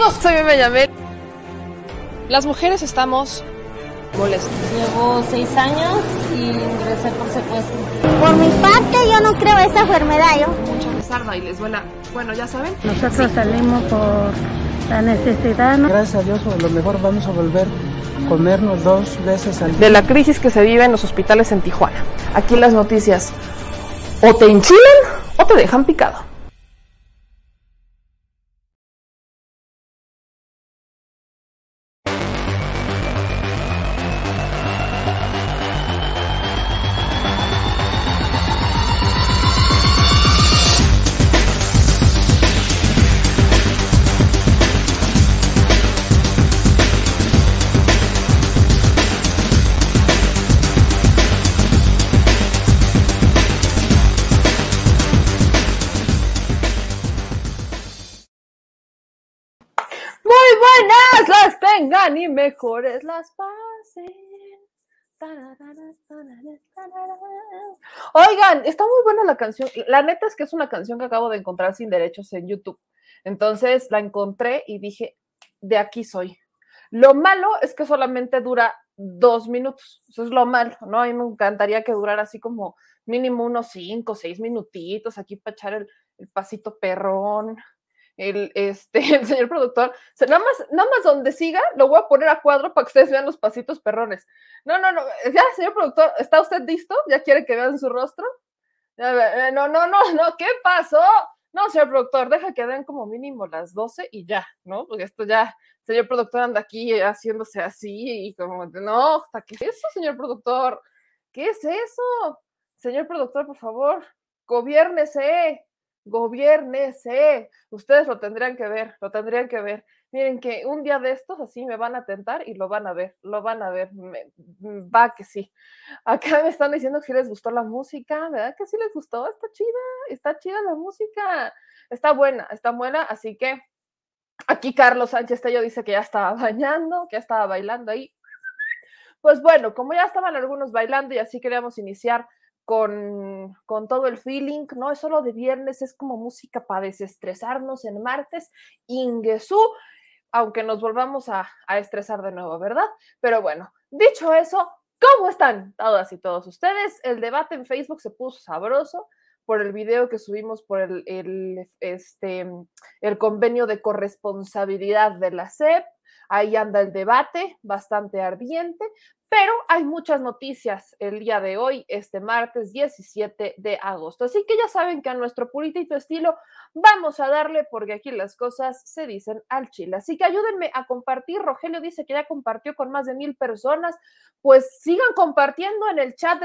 Amigos, soy Yamel. Las mujeres estamos molestas. Llevo seis años y ingresé por secuestro. Por mi parte, yo no creo esa enfermedad. Yo. Mucha les y les duela. Bueno, ya saben. Nosotros salimos por la necesidad. ¿no? Gracias a Dios, a lo mejor vamos a volver a comernos dos veces al día. De la crisis que se vive en los hospitales en Tijuana. Aquí las noticias. O te enchilan o te dejan picado. Las pasen. Oigan, está muy buena la canción. La neta es que es una canción que acabo de encontrar sin derechos en YouTube. Entonces la encontré y dije, de aquí soy. Lo malo es que solamente dura dos minutos. Eso es lo malo, ¿no? A mí me encantaría que durara así como mínimo unos cinco, seis minutitos aquí para echar el pasito perrón, el, este, señor productor, nada más, nada más donde siga, lo voy a poner a cuadro para que ustedes vean los pasitos perrones. No, no, no, ya, señor productor, ¿está usted listo? ¿Ya quiere que vean su rostro? Eh, no, no, no, no, ¿qué pasó? No, señor productor, deja que den como mínimo las 12 y ya, ¿no? Porque esto ya, señor productor anda aquí haciéndose así y como, no, ¿qué es eso, señor productor? ¿Qué es eso? Señor productor, por favor, gobiernese gobiernese. Ustedes lo tendrían que ver, lo tendrían que ver. Miren que un día de estos así me van a tentar y lo van a ver, lo van a ver. Mm, va que sí. Acá me están diciendo que les gustó la música, ¿verdad? Que sí les gustó, está chida, está chida la música, está buena, está buena, así que aquí Carlos Sánchez Tello dice que ya estaba bañando, que ya estaba bailando ahí. Pues bueno, como ya estaban algunos bailando y así queríamos iniciar con, con, todo el feeling, no es solo de viernes, es como música para desestresarnos en martes, Ingesú, aunque nos volvamos a, a, estresar de nuevo, ¿verdad? Pero bueno, dicho eso, ¿cómo están todas y todos ustedes? El debate en Facebook se puso sabroso por el video que subimos por el, el, este, el convenio de corresponsabilidad de la SEP. Ahí anda el debate, bastante ardiente, pero hay muchas noticias el día de hoy, este martes 17 de agosto. Así que ya saben que a nuestro puritito estilo vamos a darle porque aquí las cosas se dicen al chile. Así que ayúdenme a compartir. Rogelio dice que ya compartió con más de mil personas. Pues sigan compartiendo en el chat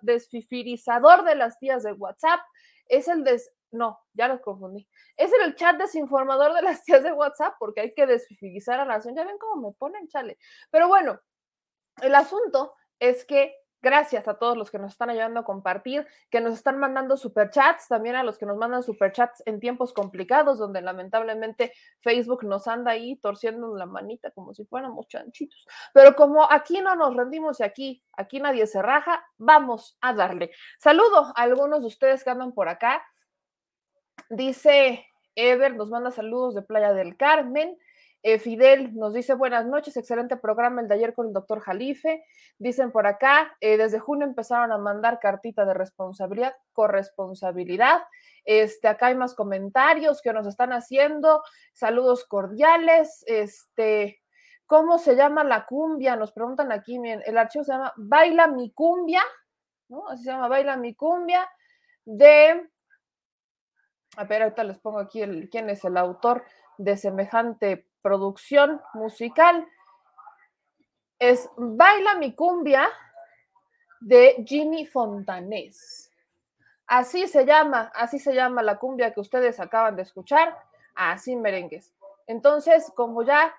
desfifirizador de las tías de WhatsApp. Es el des... No, ya los confundí. Es el chat desinformador de las tías de WhatsApp porque hay que desfifirizar a la nación. Ya ven cómo me ponen, chale. Pero bueno, el asunto es que gracias a todos los que nos están ayudando a compartir, que nos están mandando superchats, también a los que nos mandan superchats en tiempos complicados, donde lamentablemente Facebook nos anda ahí torciendo la manita como si fuéramos chanchitos. Pero como aquí no nos rendimos y aquí, aquí nadie se raja, vamos a darle. Saludo a algunos de ustedes que andan por acá. Dice Ever, nos manda saludos de Playa del Carmen. Eh, Fidel nos dice buenas noches, excelente programa el de ayer con el doctor Jalife. Dicen por acá, eh, desde junio empezaron a mandar cartita de responsabilidad, corresponsabilidad. Este, acá hay más comentarios que nos están haciendo. Saludos cordiales. Este, ¿cómo se llama la cumbia? Nos preguntan aquí, el archivo se llama Baila mi cumbia, ¿no? Así se llama Baila mi cumbia de a ver, ahorita les pongo aquí el, quién es el autor de semejante producción musical. Es Baila mi cumbia de Jimmy Fontanés. Así se llama, así se llama la cumbia que ustedes acaban de escuchar, así merengues. Entonces, como ya,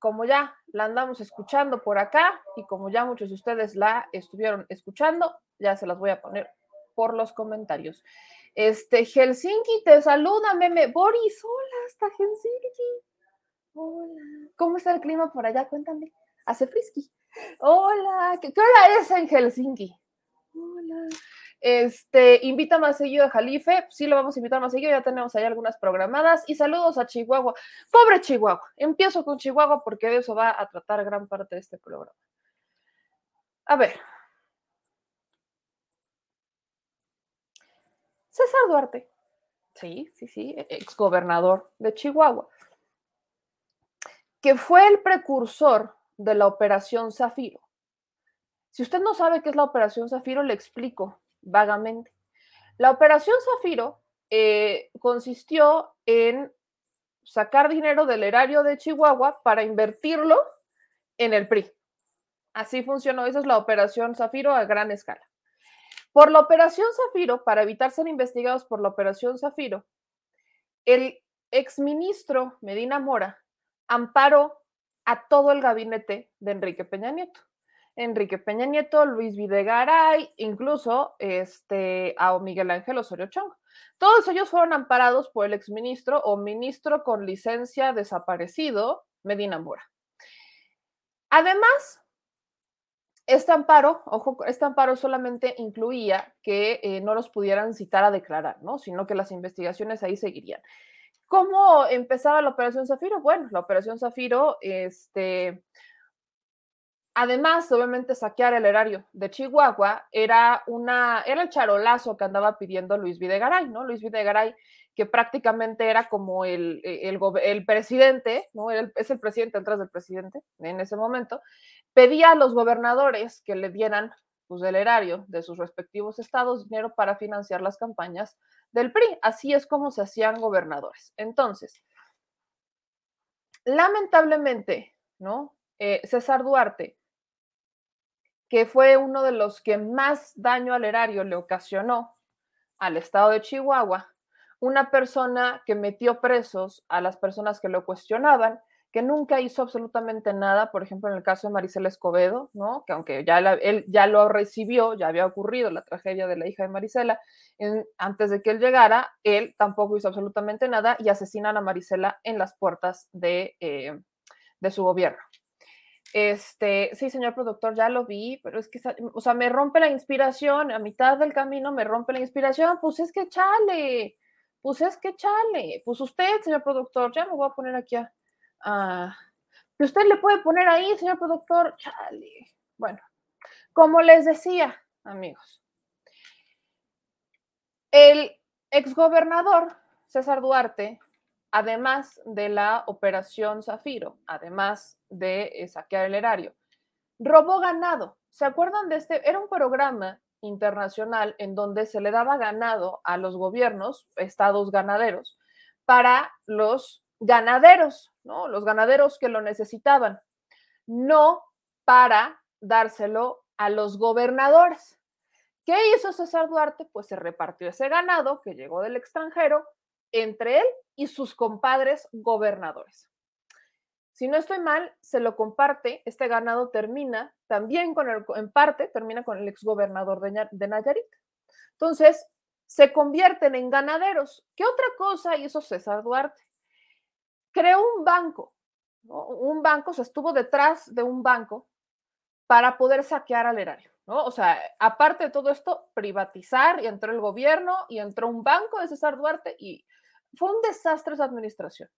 como ya la andamos escuchando por acá y como ya muchos de ustedes la estuvieron escuchando, ya se las voy a poner por los comentarios. Este, Helsinki te saluda, meme. Boris, hola, hasta Helsinki. Hola. ¿Cómo está el clima por allá? Cuéntame. Hace frisky. Hola. ¿Qué, hora es en Helsinki? Hola. Este, invita más seguido a Jalife, sí lo vamos a invitar más seguido, ya tenemos ahí algunas programadas. Y saludos a Chihuahua. Pobre Chihuahua, empiezo con Chihuahua porque de eso va a tratar gran parte de este programa. A ver. César Duarte, sí, sí, sí, exgobernador de Chihuahua, que fue el precursor de la Operación Zafiro. Si usted no sabe qué es la Operación Zafiro, le explico vagamente. La Operación Zafiro eh, consistió en sacar dinero del erario de Chihuahua para invertirlo en el PRI. Así funcionó, esa es la Operación Zafiro a gran escala. Por la Operación Zafiro, para evitar ser investigados por la Operación Zafiro, el exministro Medina Mora amparó a todo el gabinete de Enrique Peña Nieto. Enrique Peña Nieto, Luis Videgaray, incluso este, a Miguel Ángel Osorio Chong. Todos ellos fueron amparados por el exministro o ministro con licencia desaparecido, Medina Mora. Además, este amparo, ojo, este amparo solamente incluía que eh, no los pudieran citar a declarar, ¿no? Sino que las investigaciones ahí seguirían. ¿Cómo empezaba la Operación Zafiro? Bueno, la Operación Zafiro, este, además, obviamente, saquear el erario de Chihuahua era una, era el charolazo que andaba pidiendo Luis Videgaray, ¿no? Luis Videgaray, que prácticamente era como el, el, el presidente, ¿no? es el presidente atrás del presidente en ese momento, pedía a los gobernadores que le dieran pues, del erario de sus respectivos estados dinero para financiar las campañas del PRI. Así es como se hacían gobernadores. Entonces, lamentablemente, ¿no? Eh, César Duarte, que fue uno de los que más daño al erario le ocasionó al estado de Chihuahua, una persona que metió presos a las personas que lo cuestionaban que nunca hizo absolutamente nada, por ejemplo, en el caso de Marisela Escobedo, ¿no? Que aunque ya él ya lo recibió, ya había ocurrido la tragedia de la hija de Marisela, antes de que él llegara, él tampoco hizo absolutamente nada y asesinan a Marisela en las puertas de, eh, de su gobierno. Este, sí, señor productor, ya lo vi, pero es que, o sea, me rompe la inspiración, a mitad del camino me rompe la inspiración, pues es que chale, pues es que chale, pues usted, señor productor, ya me voy a poner aquí a, Ah, usted le puede poner ahí, señor productor. Bueno, como les decía, amigos, el exgobernador César Duarte, además de la operación Zafiro, además de saquear el erario, robó ganado. ¿Se acuerdan de este? Era un programa internacional en donde se le daba ganado a los gobiernos, estados ganaderos, para los ganaderos, ¿no? Los ganaderos que lo necesitaban, no para dárselo a los gobernadores. ¿Qué hizo César Duarte? Pues se repartió ese ganado que llegó del extranjero entre él y sus compadres gobernadores. Si no estoy mal, se lo comparte, este ganado termina también con el, en parte, termina con el exgobernador de, de Nayarit. Entonces, se convierten en ganaderos. ¿Qué otra cosa hizo César Duarte? Creó un banco, un banco, se estuvo detrás de un banco para poder saquear al erario. ¿no? O sea, aparte de todo esto, privatizar y entró el gobierno y entró un banco de César Duarte y fue un desastre esa administración.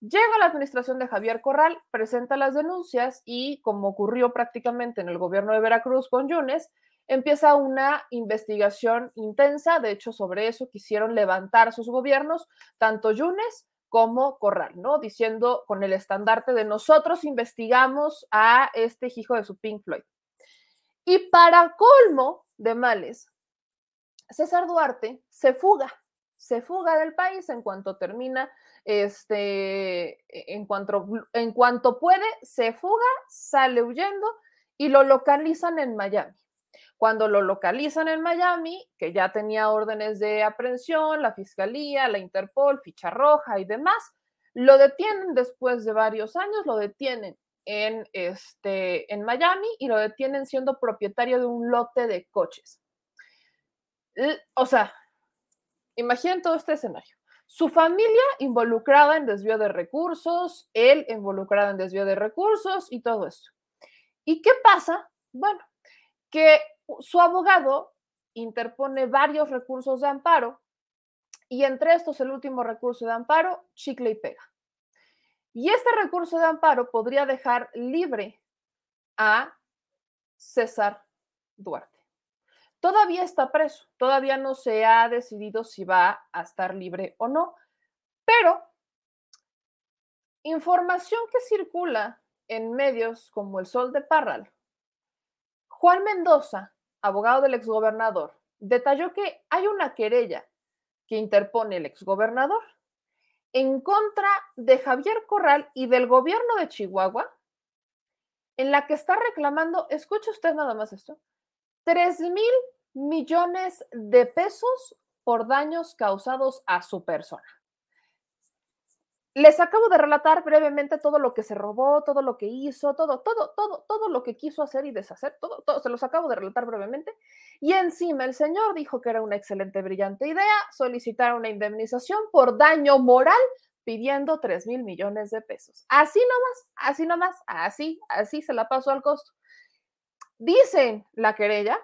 Llega la administración de Javier Corral, presenta las denuncias y, como ocurrió prácticamente en el gobierno de Veracruz con Yunes, empieza una investigación intensa. De hecho, sobre eso quisieron levantar sus gobiernos, tanto Yunes como Corral, ¿no? Diciendo con el estandarte de nosotros investigamos a este hijo de su Pink Floyd. Y para colmo de males, César Duarte se fuga, se fuga del país en cuanto termina, este, en cuanto, en cuanto puede, se fuga, sale huyendo y lo localizan en Miami. Cuando lo localizan en Miami, que ya tenía órdenes de aprehensión, la fiscalía, la Interpol, ficha roja y demás, lo detienen después de varios años, lo detienen en, este, en Miami y lo detienen siendo propietario de un lote de coches. O sea, imaginen todo este escenario. Su familia involucrada en desvío de recursos, él involucrado en desvío de recursos y todo eso. ¿Y qué pasa? Bueno, que su abogado interpone varios recursos de amparo y entre estos el último recurso de amparo, chicle y pega. Y este recurso de amparo podría dejar libre a César Duarte. Todavía está preso, todavía no se ha decidido si va a estar libre o no, pero información que circula en medios como El Sol de Parral, Juan Mendoza, abogado del exgobernador, detalló que hay una querella que interpone el exgobernador en contra de Javier Corral y del gobierno de Chihuahua, en la que está reclamando, escuche usted nada más esto, 3 mil millones de pesos por daños causados a su persona. Les acabo de relatar brevemente todo lo que se robó, todo lo que hizo, todo, todo, todo, todo lo que quiso hacer y deshacer, todo, todo, se los acabo de relatar brevemente. Y encima el señor dijo que era una excelente, brillante idea solicitar una indemnización por daño moral pidiendo 3 mil millones de pesos. Así nomás, así nomás, así, así se la pasó al costo. Dicen la querella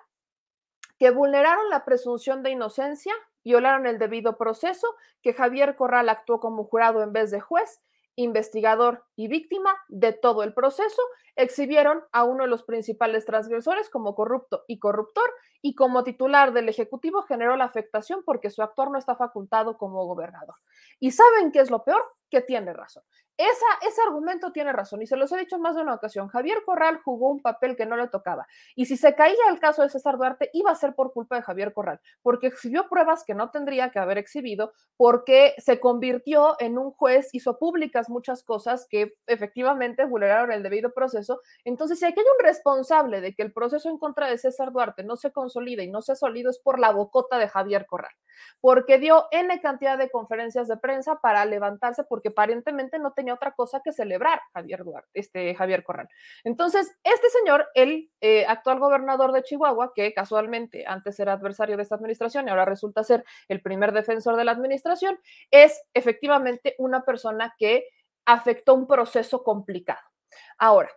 que vulneraron la presunción de inocencia violaron el debido proceso, que Javier Corral actuó como jurado en vez de juez, investigador y víctima de todo el proceso, exhibieron a uno de los principales transgresores como corrupto y corruptor y como titular del Ejecutivo generó la afectación porque su actor no está facultado como gobernador. ¿Y saben qué es lo peor? Que tiene razón. Esa, ese argumento tiene razón y se los he dicho más de una ocasión. Javier Corral jugó un papel que no le tocaba y si se caía el caso de César Duarte iba a ser por culpa de Javier Corral, porque exhibió pruebas que no tendría que haber exhibido, porque se convirtió en un juez, hizo públicas muchas cosas que efectivamente vulneraron el debido proceso. Entonces, si aquí hay un responsable de que el proceso en contra de César Duarte no se consolida y no se sólido es por la bocota de Javier Corral, porque dio N cantidad de conferencias de prensa para levantarse porque aparentemente no tenía otra cosa que celebrar Javier Duarte, este Javier Corral. Entonces, este señor, el eh, actual gobernador de Chihuahua, que casualmente antes era adversario de esta administración y ahora resulta ser el primer defensor de la administración, es efectivamente una persona que afectó un proceso complicado. Ahora,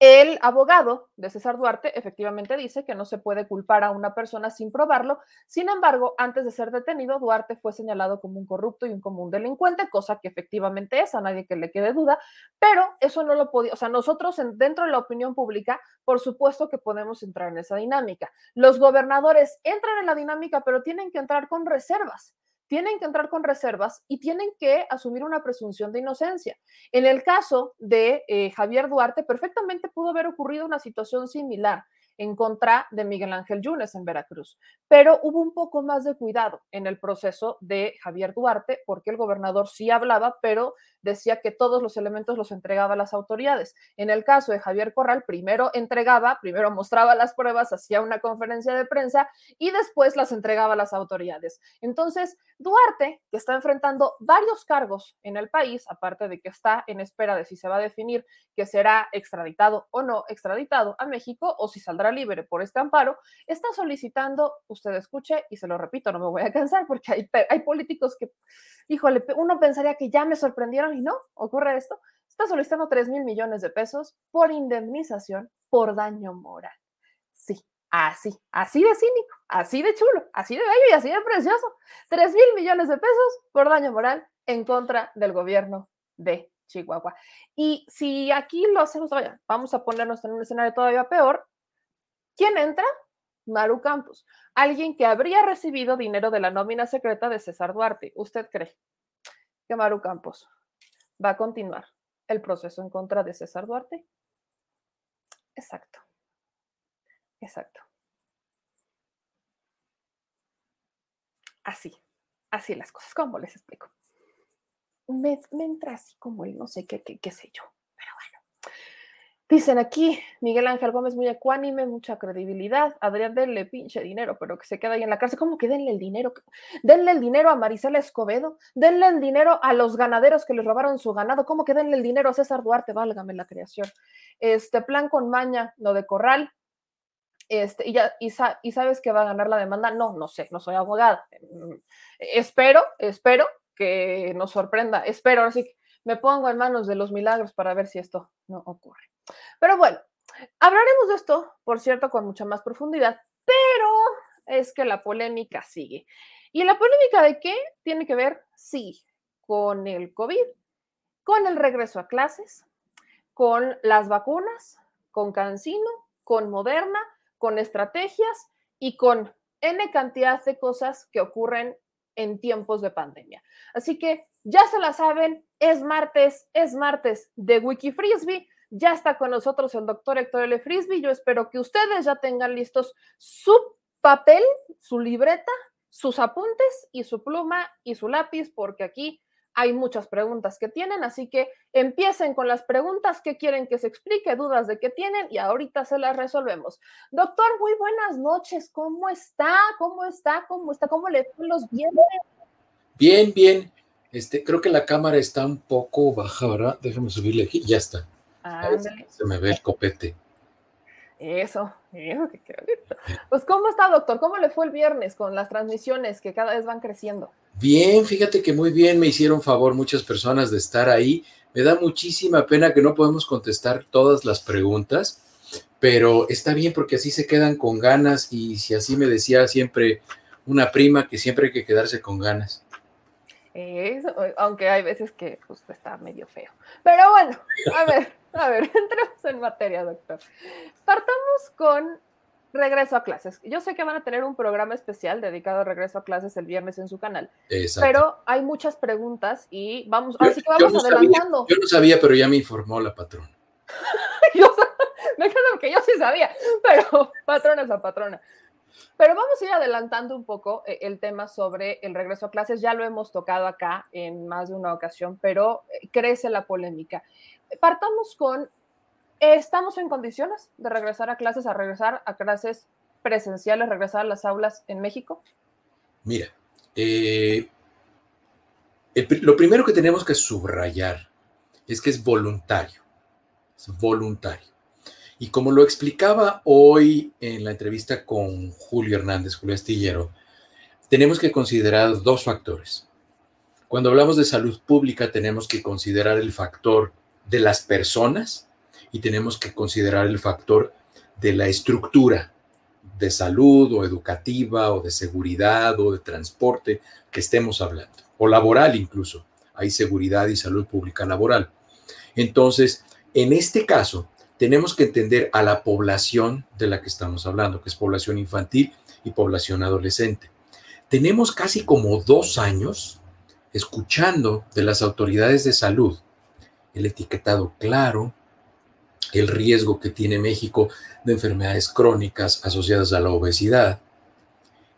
el abogado de César Duarte efectivamente dice que no se puede culpar a una persona sin probarlo. Sin embargo, antes de ser detenido, Duarte fue señalado como un corrupto y un común delincuente, cosa que efectivamente es, a nadie que le quede duda, pero eso no lo podía, o sea, nosotros dentro de la opinión pública, por supuesto que podemos entrar en esa dinámica. Los gobernadores entran en la dinámica, pero tienen que entrar con reservas tienen que entrar con reservas y tienen que asumir una presunción de inocencia. En el caso de eh, Javier Duarte, perfectamente pudo haber ocurrido una situación similar en contra de Miguel Ángel Yunes en Veracruz. Pero hubo un poco más de cuidado en el proceso de Javier Duarte, porque el gobernador sí hablaba, pero decía que todos los elementos los entregaba a las autoridades. En el caso de Javier Corral, primero entregaba, primero mostraba las pruebas, hacía una conferencia de prensa y después las entregaba a las autoridades. Entonces, Duarte, que está enfrentando varios cargos en el país, aparte de que está en espera de si se va a definir que será extraditado o no extraditado a México o si saldrá libre por este amparo, está solicitando, usted escuche y se lo repito, no me voy a cansar porque hay, políticos que, híjole, uno pensaría que ya me sorprendieron y no, ocurre esto, está solicitando 3 mil millones de pesos por indemnización por daño moral. Sí, así, así de cínico, así de chulo, así de bello y así de precioso. 3 mil millones de pesos por daño moral en contra del gobierno de Chihuahua. Y si aquí lo hacemos, vaya, vamos a ponernos en un escenario todavía peor, ¿quién entra? Maru Campos, alguien que habría recibido dinero de la nómina secreta de César Duarte. ¿Usted cree que Maru Campos va a continuar el proceso en contra de César Duarte? Exacto. Exacto. Así, así las cosas, ¿cómo les explico? Me, entra así como el no sé qué, qué, qué sé yo, pero bueno. Dicen aquí, Miguel Ángel Gómez muy ecuánime, mucha credibilidad. Adrián, denle pinche dinero, pero que se queda ahí en la cárcel. ¿Cómo que denle el dinero? Denle el dinero a Marisela Escobedo. Denle el dinero a los ganaderos que les robaron su ganado. ¿Cómo que denle el dinero a César Duarte? Válgame la creación. Este plan con maña, lo de Corral. Este, y, ya, y, sa y sabes que va a ganar la demanda. No, no sé, no soy abogada. Espero, espero que nos sorprenda. Espero, así que me pongo en manos de los milagros para ver si esto no ocurre. Pero bueno, hablaremos de esto, por cierto, con mucha más profundidad, pero es que la polémica sigue. ¿Y la polémica de qué? Tiene que ver, sí, con el COVID, con el regreso a clases, con las vacunas, con Cancino, con Moderna, con estrategias y con N cantidad de cosas que ocurren en tiempos de pandemia. Así que ya se la saben, es martes, es martes de Wiki Frisbee. Ya está con nosotros el doctor Héctor L. Frisbee. Yo espero que ustedes ya tengan listos su papel, su libreta, sus apuntes y su pluma y su lápiz, porque aquí hay muchas preguntas que tienen, así que empiecen con las preguntas que quieren que se explique, dudas de que tienen y ahorita se las resolvemos. Doctor, muy buenas noches. ¿Cómo está? ¿Cómo está? ¿Cómo está? ¿Cómo le fue los viernes? Bien, bien. Este, creo que la cámara está un poco baja, ¿verdad? Déjame subirle aquí. Ya está. Se me ve el copete. Eso, eso que bonito. Pues, ¿cómo está, doctor? ¿Cómo le fue el viernes con las transmisiones que cada vez van creciendo? Bien, fíjate que muy bien me hicieron favor muchas personas de estar ahí. Me da muchísima pena que no podemos contestar todas las preguntas, pero está bien porque así se quedan con ganas y si así me decía siempre una prima que siempre hay que quedarse con ganas. Eso, aunque hay veces que pues, está medio feo. Pero bueno, a ver, a ver, entremos en materia, doctor. Partamos con regreso a clases. Yo sé que van a tener un programa especial dedicado a regreso a clases el viernes en su canal, Exacto. pero hay muchas preguntas y vamos, Yo- así que yo vamos sabía- adelantando. yo no sabía, pero ya me informó la patrona. Yo me quedo que yo sí sabía, pero patrona es la patrona. Pero vamos a ir adelantando un poco eh, el tema sobre el regreso a clases. Ya lo hemos tocado acá en más de una ocasión, pero eh, crece la polémica. Partamos con, ¿estamos en condiciones de regresar a clases, a regresar a clases presenciales, regresar a las aulas en México? Mira, eh, lo primero que tenemos que subrayar es que es voluntario. Es voluntario. Y como lo explicaba hoy en la entrevista con Julio Hernández, Julio Astillero, tenemos que considerar dos factores. Cuando hablamos de salud pública, tenemos que considerar el factor de las personas y tenemos que considerar el factor de la estructura de salud o educativa o de seguridad o de transporte que estemos hablando, o laboral incluso. Hay seguridad y salud pública laboral. Entonces, en este caso, tenemos que entender a la población de la que estamos hablando, que es población infantil y población adolescente. Tenemos casi como dos años escuchando de las autoridades de salud el etiquetado claro, el riesgo que tiene México de enfermedades crónicas asociadas a la obesidad.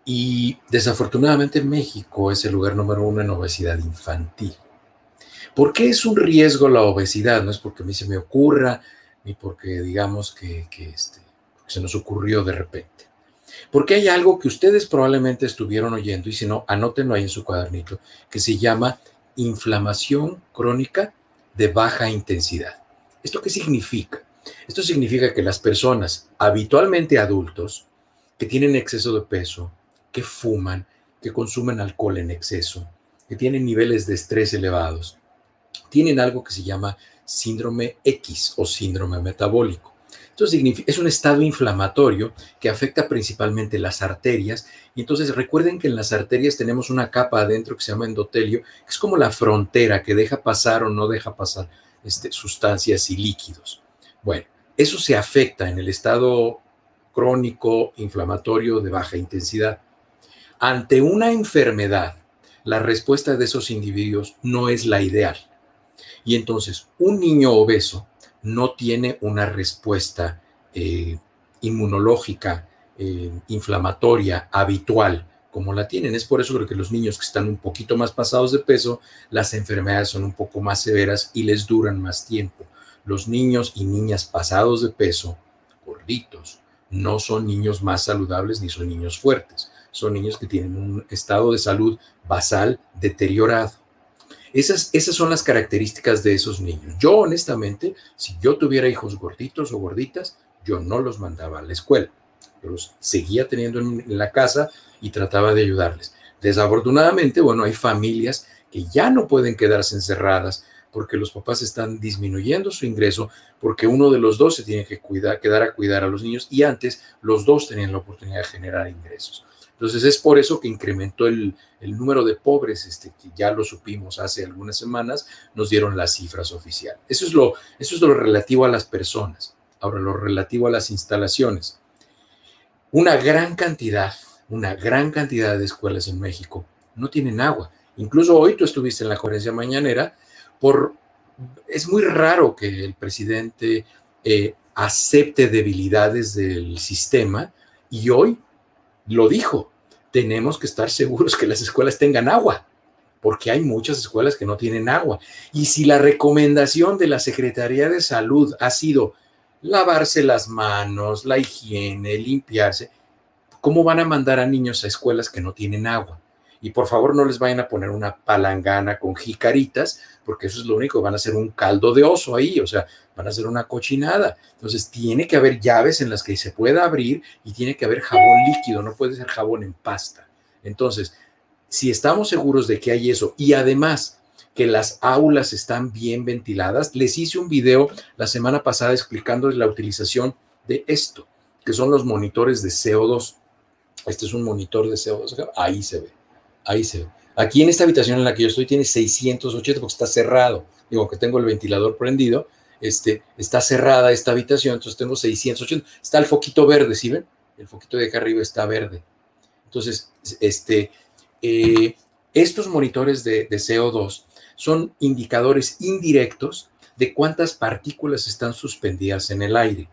Y desafortunadamente México es el lugar número uno en obesidad infantil. ¿Por qué es un riesgo la obesidad? No es porque a mí se me ocurra, ni porque digamos que, que este, se nos ocurrió de repente. Porque hay algo que ustedes probablemente estuvieron oyendo, y si no, anótenlo ahí en su cuadernito, que se llama inflamación crónica de baja intensidad. ¿Esto qué significa? Esto significa que las personas habitualmente adultos que tienen exceso de peso, que fuman, que consumen alcohol en exceso, que tienen niveles de estrés elevados, tienen algo que se llama síndrome X o síndrome metabólico. Significa, es un estado inflamatorio que afecta principalmente las arterias. Entonces recuerden que en las arterias tenemos una capa adentro que se llama endotelio, que es como la frontera que deja pasar o no deja pasar este, sustancias y líquidos. Bueno, eso se afecta en el estado crónico inflamatorio de baja intensidad. Ante una enfermedad, la respuesta de esos individuos no es la ideal. Y entonces, un niño obeso no tiene una respuesta eh, inmunológica, eh, inflamatoria, habitual, como la tienen. Es por eso que los niños que están un poquito más pasados de peso, las enfermedades son un poco más severas y les duran más tiempo. Los niños y niñas pasados de peso, gorditos, no son niños más saludables ni son niños fuertes. Son niños que tienen un estado de salud basal deteriorado. Esas, esas son las características de esos niños. Yo, honestamente, si yo tuviera hijos gorditos o gorditas, yo no los mandaba a la escuela. Yo los seguía teniendo en, en la casa y trataba de ayudarles. Desafortunadamente, bueno, hay familias que ya no pueden quedarse encerradas porque los papás están disminuyendo su ingreso, porque uno de los dos se tiene que cuidar, quedar a cuidar a los niños y antes los dos tenían la oportunidad de generar ingresos. Entonces es por eso que incrementó el, el número de pobres, este, que ya lo supimos hace algunas semanas, nos dieron las cifras oficiales. Eso es lo, eso es lo relativo a las personas. Ahora, lo relativo a las instalaciones. Una gran cantidad, una gran cantidad de escuelas en México no tienen agua. Incluso hoy tú estuviste en la conferencia mañanera por... Es muy raro que el presidente eh, acepte debilidades del sistema y hoy lo dijo, tenemos que estar seguros que las escuelas tengan agua, porque hay muchas escuelas que no tienen agua. Y si la recomendación de la Secretaría de Salud ha sido lavarse las manos, la higiene, limpiarse, ¿cómo van a mandar a niños a escuelas que no tienen agua? Y por favor no les vayan a poner una palangana con jicaritas, porque eso es lo único, van a hacer un caldo de oso ahí, o sea, van a hacer una cochinada. Entonces tiene que haber llaves en las que se pueda abrir y tiene que haber jabón líquido, no puede ser jabón en pasta. Entonces, si estamos seguros de que hay eso y además que las aulas están bien ventiladas, les hice un video la semana pasada explicándoles la utilización de esto, que son los monitores de CO2. Este es un monitor de CO2, ahí se ve Ahí se ve. Aquí en esta habitación en la que yo estoy tiene 680 porque está cerrado. Digo que tengo el ventilador prendido, este, está cerrada esta habitación, entonces tengo 680. Está el foquito verde, ¿sí ven? El foquito de acá arriba está verde. Entonces, este, eh, estos monitores de, de CO2 son indicadores indirectos de cuántas partículas están suspendidas en el aire.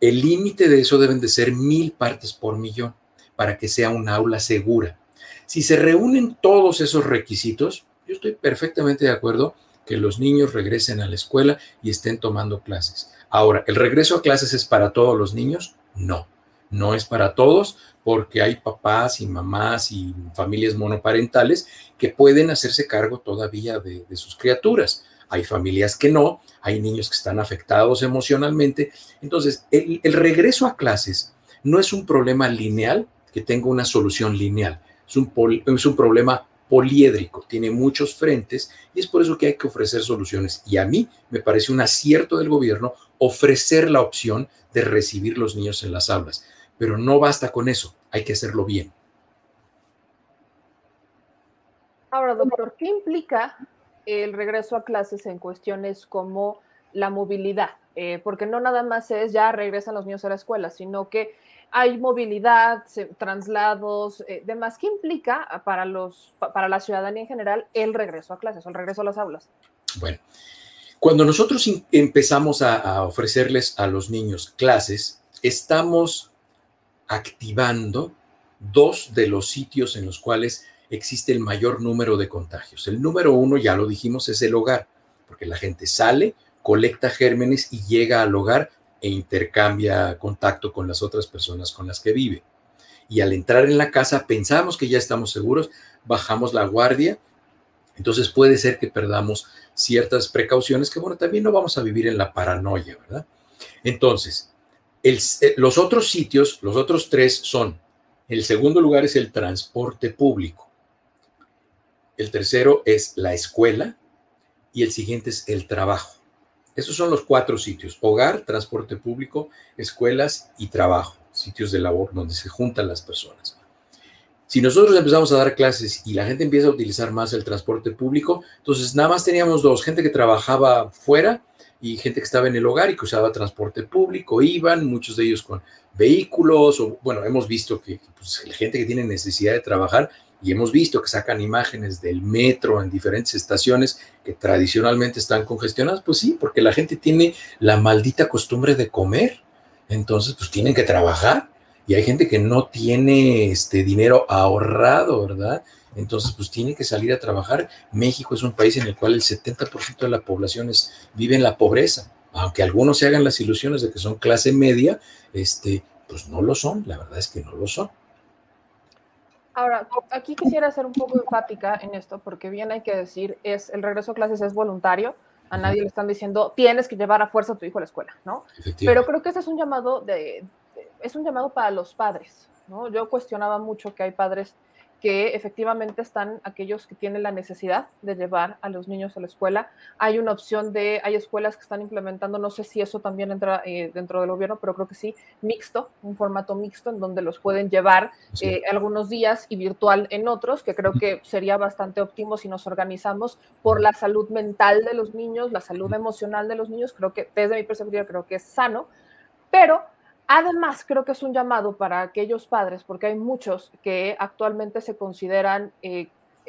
El límite de eso deben de ser mil partes por millón para que sea un aula segura. Si se reúnen todos esos requisitos, yo estoy perfectamente de acuerdo que los niños regresen a la escuela y estén tomando clases. Ahora, ¿el regreso a clases es para todos los niños? No, no es para todos porque hay papás y mamás y familias monoparentales que pueden hacerse cargo todavía de, sus criaturas. Hay familias que no, hay niños que están afectados emocionalmente. Entonces, el, regreso a clases no es un problema lineal que tenga una solución lineal es un, es un problema poliédrico, tiene muchos frentes y es por eso que hay que ofrecer soluciones. Y a mí me parece un acierto del gobierno ofrecer la opción de recibir los niños en las aulas. Pero no basta con eso, hay que hacerlo bien. Ahora, doctor, ¿qué implica el regreso a clases en cuestiones como la movilidad? Eh, porque no nada más es ya regresan los niños a la escuela, sino que hay movilidad, traslados, eh, demás. ¿Qué implica para, los, para la ciudadanía en general el regreso a clases o el regreso a las aulas? Bueno, cuando nosotros empezamos a, ofrecerles a los niños clases, estamos activando dos de los sitios en los cuales existe el mayor número de contagios. El número uno, ya lo dijimos, es el hogar, porque la gente sale, colecta gérmenes y llega al hogar e intercambia contacto con las otras personas con las que vive. Y al entrar en la casa pensamos que ya estamos seguros, bajamos la guardia, entonces puede ser que perdamos ciertas precauciones que, bueno, también no vamos a vivir en la paranoia, ¿verdad? Entonces, eh, los otros sitios, los otros tres son, el segundo lugar es el transporte público, el tercero es la escuela y el siguiente es el trabajo. Esos son los cuatro sitios, hogar, transporte público, escuelas y trabajo, sitios de labor donde se juntan las personas. Si nosotros empezamos a dar clases y la gente empieza a utilizar más el transporte público, entonces nada más teníamos dos, gente que trabajaba fuera y gente que estaba en el hogar y que usaba transporte público, iban, muchos de ellos con vehículos, o bueno, hemos visto que pues, gente que tiene necesidad de trabajar y hemos visto que sacan imágenes del metro en diferentes estaciones que tradicionalmente están congestionadas, pues sí, porque la gente tiene la maldita costumbre de comer, entonces pues tienen que trabajar y hay gente que no tiene este dinero ahorrado, ¿verdad? Entonces, pues tiene que salir a trabajar. México es un país en el cual el 70% de la población vive en la pobreza. Aunque algunos se hagan las ilusiones de que son clase media, este, pues no lo son, la verdad es que no lo son. Ahora, aquí quisiera ser un poco enfática en esto, porque bien hay que decir, es el regreso a clases es voluntario, a nadie le están diciendo tienes que llevar a fuerza a tu hijo a la escuela, ¿no? Pero creo que este es un llamado de, es un llamado para los padres, ¿no? Yo cuestionaba mucho que hay padres que efectivamente están aquellos que tienen la necesidad de llevar a los niños a la escuela. Hay una opción de, hay escuelas que están implementando, no sé si eso también entra eh, dentro del gobierno, pero creo que sí, mixto, un formato mixto en donde los pueden llevar eh, algunos días y virtual en otros, que creo que sería bastante óptimo si nos organizamos por la salud mental de los niños, la salud emocional de los niños, creo que desde mi perspectiva creo que es sano, pero Además, creo que es un llamado para aquellos padres, porque hay muchos que actualmente se consideran, eh,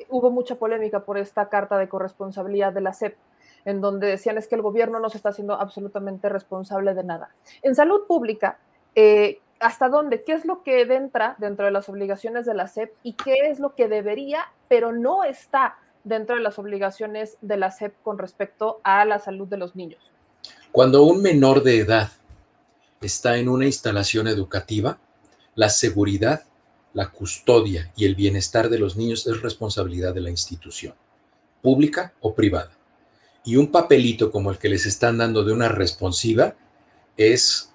hubo mucha polémica por esta carta de corresponsabilidad de la SEP, en donde decían es que el gobierno no se está haciendo absolutamente responsable de nada. En salud pública, eh, ¿hasta dónde? ¿Qué es lo que entra dentro de las obligaciones de la SEP y qué es lo que debería, pero no está dentro de las obligaciones de la SEP con respecto a la salud de los niños? Cuando un menor de edad está en una instalación educativa, la seguridad, la custodia y el bienestar de los niños es responsabilidad de la institución, pública o privada. Y un papelito como el que les están dando de una responsiva es,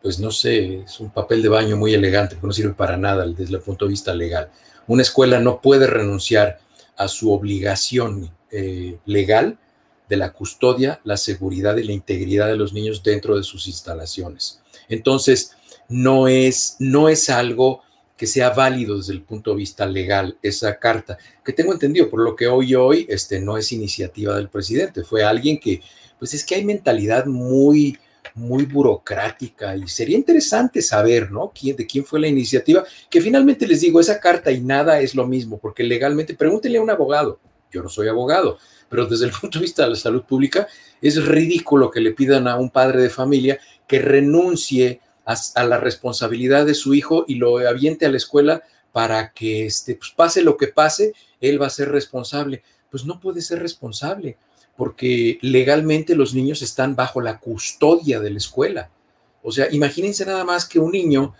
pues no sé, es un papel de baño muy elegante, pero no sirve para nada desde el punto de vista legal. Una escuela no puede renunciar a su obligación eh, legal de la custodia, la seguridad y la integridad de los niños dentro de sus instalaciones. Entonces, no es, no es algo que sea válido desde el punto de vista legal esa carta, que tengo entendido, por lo que hoy hoy este, no es iniciativa del presidente, fue alguien que, pues es que hay mentalidad muy, muy burocrática y sería interesante saber, ¿no? ¿Quién, de quién fue la iniciativa, que finalmente les digo, esa carta y nada es lo mismo, porque legalmente, pregúntenle a un abogado, yo no soy abogado, pero desde el punto de vista de la salud pública es ridículo que le pidan a un padre de familia que renuncie a, la responsabilidad de su hijo y lo aviente a la escuela para que este, pues pase lo que pase, él va a ser responsable. Pues no puede ser responsable, porque legalmente los niños están bajo la custodia de la escuela. O sea, imagínense nada más que un niño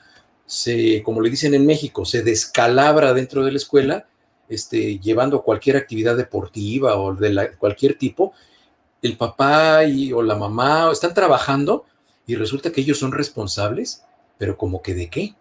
se, como le dicen en México, se descalabra dentro de la escuela este, llevando cualquier actividad deportiva o de cualquier tipo, el papá o la mamá están trabajando y resulta que ellos son responsables, pero como que de qué?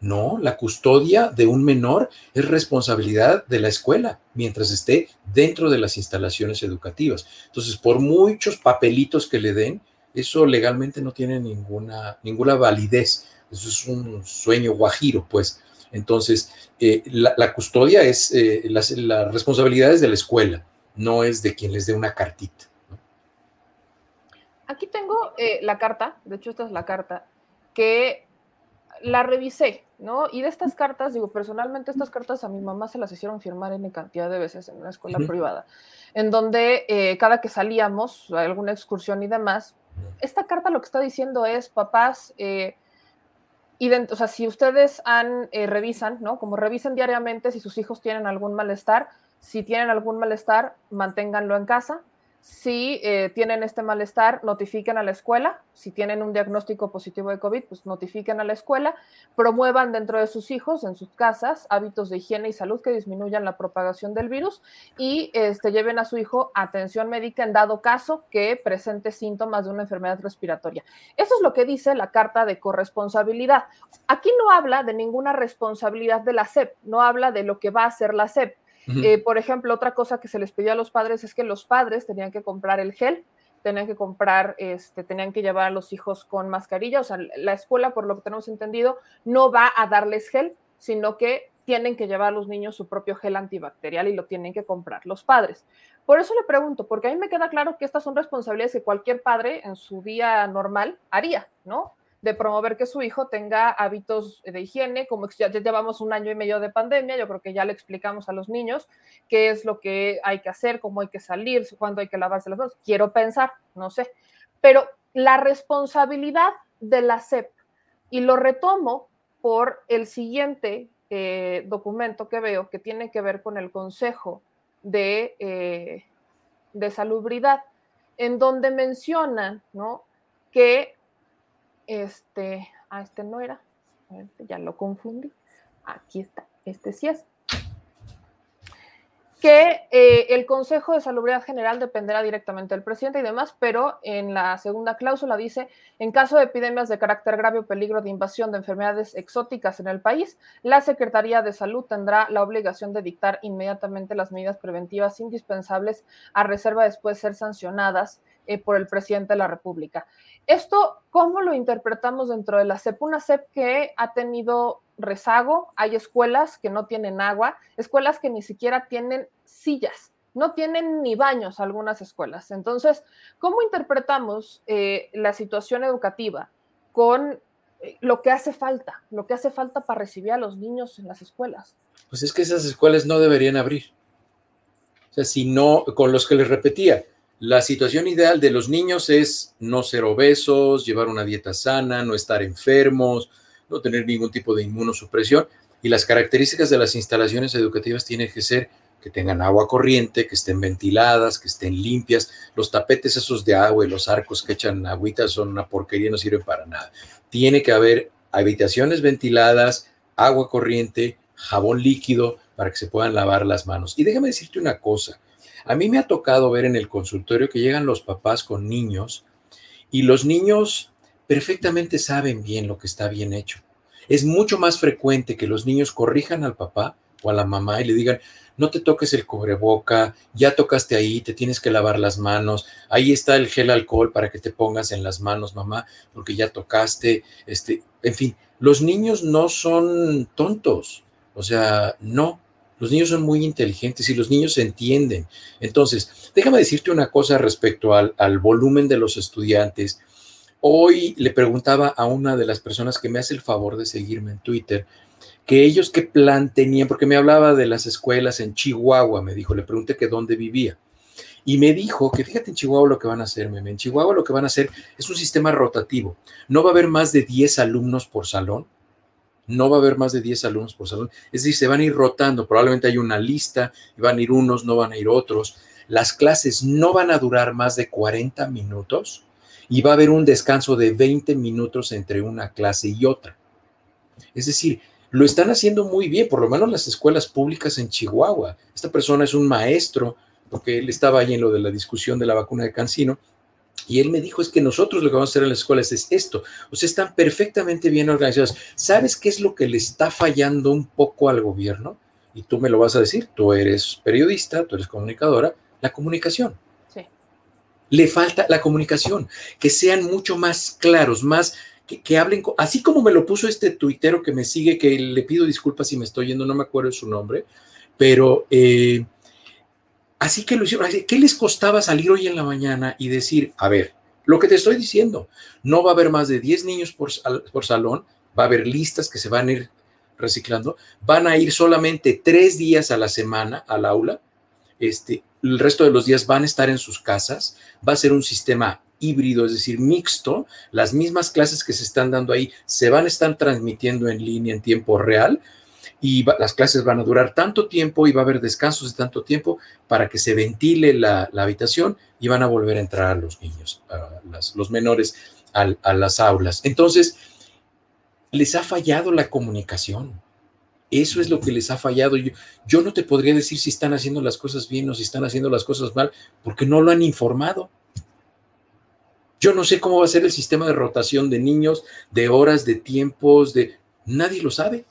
No, la custodia de un menor es responsabilidad de la escuela mientras esté dentro de las instalaciones educativas. Entonces, por muchos papelitos que le den, eso legalmente no tiene ninguna, ninguna validez. Eso es un sueño guajiro, pues. Entonces, eh, la, la, custodia es, eh, las, la responsabilidad es de la escuela, no es de quien les dé una cartita. ¿no? Aquí tengo eh, la carta, de hecho esta es la carta, que la revisé, ¿no? Y de estas cartas, digo, personalmente estas cartas a mi mamá se las hicieron firmar en cantidad de veces en una escuela uh -huh. privada, en donde eh, cada que salíamos a alguna excursión y demás, esta carta lo que está diciendo es, papás, eh, o sea, si ustedes han, eh, revisan, ¿no? Como revisen diariamente si sus hijos tienen algún malestar, si tienen algún malestar, manténganlo en casa. Si eh, tienen este malestar, notifiquen a la escuela. Si tienen un diagnóstico positivo de COVID, pues notifiquen a la escuela. Promuevan dentro de sus hijos, en sus casas, hábitos de higiene y salud que disminuyan la propagación del virus y este, lleven a su hijo atención médica en dado caso que presente síntomas de una enfermedad respiratoria. Eso es lo que dice la carta de corresponsabilidad. Aquí no habla de ninguna responsabilidad de la SEP, no habla de lo que va a hacer la SEP. Eh, por ejemplo, otra cosa que se les pidió a los padres es que los padres tenían que comprar el gel, tenían que comprar, este, tenían que llevar a los hijos con mascarilla. O sea, la escuela, por lo que tenemos entendido, no va a darles gel, sino que tienen que llevar a los niños su propio gel antibacterial y lo tienen que comprar los padres. Por eso le pregunto, porque a mí me queda claro que estas son responsabilidades que cualquier padre en su día normal haría, ¿no? De promover que su hijo tenga hábitos de higiene, como ya llevamos un año y medio de pandemia, yo creo que ya le explicamos a los niños qué es lo que hay que hacer, cómo hay que salir, cuándo hay que lavarse las manos, quiero pensar, no sé, pero la responsabilidad de la SEP, y lo retomo por el siguiente eh, documento que veo que tiene que ver con el Consejo de, eh, de Salubridad, en donde mencionan, ¿no? que este, ah, este no era, ya lo confundí, aquí está, este sí es. que eh, el Consejo de Salubridad General dependerá directamente del presidente y demás, pero en la segunda cláusula dice, en caso de epidemias de carácter grave o peligro de invasión de enfermedades exóticas en el país, la Secretaría de Salud tendrá la obligación de dictar inmediatamente las medidas preventivas indispensables a reserva después de ser sancionadas eh, por el presidente de la República. Esto, ¿cómo lo interpretamos dentro de la CEP? Una CEP que ha tenido rezago, hay escuelas que no tienen agua, escuelas que ni siquiera tienen sillas, no tienen ni baños algunas escuelas. Entonces, ¿cómo interpretamos eh, la situación educativa con eh, lo que hace falta, lo que hace falta para recibir a los niños en las escuelas? Pues es que esas escuelas no deberían abrir. O sea, si no, con los que les repetía, la situación ideal de los niños es no ser obesos, llevar una dieta sana, no estar enfermos, no tener ningún tipo de inmunosupresión. Y las características de las instalaciones educativas tienen que ser que tengan agua corriente, que estén ventiladas, que estén limpias. Los tapetes esos de agua y los arcos que echan agüita son una porquería, no sirven para nada. Tiene que haber habitaciones ventiladas, agua corriente, jabón líquido para que se puedan lavar las manos. Y déjame decirte una cosa, a mí me ha tocado ver en el consultorio que llegan los papás con niños y los niños perfectamente saben bien lo que está bien hecho. Es mucho más frecuente que los niños corrijan al papá o a la mamá y le digan, no te toques el cubreboca, ya tocaste ahí, te tienes que lavar las manos, ahí está el gel alcohol para que te pongas en las manos, mamá, porque ya tocaste, este, en fin, los niños no son tontos, o sea, no, los niños son muy inteligentes y los niños se entienden. Entonces, déjame decirte una cosa respecto al, volumen de los estudiantes. Hoy le preguntaba a una de las personas que me hace el favor de seguirme en Twitter, que ellos qué plan tenían, porque me hablaba de las escuelas en Chihuahua, me dijo, le pregunté que dónde vivía. Y me dijo que fíjate en Chihuahua lo que van a hacer, meme. En Chihuahua lo que van a hacer es un sistema rotativo. No va a haber más de 10 alumnos por salón no va a haber más de 10 alumnos por salón. Es decir, se van a ir rotando, probablemente hay una lista, van a ir unos, no van a ir otros. Las clases no van a durar más de 40 minutos y va a haber un descanso de 20 minutos entre una clase y otra. Es decir, lo están haciendo muy bien, por lo menos las escuelas públicas en Chihuahua. Esta persona es un maestro, porque él estaba ahí en lo de la discusión de la vacuna de Cancino, y él me dijo, es que nosotros lo que vamos a hacer en las escuelas es esto. O sea, están perfectamente bien organizados. ¿Sabes qué es lo que le está fallando un poco al gobierno? Y tú me lo vas a decir, tú eres periodista, tú eres comunicadora, la comunicación. Sí. Le falta la comunicación, que sean mucho más claros, más que, hablen, así como me lo puso este tuitero que me sigue, que le pido disculpas si me estoy yendo, no me acuerdo su nombre, pero... Eh, Así que lo hicieron. ¿Qué les costaba salir hoy en la mañana y decir, a ver, lo que te estoy diciendo, no va a haber más de 10 niños por, por salón, va a haber listas que se van a ir reciclando, van a ir solamente tres días a la semana al aula, este, el resto de los días van a estar en sus casas, va a ser un sistema híbrido, es decir, mixto, las mismas clases que se están dando ahí se van a estar transmitiendo en línea en tiempo real, y las clases van a durar tanto tiempo y va a haber descansos de tanto tiempo para que se ventile la, habitación y van a volver a entrar los niños, los menores a, las aulas. Entonces, les ha fallado la comunicación. Eso es lo que les ha fallado. Yo, yo no te podría decir si están haciendo las cosas bien o si están haciendo las cosas mal, porque no lo han informado. Yo no sé cómo va a ser el sistema de rotación de niños, de horas, de tiempos, de... Nadie lo sabe.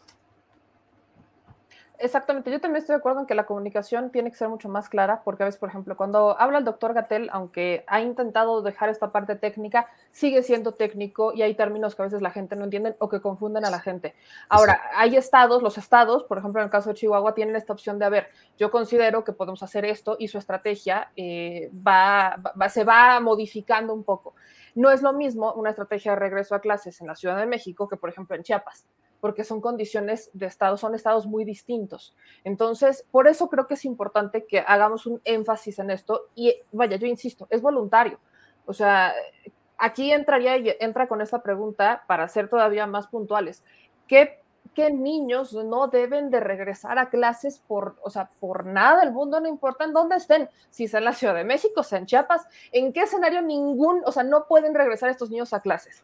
Exactamente, yo también estoy de acuerdo en que la comunicación tiene que ser mucho más clara, porque a veces, por ejemplo, cuando habla el doctor Gatel, aunque ha intentado dejar esta parte técnica, sigue siendo técnico y hay términos que a veces la gente no entiende o que confunden a la gente. Ahora, hay estados, los estados, por ejemplo, en el caso de Chihuahua, tienen esta opción de, a ver, yo considero que podemos hacer esto y su estrategia eh, va, se va modificando un poco. No es lo mismo una estrategia de regreso a clases en la Ciudad de México que, por ejemplo, en Chiapas porque son condiciones de estado, son estados muy distintos. Entonces, por eso creo que es importante que hagamos un énfasis en esto y vaya, yo insisto, es voluntario. O sea, aquí entraría y entra con esta pregunta para ser todavía más puntuales. ¿Qué, ¿Qué niños no deben de regresar a clases por, o sea, por nada del mundo, no importa en dónde estén, si es en la Ciudad de México, sea en Chiapas, en qué escenario ningún, o sea, no pueden regresar estos niños a clases?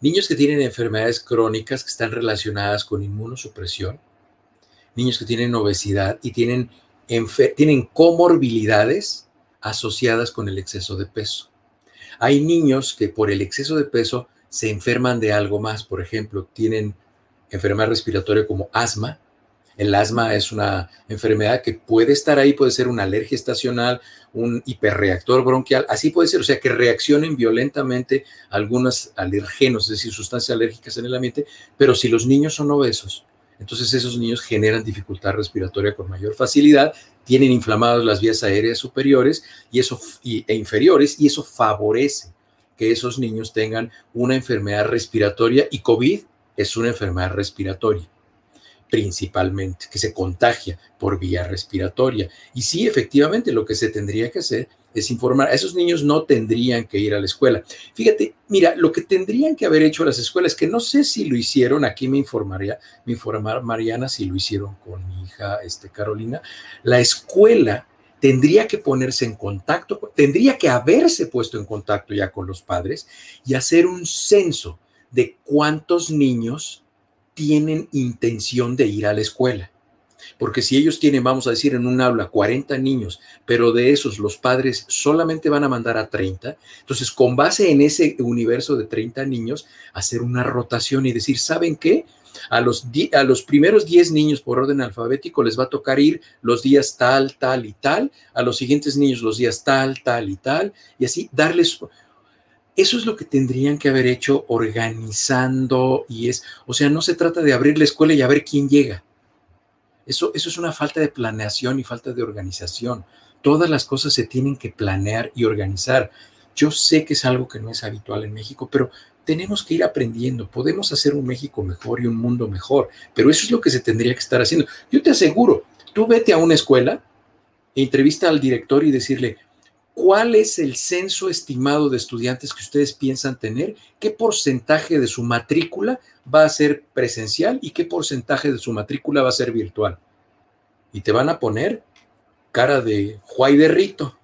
Niños que tienen enfermedades crónicas que están relacionadas con inmunosupresión, niños que tienen obesidad y tienen tienen comorbilidades asociadas con el exceso de peso. Hay niños que por el exceso de peso se enferman de algo más, por ejemplo, tienen enfermedad respiratoria como asma. El asma es una enfermedad que puede estar ahí, puede ser una alergia estacional, un hiperreactor bronquial, así puede ser, o sea, que reaccionen violentamente algunos alergenos, es decir, sustancias alérgicas en el ambiente, pero si los niños son obesos, entonces esos niños generan dificultad respiratoria con mayor facilidad, tienen inflamadas las vías aéreas superiores y eso, e inferiores y eso favorece que esos niños tengan una enfermedad respiratoria y COVID es una enfermedad respiratoria principalmente, que se contagia por vía respiratoria. Y sí, efectivamente, lo que se tendría que hacer es informar. A esos niños no tendrían que ir a la escuela. Fíjate, mira, lo que tendrían que haber hecho las escuelas, que no sé si lo hicieron, aquí me informaría, me informar Mariana si lo hicieron con mi hija este, Carolina, la escuela tendría que ponerse en contacto, tendría que haberse puesto en contacto ya con los padres y hacer un censo de cuántos niños tienen intención de ir a la escuela. Porque si ellos tienen, vamos a decir, en un aula 40 niños, pero de esos los padres solamente van a mandar a 30, entonces con base en ese universo de 30 niños, hacer una rotación y decir, ¿saben qué? A los, a los primeros 10 niños por orden alfabético les va a tocar ir los días tal, tal y tal, a los siguientes niños los días tal, tal y tal, y así darles eso es lo que tendrían que haber hecho organizando y es, o sea, no se trata de abrir la escuela y a ver quién llega. Eso, eso es una falta de planeación y falta de organización. Todas las cosas se tienen que planear y organizar. Yo sé que es algo que no es habitual en México, pero tenemos que ir aprendiendo. Podemos hacer un México mejor y un mundo mejor, pero eso es lo que se tendría que estar haciendo. Yo te aseguro, tú vete a una escuela, entrevista al director y decirle, ¿Cuál es el censo estimado de estudiantes que ustedes piensan tener? ¿Qué porcentaje de su matrícula va a ser presencial y qué porcentaje de su matrícula va a ser virtual? Y te van a poner cara de Juay de Rito.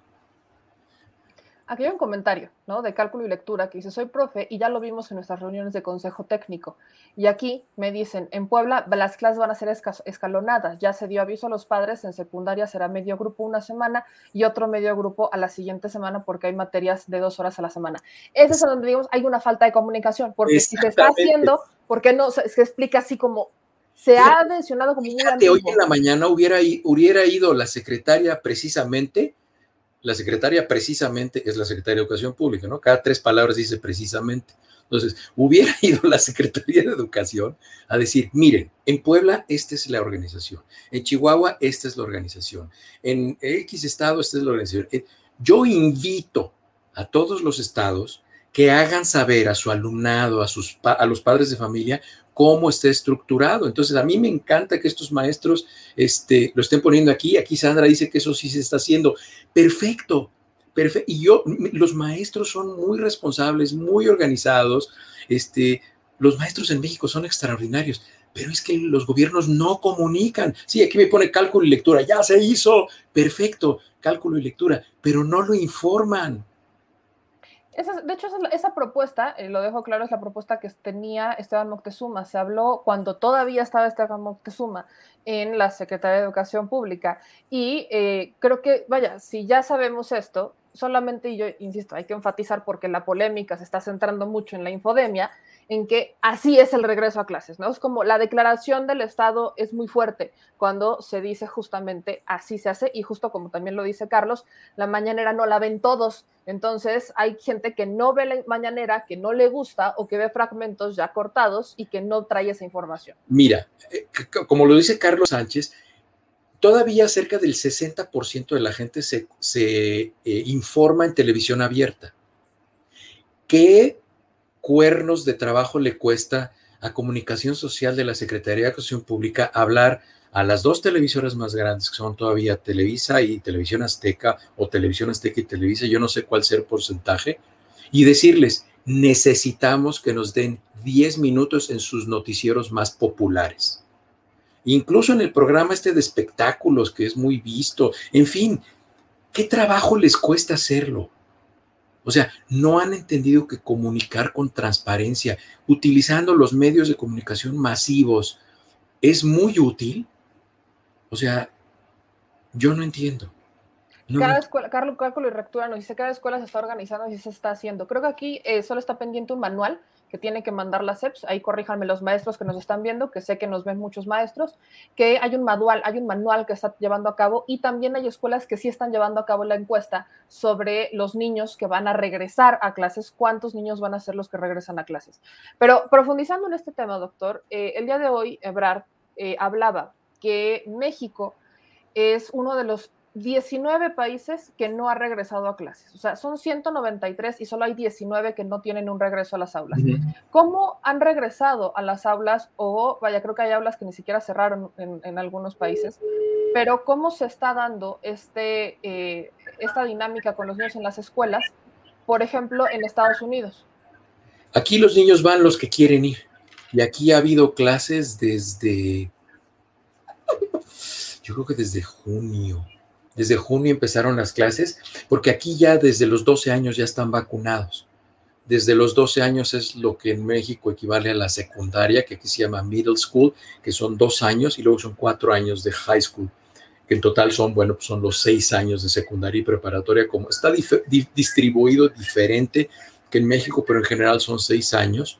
Aquí hay un comentario, ¿no? De cálculo y lectura que dice, soy profe y ya lo vimos en nuestras reuniones de consejo técnico. Y aquí me dicen, en Puebla las clases van a ser escalonadas. Ya se dio aviso a los padres, en secundaria será medio grupo una semana y otro medio grupo a la siguiente semana porque hay materias de dos horas a la semana. Ese es donde digamos, hay una falta de comunicación, porque si se está haciendo, ¿por qué no se, explica así como se ha mencionado como fíjate, hoy en la mañana hubiera, hubiera ido la secretaria precisamente la secretaria precisamente es la secretaria de Educación Pública, ¿no? Cada tres palabras dice precisamente. Entonces, hubiera ido la Secretaría de Educación a decir, miren, en Puebla esta es la organización, en Chihuahua esta es la organización, en X estado esta es la organización. Eh, yo invito a todos los estados que hagan saber a su alumnado, a, sus, a los padres de familia, cómo está estructurado. Entonces, a mí me encanta que estos maestros este, lo estén poniendo aquí. Aquí Sandra dice que eso sí se está haciendo. Perfecto, perfecto. Y yo, los maestros son muy responsables, muy organizados. Este, los maestros en México son extraordinarios, pero es que los gobiernos no comunican. Sí, aquí me pone cálculo y lectura, ya se hizo, perfecto, cálculo y lectura, pero no lo informan de hecho, esa, propuesta, eh, lo dejo claro, es la propuesta que tenía Esteban Moctezuma. Se habló cuando todavía estaba Esteban Moctezuma en la Secretaría de Educación Pública. Y eh, creo que, vaya, si ya sabemos esto, solamente, y yo insisto, hay que enfatizar porque la polémica se está centrando mucho en la infodemia, en que así es el regreso a clases, ¿no? Es como la declaración del Estado es muy fuerte cuando se dice justamente así se hace y justo como también lo dice Carlos, la mañanera no la ven todos, entonces hay gente que no ve la mañanera, que no le gusta o que ve fragmentos ya cortados y que no trae esa información. Mira, eh, como lo dice Carlos Sánchez, todavía cerca del 60% de la gente se, eh, informa en televisión abierta. ¿Qué cuernos de trabajo le cuesta a Comunicación Social de la Secretaría de Educación Pública hablar a las dos televisoras más grandes, que son todavía Televisa y Televisión Azteca, o Televisión Azteca y Televisa, yo no sé cuál sea el porcentaje, y decirles, necesitamos que nos den 10 minutos en sus noticieros más populares. Incluso en el programa este de espectáculos, que es muy visto, en fin, ¿qué trabajo les cuesta hacerlo? O sea, no han entendido que comunicar con transparencia, utilizando los medios de comunicación masivos, es muy útil. O sea, Yo no entiendo. No cada escuela, Carlos Cálculo y Rectura nos dice, cada escuela se está organizando y se está haciendo. Creo que aquí eh, solo está pendiente un manual que tiene que mandar la SEPS. Ahí corríjanme los maestros que nos están viendo, que sé que nos ven muchos maestros, que hay un manual, hay un manual que está llevando a cabo y también hay escuelas que sí están llevando a cabo la encuesta sobre los niños que van a regresar a clases, cuántos niños van a ser los que regresan a clases. Pero profundizando en este tema, doctor, eh, el día de hoy, Ebrard eh, hablaba que México es uno de los 19 países que no ha regresado a clases. O sea, son 193 y solo hay 19 que no tienen un regreso a las aulas. ¿Cómo han regresado a las aulas? O vaya, creo que hay aulas que ni siquiera cerraron en, en algunos países. Pero ¿cómo se está dando este, eh, esta dinámica con los niños en las escuelas? Por ejemplo, en Estados Unidos. Aquí los niños van los que quieren ir. Y aquí ha habido clases desde, yo creo que desde junio. Desde junio empezaron las clases, porque aquí ya desde los 12 años ya están vacunados. Desde los 12 años es lo que en México equivale a la secundaria, que aquí se llama middle school, que son dos años, y luego son cuatro años de high school, que en total son, bueno, pues son los seis años de secundaria y preparatoria, como está distribuido diferente que en México, pero en general son seis años.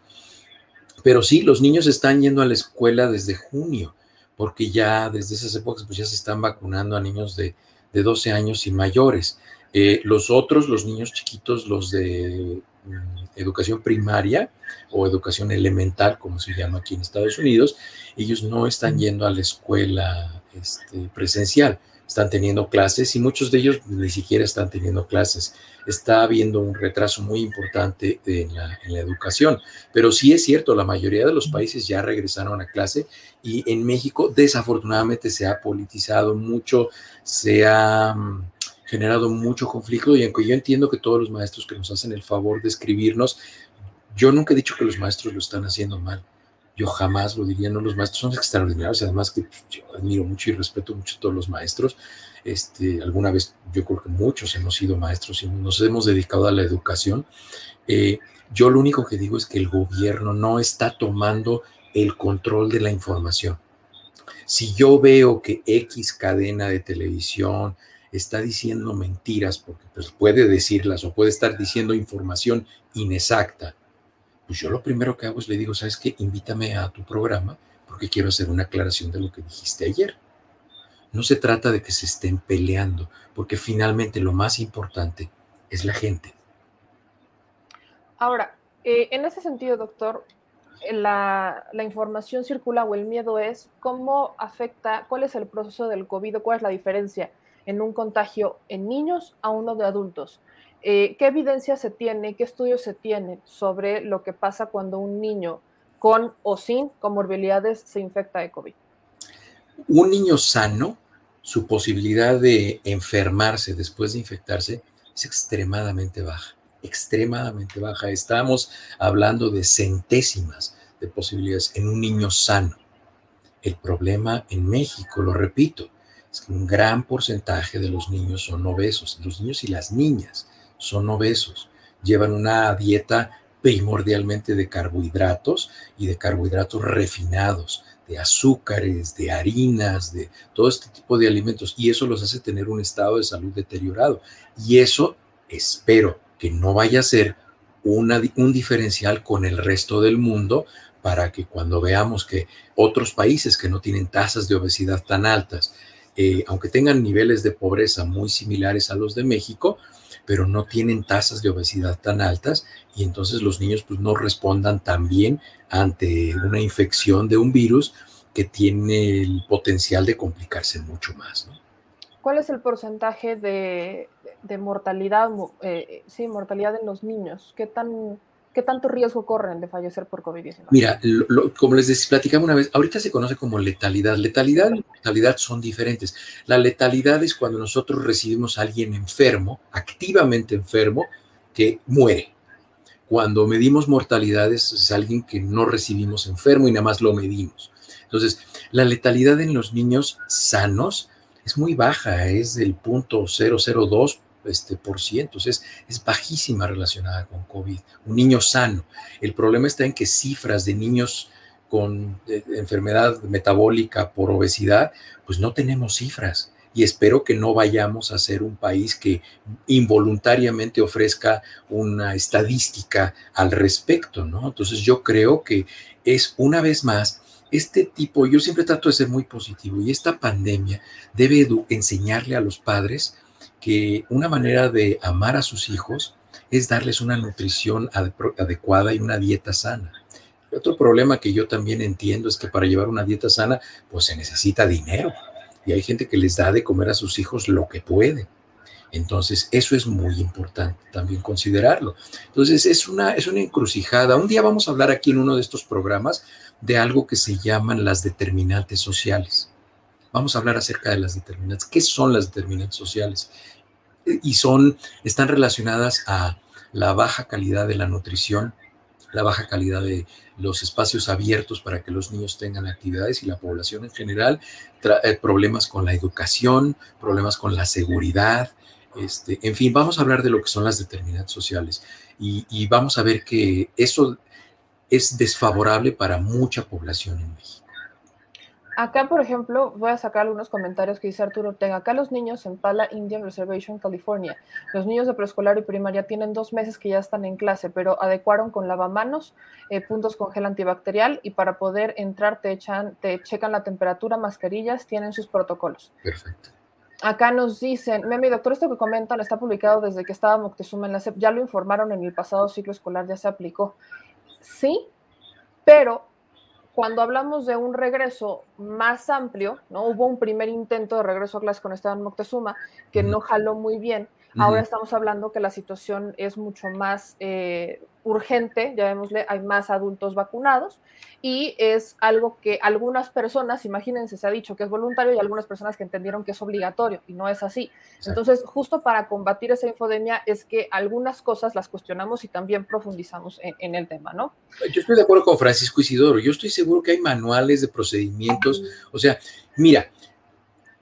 Pero sí, los niños están yendo a la escuela desde junio, porque ya desde esas épocas pues ya se están vacunando a niños de, de 12 años y mayores. Eh, los otros, los niños chiquitos, los de mm, educación primaria o educación elemental, como se llama aquí en Estados Unidos, ellos no están yendo a la escuela este, presencial, están teniendo clases y muchos de ellos ni siquiera están teniendo clases. Está habiendo un retraso muy importante en la, educación, pero sí es cierto, la mayoría de los países ya regresaron a clase y en México desafortunadamente se ha politizado mucho, se ha mm, generado mucho conflicto y aunque yo entiendo que todos los maestros que nos hacen el favor de escribirnos, yo nunca he dicho que los maestros lo están haciendo mal. Yo jamás lo diría, no, los maestros son extraordinarios, además que pues, yo admiro mucho y respeto mucho a todos los maestros. Este, alguna vez yo creo que muchos hemos sido maestros y nos hemos dedicado a la educación. Eh, yo lo único que digo es que el gobierno no está tomando el control de la información. Si yo veo que X cadena de televisión está diciendo mentiras, porque pues, puede decirlas o puede estar diciendo información inexacta, pues yo lo primero que hago es le digo, ¿sabes qué? Invítame a tu programa porque quiero hacer una aclaración de lo que dijiste ayer. No se trata de que se estén peleando, porque finalmente lo más importante es la gente. Ahora, eh, en ese sentido, doctor, eh, la, la, información circula o el miedo es cómo afecta, cuál es el proceso del COVID, cuál es la diferencia en un contagio en niños a uno de adultos. Eh, ¿Qué evidencia se tiene, qué estudios se tienen sobre lo que pasa cuando un niño con o sin comorbilidades se infecta de COVID? Un niño sano, su posibilidad de enfermarse después de infectarse es extremadamente baja, extremadamente baja. Estamos hablando de centésimas de posibilidades en un niño sano. El problema en México, lo repito, es que un gran porcentaje de los niños son obesos, los niños y las niñas son obesos, llevan una dieta primordialmente de carbohidratos y de carbohidratos refinados, de azúcares, de harinas, de todo este tipo de alimentos, y eso los hace tener un estado de salud deteriorado. Y eso espero que no vaya a ser una, un diferencial con el resto del mundo para que cuando veamos que otros países que no tienen tasas de obesidad tan altas, eh, aunque tengan niveles de pobreza muy similares a los de México, pero no tienen tasas de obesidad tan altas y entonces los niños pues no respondan tan bien ante una infección de un virus que tiene el potencial de complicarse mucho más. ¿no? ¿Cuál es el porcentaje de, mortalidad, eh, sí, mortalidad en los niños? ¿Qué tan ¿qué tanto riesgo corren de fallecer por COVID-19? Mira, como les platicaba una vez, ahorita se conoce como letalidad. Letalidad y mortalidad son diferentes. La letalidad es cuando nosotros recibimos a alguien enfermo, activamente enfermo, que muere. Cuando medimos mortalidades es alguien que no recibimos enfermo y nada más lo medimos. Entonces, la letalidad en los niños sanos es muy baja, es del punto 002 este, por ciento, es, es bajísima relacionada con COVID. Un niño sano. El problema está en que cifras de niños con eh, enfermedad metabólica por obesidad, pues no tenemos cifras. y espero que no vayamos a ser un país que involuntariamente ofrezca una estadística al respecto, ¿no? Entonces yo creo que es una vez más este tipo, yo siempre trato de ser muy positivo y esta pandemia debe enseñarle a los padres que una manera de amar a sus hijos es darles una nutrición adecuada y una dieta sana. Otro problema que yo también entiendo es que para llevar una dieta sana, pues se necesita dinero. Y hay gente que les da de comer a sus hijos lo que puede. Entonces, eso es muy importante también considerarlo. Entonces, es una, es una encrucijada. Un día vamos a hablar aquí en uno de estos programas de algo que se llaman las determinantes sociales. Vamos a hablar acerca de las determinantes. ¿Qué son las determinantes sociales? Y son, están relacionadas a la baja calidad de la nutrición, la baja calidad de los espacios abiertos para que los niños tengan actividades y la población en general, eh, problemas con la educación, problemas con la seguridad, este, en fin, vamos a hablar de lo que son las determinantes sociales y, y vamos a ver que eso es desfavorable para mucha población en México. Acá, por ejemplo, voy a sacar algunos comentarios que dice Arturo Ortega. Acá los niños en Pala Indian Reservation, California, los niños de preescolar y primaria tienen dos meses que ya están en clase, pero adecuaron con lavamanos, eh, puntos con gel antibacterial y para poder entrar te, echan, te checan la temperatura, mascarillas, tienen sus protocolos. Perfecto. Acá nos dicen, mi doctor, esto que comentan está publicado desde que estaba Moctezuma en la SEP, ya lo informaron en el pasado ciclo escolar, ya se aplicó. Sí, pero cuando hablamos de un regreso más amplio, ¿no? Hubo un primer intento de regreso a clase con Esteban Moctezuma que no jaló muy bien. Ahora estamos hablando que la situación es mucho más eh, urgente, llamémosle, hay más adultos vacunados y es algo que algunas personas, imagínense, se ha dicho que es voluntario y algunas personas que entendieron que es obligatorio y no es así. Entonces, justo para combatir esa infodemia es que algunas cosas las cuestionamos y también profundizamos en, el tema, ¿no? Yo estoy de acuerdo con Francisco Isidoro, yo estoy seguro que hay manuales de procedimientos, o sea, mira,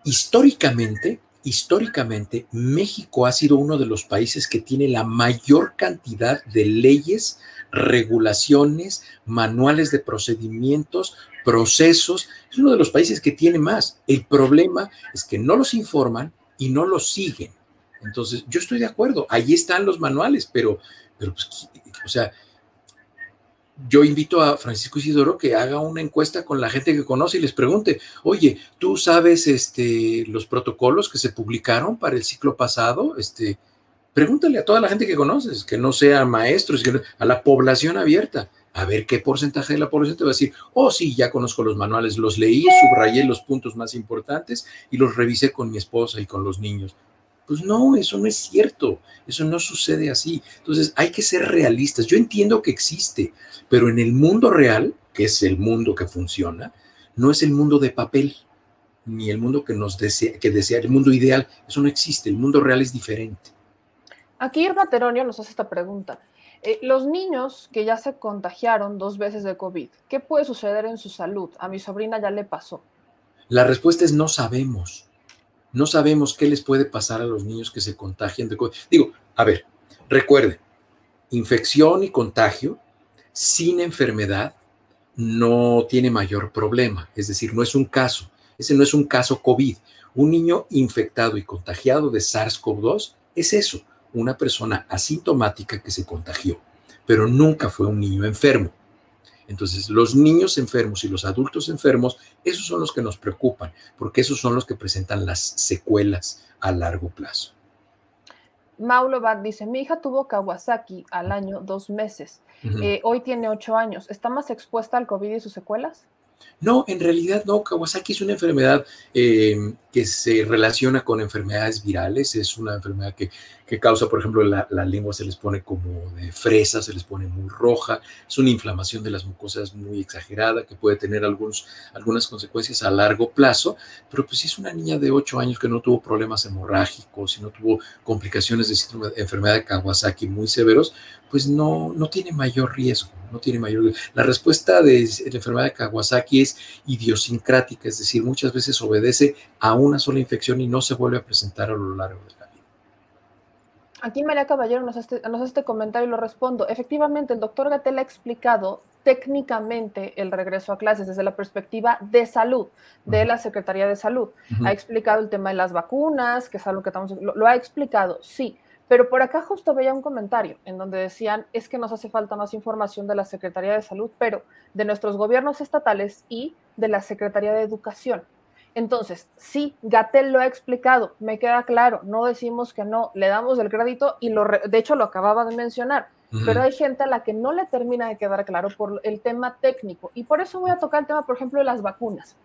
históricamente históricamente México ha sido uno de los países que tiene la mayor cantidad de leyes, regulaciones, manuales de procedimientos, procesos. Es uno de los países que tiene más. El problema es que no los informan y no los siguen. Entonces, yo estoy de acuerdo, ahí están los manuales, pero, pero pues, o sea, yo invito a Francisco Isidoro que haga una encuesta con la gente que conoce y les pregunte, oye, ¿tú sabes este, los protocolos que se publicaron para el ciclo pasado? Este, pregúntale a toda la gente que conoces, que no sean maestros, a la población abierta, a ver qué porcentaje de la población te va a decir, oh sí, ya conozco los manuales, los leí, subrayé los puntos más importantes y los revisé con mi esposa y con los niños. Pues no, eso no es cierto, eso no sucede así. Entonces hay que ser realistas. Yo entiendo que existe, pero en el mundo real, que es el mundo que funciona, no es el mundo de papel, ni el mundo que nos desea, que desea, el mundo ideal, eso no existe, el mundo real es diferente. Aquí Irma Teronio nos hace esta pregunta. Eh, los niños que ya se contagiaron dos veces de COVID, ¿qué puede suceder en su salud? A mi sobrina ya le pasó. La respuesta es no sabemos. No sabemos qué les puede pasar a los niños que se contagian de COVID. Digo, a ver, recuerden, infección y contagio sin enfermedad no tiene mayor problema. Es decir, no es un caso. Ese no es un caso COVID. Un niño infectado y contagiado de SARS-CoV-2 es eso, una persona asintomática que se contagió, pero nunca fue un niño enfermo. Entonces, los niños enfermos y los adultos enfermos, esos son los que nos preocupan, porque esos son los que presentan las secuelas a largo plazo. Maulo Bad dice, mi hija tuvo Kawasaki al año dos meses. Eh, hoy tiene ocho años. ¿Está más expuesta al COVID y sus secuelas? No, en realidad no. Kawasaki es una enfermedad eh, que se relaciona con enfermedades virales. Es una enfermedad que, causa, por ejemplo, la, lengua se les pone como de fresa, se les pone muy roja. Es una inflamación de las mucosas muy exagerada que puede tener algunos, algunas consecuencias a largo plazo. Pero pues si es una niña de 8 años que no tuvo problemas hemorrágicos y no tuvo complicaciones de, de enfermedad de Kawasaki muy severos, pues no, no tiene mayor riesgo, no tiene mayor La respuesta de la enfermedad de Kawasaki es idiosincrática, es decir, muchas veces obedece a una sola infección y no se vuelve a presentar a lo largo de la vida. Aquí María Caballero nos hace, nos hace este comentario y lo respondo. Efectivamente, el doctor Gatel ha explicado técnicamente el regreso a clases desde la perspectiva de salud de la Secretaría de Salud. Ha explicado el tema de las vacunas, que es algo que estamos, lo, lo ha explicado, sí. Pero por acá justo veía un comentario en donde decían, es que nos hace falta más información de la Secretaría de Salud, pero de nuestros gobiernos estatales y de la Secretaría de Educación. Entonces, sí, Gatel lo ha explicado, me queda claro, no decimos que no, le damos el crédito y lo, re- de hecho lo acababa de mencionar, pero hay gente a la que no le termina de quedar claro por el tema técnico. Y por eso voy a tocar el tema, por ejemplo, de las vacunas.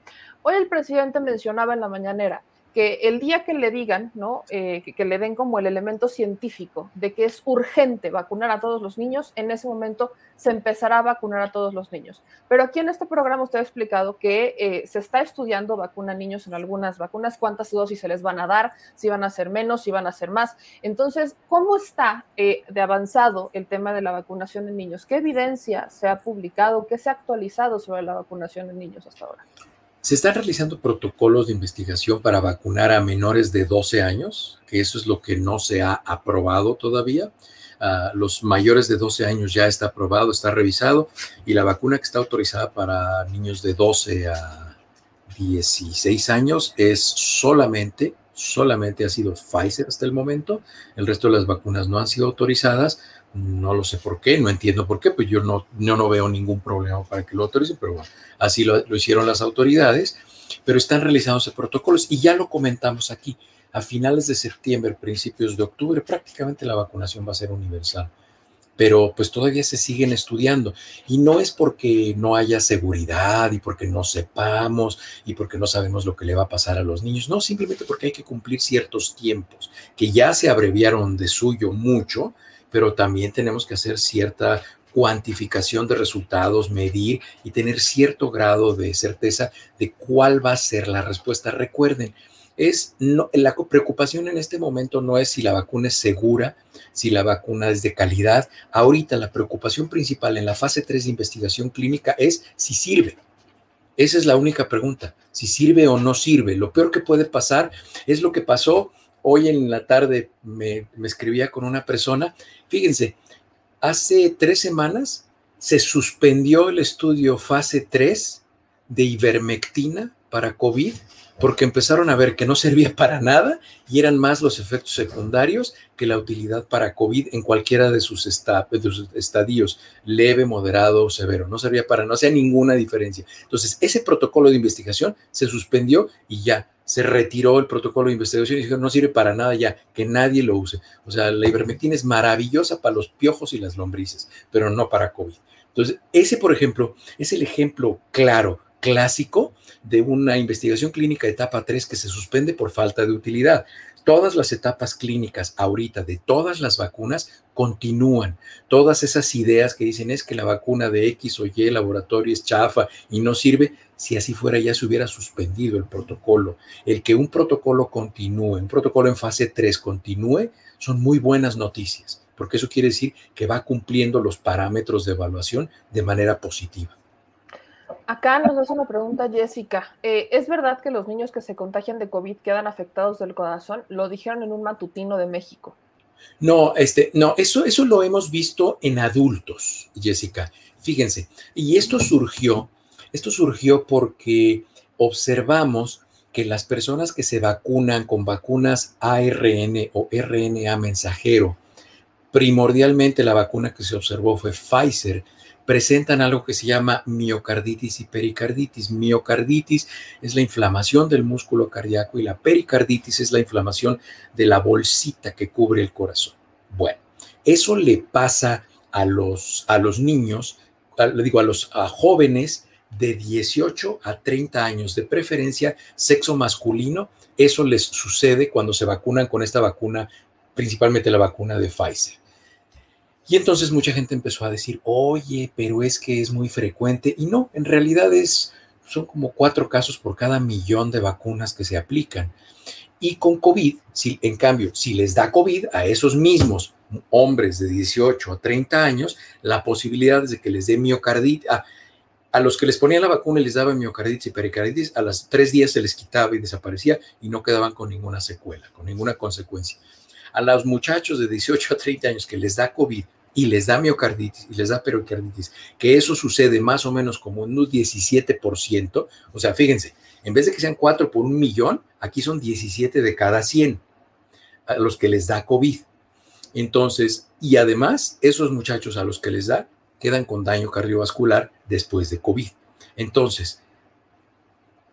Hoy el presidente mencionaba en la mañanera que el día que le digan, ¿no? Eh, que, le den como el elemento científico de que es urgente vacunar a todos los niños, en ese momento se empezará a vacunar a todos los niños. Pero aquí en este programa usted ha explicado que eh, se está estudiando vacuna a niños en algunas vacunas, cuántas dosis se les van a dar, si van a ser menos, si van a ser más. Entonces, ¿cómo está eh, de avanzado el tema de la vacunación en niños? ¿Qué evidencia se ha publicado? ¿Qué se ha actualizado sobre la vacunación en niños hasta ahora? Se están realizando protocolos de investigación para vacunar a menores de 12 años, que eso es lo que no se ha aprobado todavía. Uh, los mayores de 12 años ya está aprobado, está revisado, y la vacuna que está autorizada para niños de 12 a 16 años es solamente, solamente ha sido Pfizer hasta el momento. El resto de las vacunas no han sido autorizadas. No lo sé por qué, no entiendo por qué, pues yo no, yo no veo ningún problema para que lo autoricen, pero bueno, así lo, lo hicieron las autoridades, pero están realizándose protocolos y ya lo comentamos aquí. A finales de septiembre, principios de octubre, prácticamente la vacunación va a ser universal pero pues todavía se siguen estudiando. Y no es porque no haya seguridad y porque no sepamos y porque no sabemos lo que le va a pasar a los niños, no, simplemente porque hay que cumplir ciertos tiempos que ya se abreviaron de suyo mucho, pero también tenemos que hacer cierta cuantificación de resultados, medir y tener cierto grado de certeza de cuál va a ser la respuesta. Recuerden, es no, la preocupación en este momento no es si la vacuna es segura, si la vacuna es de calidad. Ahorita la preocupación principal en la fase 3 de investigación clínica es si sirve. Esa es la única pregunta, si sirve o no sirve. Lo peor que puede pasar es lo que pasó hoy en la tarde, me, escribía con una persona. Fíjense, hace tres semanas se suspendió el estudio fase 3 de ivermectina para COVID porque empezaron a ver que no servía para nada y eran más los efectos secundarios que la utilidad para COVID en cualquiera de sus, de sus estadios, leve, moderado o severo. No servía para no hacía ninguna diferencia. Entonces, ese protocolo de investigación se suspendió y ya se retiró el protocolo de investigación y dijo, no sirve para nada ya, que nadie lo use. O sea, la ivermectina es maravillosa para los piojos y las lombrices, pero no para COVID. Entonces, ese, por ejemplo, es el ejemplo claro, clásico de una investigación clínica de etapa 3 que se suspende por falta de utilidad. Todas las etapas clínicas ahorita de todas las vacunas continúan. Todas esas ideas que dicen es que la vacuna de X o Y laboratorio es chafa y no sirve, si así fuera ya se hubiera suspendido el protocolo. El que un protocolo continúe, un protocolo en fase 3 continúe, son muy buenas noticias, porque eso quiere decir que va cumpliendo los parámetros de evaluación de manera positiva. Acá nos hace una pregunta Jessica. Eh, ¿Es verdad que los niños que se contagian de COVID quedan afectados del corazón? Lo dijeron en un matutino de México. No, este, no, eso, eso lo hemos visto en adultos, Jessica. Fíjense, y esto surgió, esto surgió porque observamos que las personas que se vacunan con vacunas ARN o RNA mensajero, primordialmente la vacuna que se observó fue Pfizer, presentan algo que se llama miocarditis y pericarditis. Miocarditis es la inflamación del músculo cardíaco y la pericarditis es la inflamación de la bolsita que cubre el corazón. Bueno, eso le pasa a los, a los niños, le digo a los a jóvenes de 18 a 30 años, de preferencia sexo masculino. Eso les sucede cuando se vacunan con esta vacuna, principalmente la vacuna de Pfizer. Y entonces mucha gente empezó a decir, oye, pero es que es muy frecuente. Y no, en realidad es, son como cuatro casos por cada millón de vacunas que se aplican. Y con COVID, si, en cambio, si les da COVID a esos mismos hombres de 18 a 30 años, la posibilidad es de que les dé miocarditis. A los que les ponían la vacuna y les daba miocarditis y pericarditis, a los tres días se les quitaba y desaparecía y no quedaban con ninguna secuela, con ninguna consecuencia. a los muchachos de 18 a 30 años que les da COVID y les da miocarditis y les da pericarditis, que eso sucede más o menos como en un 17%, o sea, fíjense, en vez de que sean 4 por un millón, aquí son 17 de cada 100 a los que les da COVID. Entonces, y además, esos muchachos a los que les da quedan con daño cardiovascular después de COVID. Entonces,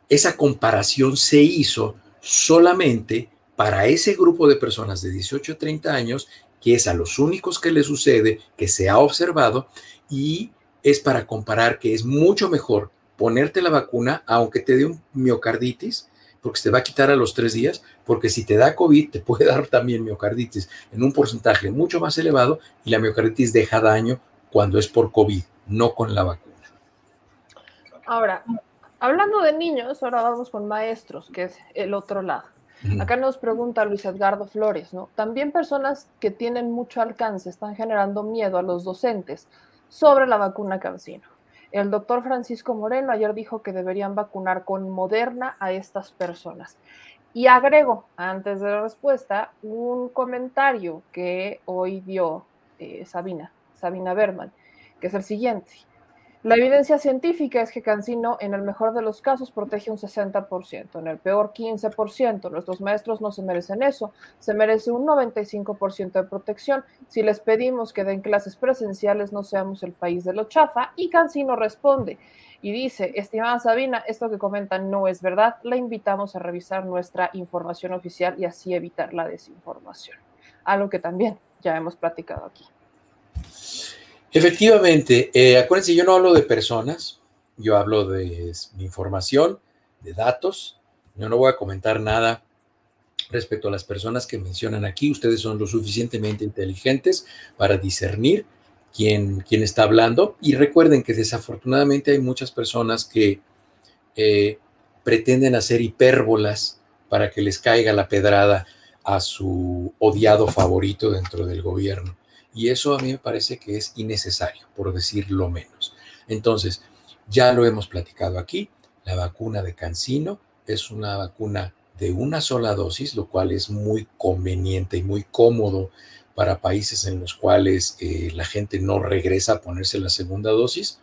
esa comparación se hizo solamente para ese grupo de personas de 18 a 30 años, que es a los únicos que le sucede, que se ha observado, y es para comparar que es mucho mejor ponerte la vacuna, aunque te dé un miocarditis, porque se te va a quitar a los tres días, porque si te da COVID, te puede dar también miocarditis en un porcentaje mucho más elevado y la miocarditis deja daño cuando es por COVID, no con la vacuna. Ahora, hablando de niños, ahora vamos con maestros, que es el otro lado. Acá nos pregunta Luis Edgardo Flores, ¿no? También personas que tienen mucho alcance están generando miedo a los docentes sobre la vacuna Cancino. El doctor Francisco Moreno ayer dijo que deberían vacunar con Moderna a estas personas. Y agrego, antes de la respuesta, un comentario que hoy dio eh, Sabina, Sabina Berman, que es el siguiente. La evidencia científica es que Cancino, en el mejor de los casos, protege un 60%, en el peor 15%. Nuestros maestros no se merecen eso, se merece un 95% de protección. Si les pedimos que den clases presenciales, no seamos el país de lo chafa. Y Cancino responde y dice, estimada Sabina, esto que comentan no es verdad, la invitamos a revisar nuestra información oficial y así evitar la desinformación. Algo que también ya hemos platicado aquí. Efectivamente, eh, acuérdense, yo no hablo de personas, yo hablo de información, de datos. Yo no voy a comentar nada respecto a las personas que mencionan aquí. Ustedes son lo suficientemente inteligentes para discernir quién, quién está hablando. Y recuerden que desafortunadamente hay muchas personas que eh, pretenden hacer hipérbolas para que les caiga la pedrada a su odiado favorito dentro del gobierno. Y eso a mí me parece que es innecesario, por decirlo menos. Entonces, ya lo hemos platicado aquí, la vacuna de Cancino es una vacuna de una sola dosis, lo cual es muy conveniente y muy cómodo para países en los cuales eh, la gente no regresa a ponerse la segunda dosis.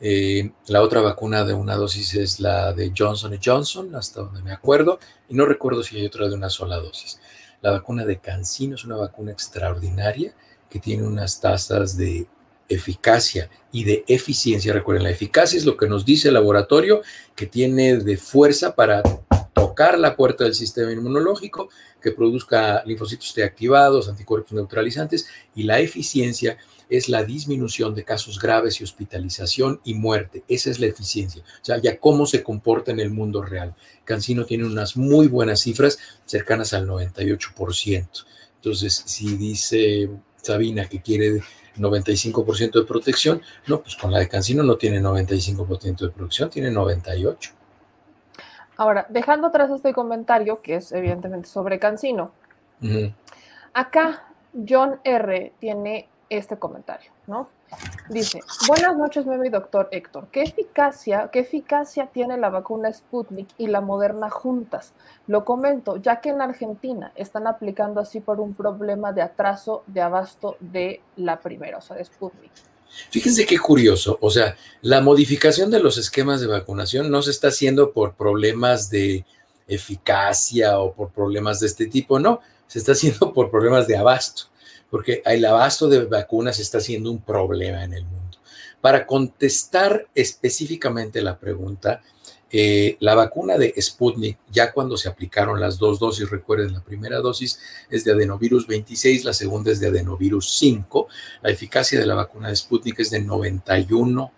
Eh, la otra vacuna de una dosis es la de Johnson Johnson, hasta donde me acuerdo, y no recuerdo si hay otra de una sola dosis. La vacuna de Cancino es una vacuna extraordinaria que tiene unas tasas de eficacia y de eficiencia. Recuerden, la eficacia es lo que nos dice el laboratorio, que tiene de fuerza para tocar la puerta del sistema inmunológico, que produzca linfocitos T activados, anticuerpos neutralizantes, y la eficiencia es la disminución de casos graves y hospitalización y muerte. Esa es la eficiencia. O sea, ya cómo se comporta en el mundo real. Cancino tiene unas muy buenas cifras, cercanas al 98%. Entonces, si dice Sabina que quiere 95% de protección, no, pues con la de Cancino no tiene 95% de protección, tiene 98%. Ahora, dejando atrás este comentario, que es evidentemente sobre Cancino, acá John R. tiene este comentario, ¿no? Dice, buenas noches, mi doctor Héctor. ¿Qué eficacia, ¿Qué eficacia tiene la vacuna Sputnik y la Moderna juntas? Lo comento, ya que en Argentina están aplicando así por un problema de atraso de abasto de la primera, o sea, de Sputnik. Fíjense qué curioso, o sea, la modificación de los esquemas de vacunación no se está haciendo por problemas de eficacia o por problemas de este tipo, no, se está haciendo por problemas de abasto porque el abasto de vacunas está siendo un problema en el mundo. Para contestar específicamente la pregunta, eh, la vacuna de Sputnik, ya cuando se aplicaron las dos dosis, recuerden, la primera dosis es de adenovirus 26, la segunda es de adenovirus 5. La eficacia de la vacuna de Sputnik es de 91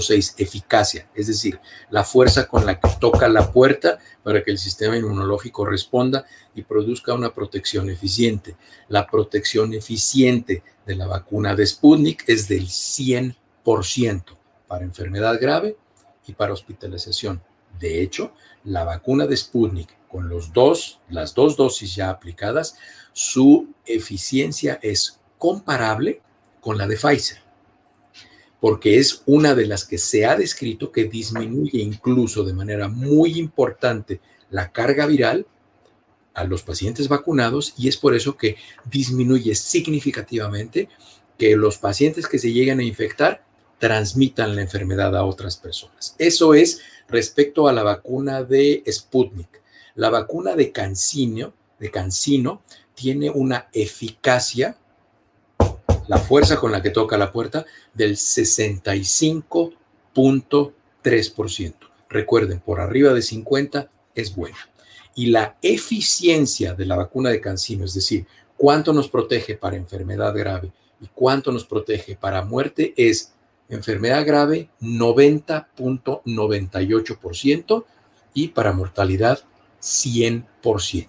6 eficacia, es decir, la fuerza con la que toca la puerta para que el sistema inmunológico responda y produzca una protección eficiente. La protección eficiente de la vacuna de Sputnik es del 100% para enfermedad grave y para hospitalización. De hecho, la vacuna de Sputnik con los dos, las dos dosis ya aplicadas, su eficiencia es comparable con la de Pfizer porque es una de las que se ha descrito que disminuye incluso de manera muy importante la carga viral a los pacientes vacunados y es por eso que disminuye significativamente que los pacientes que se lleguen a infectar transmitan la enfermedad a otras personas. Eso es respecto a la vacuna de Sputnik. La vacuna de Cancino, de Cancino tiene una eficacia, la fuerza con la que toca la puerta, del 65.3%. Recuerden, por arriba de 50 es buena. Y la eficiencia de la vacuna de Cancino, es decir, cuánto nos protege para enfermedad grave y cuánto nos protege para muerte, es enfermedad grave 90.98% y para mortalidad 100%.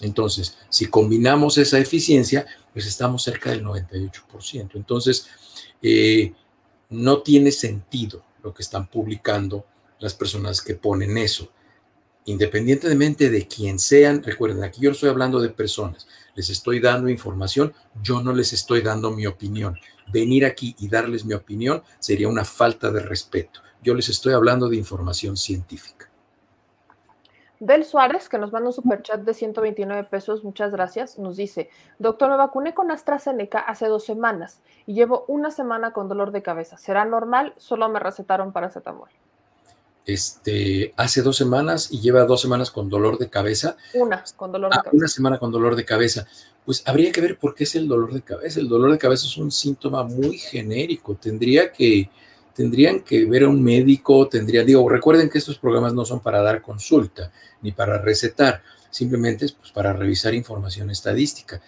Entonces, si combinamos esa eficiencia, pues estamos cerca del 98%. Entonces, eh, no tiene sentido lo que están publicando las personas que ponen eso. Independientemente de quién sean, recuerden, aquí yo estoy hablando de personas, les estoy dando información, yo no les estoy dando mi opinión. Venir aquí y darles mi opinión sería una falta de respeto. Yo les estoy hablando de información científica. Del Suárez, que nos manda un superchat de 129 pesos, muchas gracias, nos dice, doctor, me vacuné con AstraZeneca hace dos semanas y llevo una semana con dolor de cabeza. ¿Será normal? Solo me recetaron paracetamol. Este, hace dos semanas y lleva dos semanas con dolor de cabeza. Una, con dolor de Ah, cabeza. una semana con dolor de cabeza. Pues habría que ver por qué es el dolor de cabeza. El dolor de cabeza es un síntoma muy genérico. Tendría que, tendrían que ver a un médico, tendrían, digo, recuerden que estos programas no son para dar consulta ni para recetar, simplemente es pues, para revisar información estadística.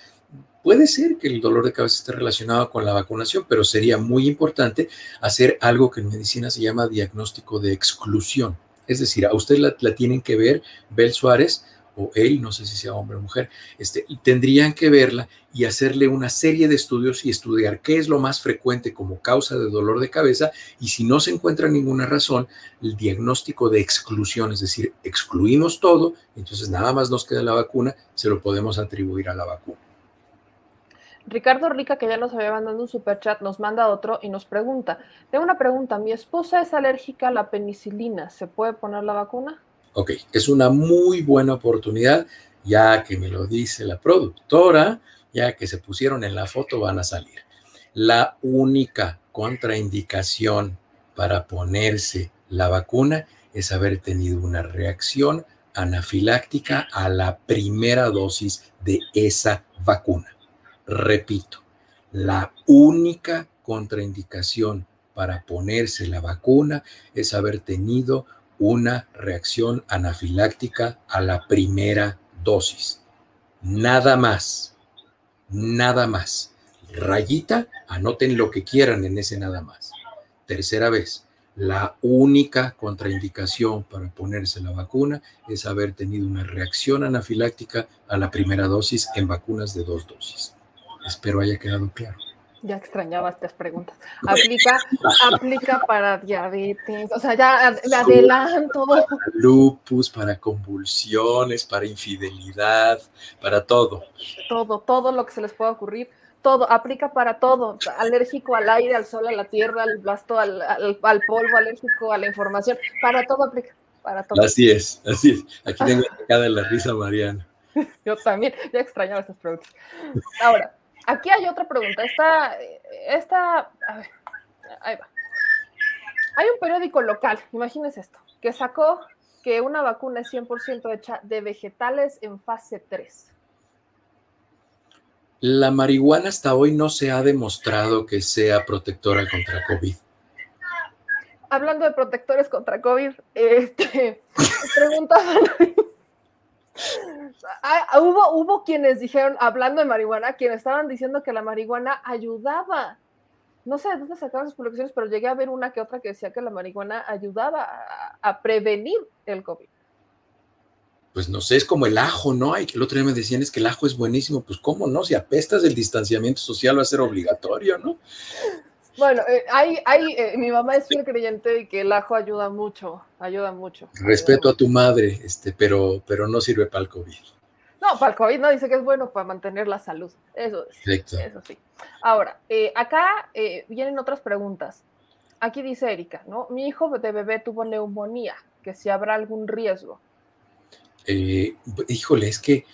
Puede ser que el dolor de cabeza esté relacionado con la vacunación, pero sería muy importante hacer algo que en medicina se llama diagnóstico de exclusión. Es decir, a usted la, la tienen que ver, Bel Suárez, o él, no sé si sea hombre o mujer, este, tendrían que verla y hacerle una serie de estudios y estudiar qué es lo más frecuente como causa de dolor de cabeza y si no se encuentra ninguna razón, el diagnóstico de exclusión, es decir, excluimos todo, entonces nada más nos queda la vacuna, se lo podemos atribuir a la vacuna. Ricardo Rica, que ya nos había mandado un superchat, nos manda otro y nos pregunta, tengo una pregunta, mi esposa es alérgica a la penicilina, ¿se puede poner la vacuna? Ok, es una muy buena oportunidad, ya que me lo dice la productora, ya que se pusieron en la foto van a salir. La única contraindicación para ponerse la vacuna es haber tenido una reacción anafiláctica a la primera dosis de esa vacuna. Repito, la única contraindicación para ponerse la vacuna es haber tenido una reacción anafiláctica a la primera dosis. Nada más, nada más. Rayita, anoten lo que quieran en ese nada más. Tercera vez, la única contraindicación para ponerse la vacuna es haber tenido una reacción anafiláctica a la primera dosis en vacunas de dos dosis. Espero haya quedado claro. Ya extrañaba estas preguntas. Aplica, aplica para diabetes, o sea, ya me adelanto. Para lupus, para convulsiones, para infidelidad, para todo. Todo, todo lo que se les pueda ocurrir, todo, aplica para todo. Alérgico al aire, al sol, a la tierra, al blasto, al, al, al polvo, alérgico a la información, para todo aplica, para todo. Así es, así es. Aquí tengo sacada la risa Mariana. Yo también, ya extrañaba estas preguntas. Ahora, aquí hay otra pregunta. Esta, esta, a ver, ahí va. Hay un periódico local, imagínense esto, que sacó que una vacuna es 100% hecha de vegetales en fase 3. La marihuana hasta hoy no se ha demostrado que sea protectora contra COVID. Hablando de protectores contra COVID, este, preguntaban. Ah, hubo, hubo quienes dijeron, hablando de marihuana, quienes estaban diciendo que la marihuana ayudaba. No sé de dónde sacaron sus publicaciones, pero llegué a ver una que otra que decía que la marihuana ayudaba a, prevenir el COVID. Pues no sé, es como el ajo, ¿no? Que el otro día me decían es que el ajo es buenísimo. Pues cómo no, si apestas el distanciamiento social va a ser obligatorio, ¿no? Bueno, eh, hay, hay, eh, mi mamá es fiel creyente de que el ajo ayuda mucho, ayuda mucho. Respeto ayuda a tu madre, este, pero, pero no sirve para el COVID. No, para el COVID no dice que es bueno para mantener la salud. Eso es. Perfecto. Eso sí. Ahora, eh, acá eh, vienen otras preguntas. Aquí dice Erika, ¿no? Mi hijo de bebé tuvo neumonía, que si habrá algún riesgo. híjole, es que,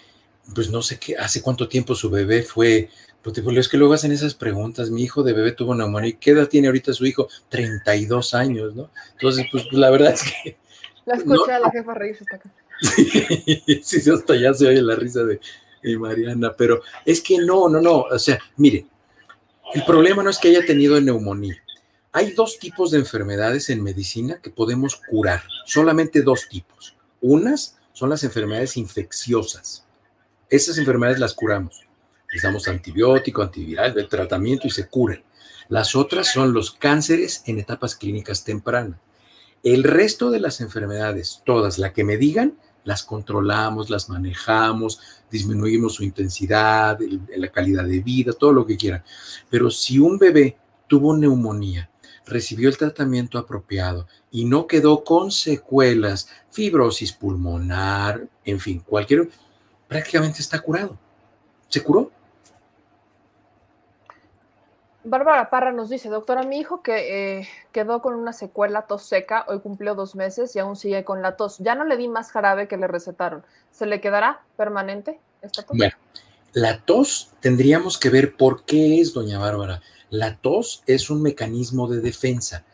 pues no sé qué, hace cuánto tiempo su bebé fue, pues es que luego hacen esas preguntas, mi hijo de bebé tuvo neumonía, ¿qué edad tiene ahorita su hijo? 32 años, ¿no? Entonces, pues, la verdad es que... La escuché a la jefa reírse hasta acá. Sí, sí, hasta ya se oye la risa de, de Mariana, pero es que no, no, no, o sea, mire, el problema no es que haya tenido neumonía. Hay dos tipos de enfermedades en medicina que podemos curar, solamente dos tipos. Unas son las enfermedades infecciosas. Esas enfermedades las curamos. Damos antibiótico, antiviral, el tratamiento y se curan. Las otras son los cánceres en etapas clínicas tempranas. El resto de las enfermedades, todas, la que me digan, las controlamos, las manejamos, disminuimos su intensidad, la calidad de vida, todo lo que quieran. Pero si un bebé tuvo neumonía, recibió el tratamiento apropiado y no quedó con secuelas, fibrosis pulmonar, en fin, cualquier, prácticamente está curado. Se curó. Bárbara Parra nos dice, doctora, mi hijo que eh, quedó con una secuela tos seca, hoy cumplió dos meses y aún sigue con la tos. Ya no le di más jarabe que le recetaron. ¿Se le quedará permanente esta tos? Bueno, la tos tendríamos que ver por qué es, doña Bárbara. La tos es un mecanismo de defensa.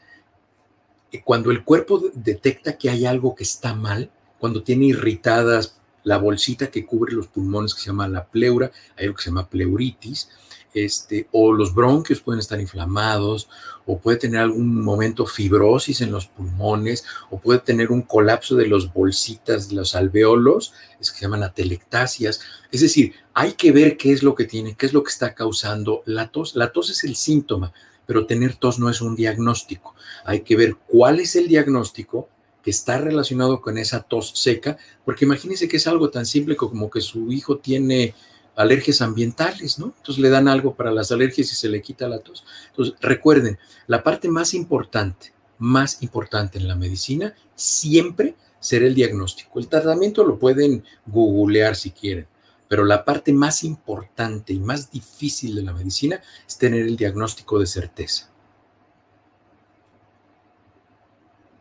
Cuando el cuerpo detecta que hay algo que está mal, cuando tiene irritadas la bolsita que cubre los pulmones que se llama la pleura, hay algo que se llama pleuritis, este, o los bronquios pueden estar inflamados, o puede tener algún momento fibrosis en los pulmones, o puede tener un colapso de los bolsitas, de los alveolos, es que se llaman atelectasias. Es decir, hay que ver qué es lo que tiene, qué es lo que está causando la tos. La tos es el síntoma, pero tener tos no es un diagnóstico. Hay que ver cuál es el diagnóstico que está relacionado con esa tos seca, porque imagínense que es algo tan simple como que su hijo tiene alergias ambientales, ¿no? Entonces le dan algo para las alergias y se le quita la tos. Entonces, recuerden, la parte más importante, más importante en la medicina, siempre será el diagnóstico. El tratamiento lo pueden googlear si quieren, pero la parte más importante y más difícil de la medicina es tener el diagnóstico de certeza.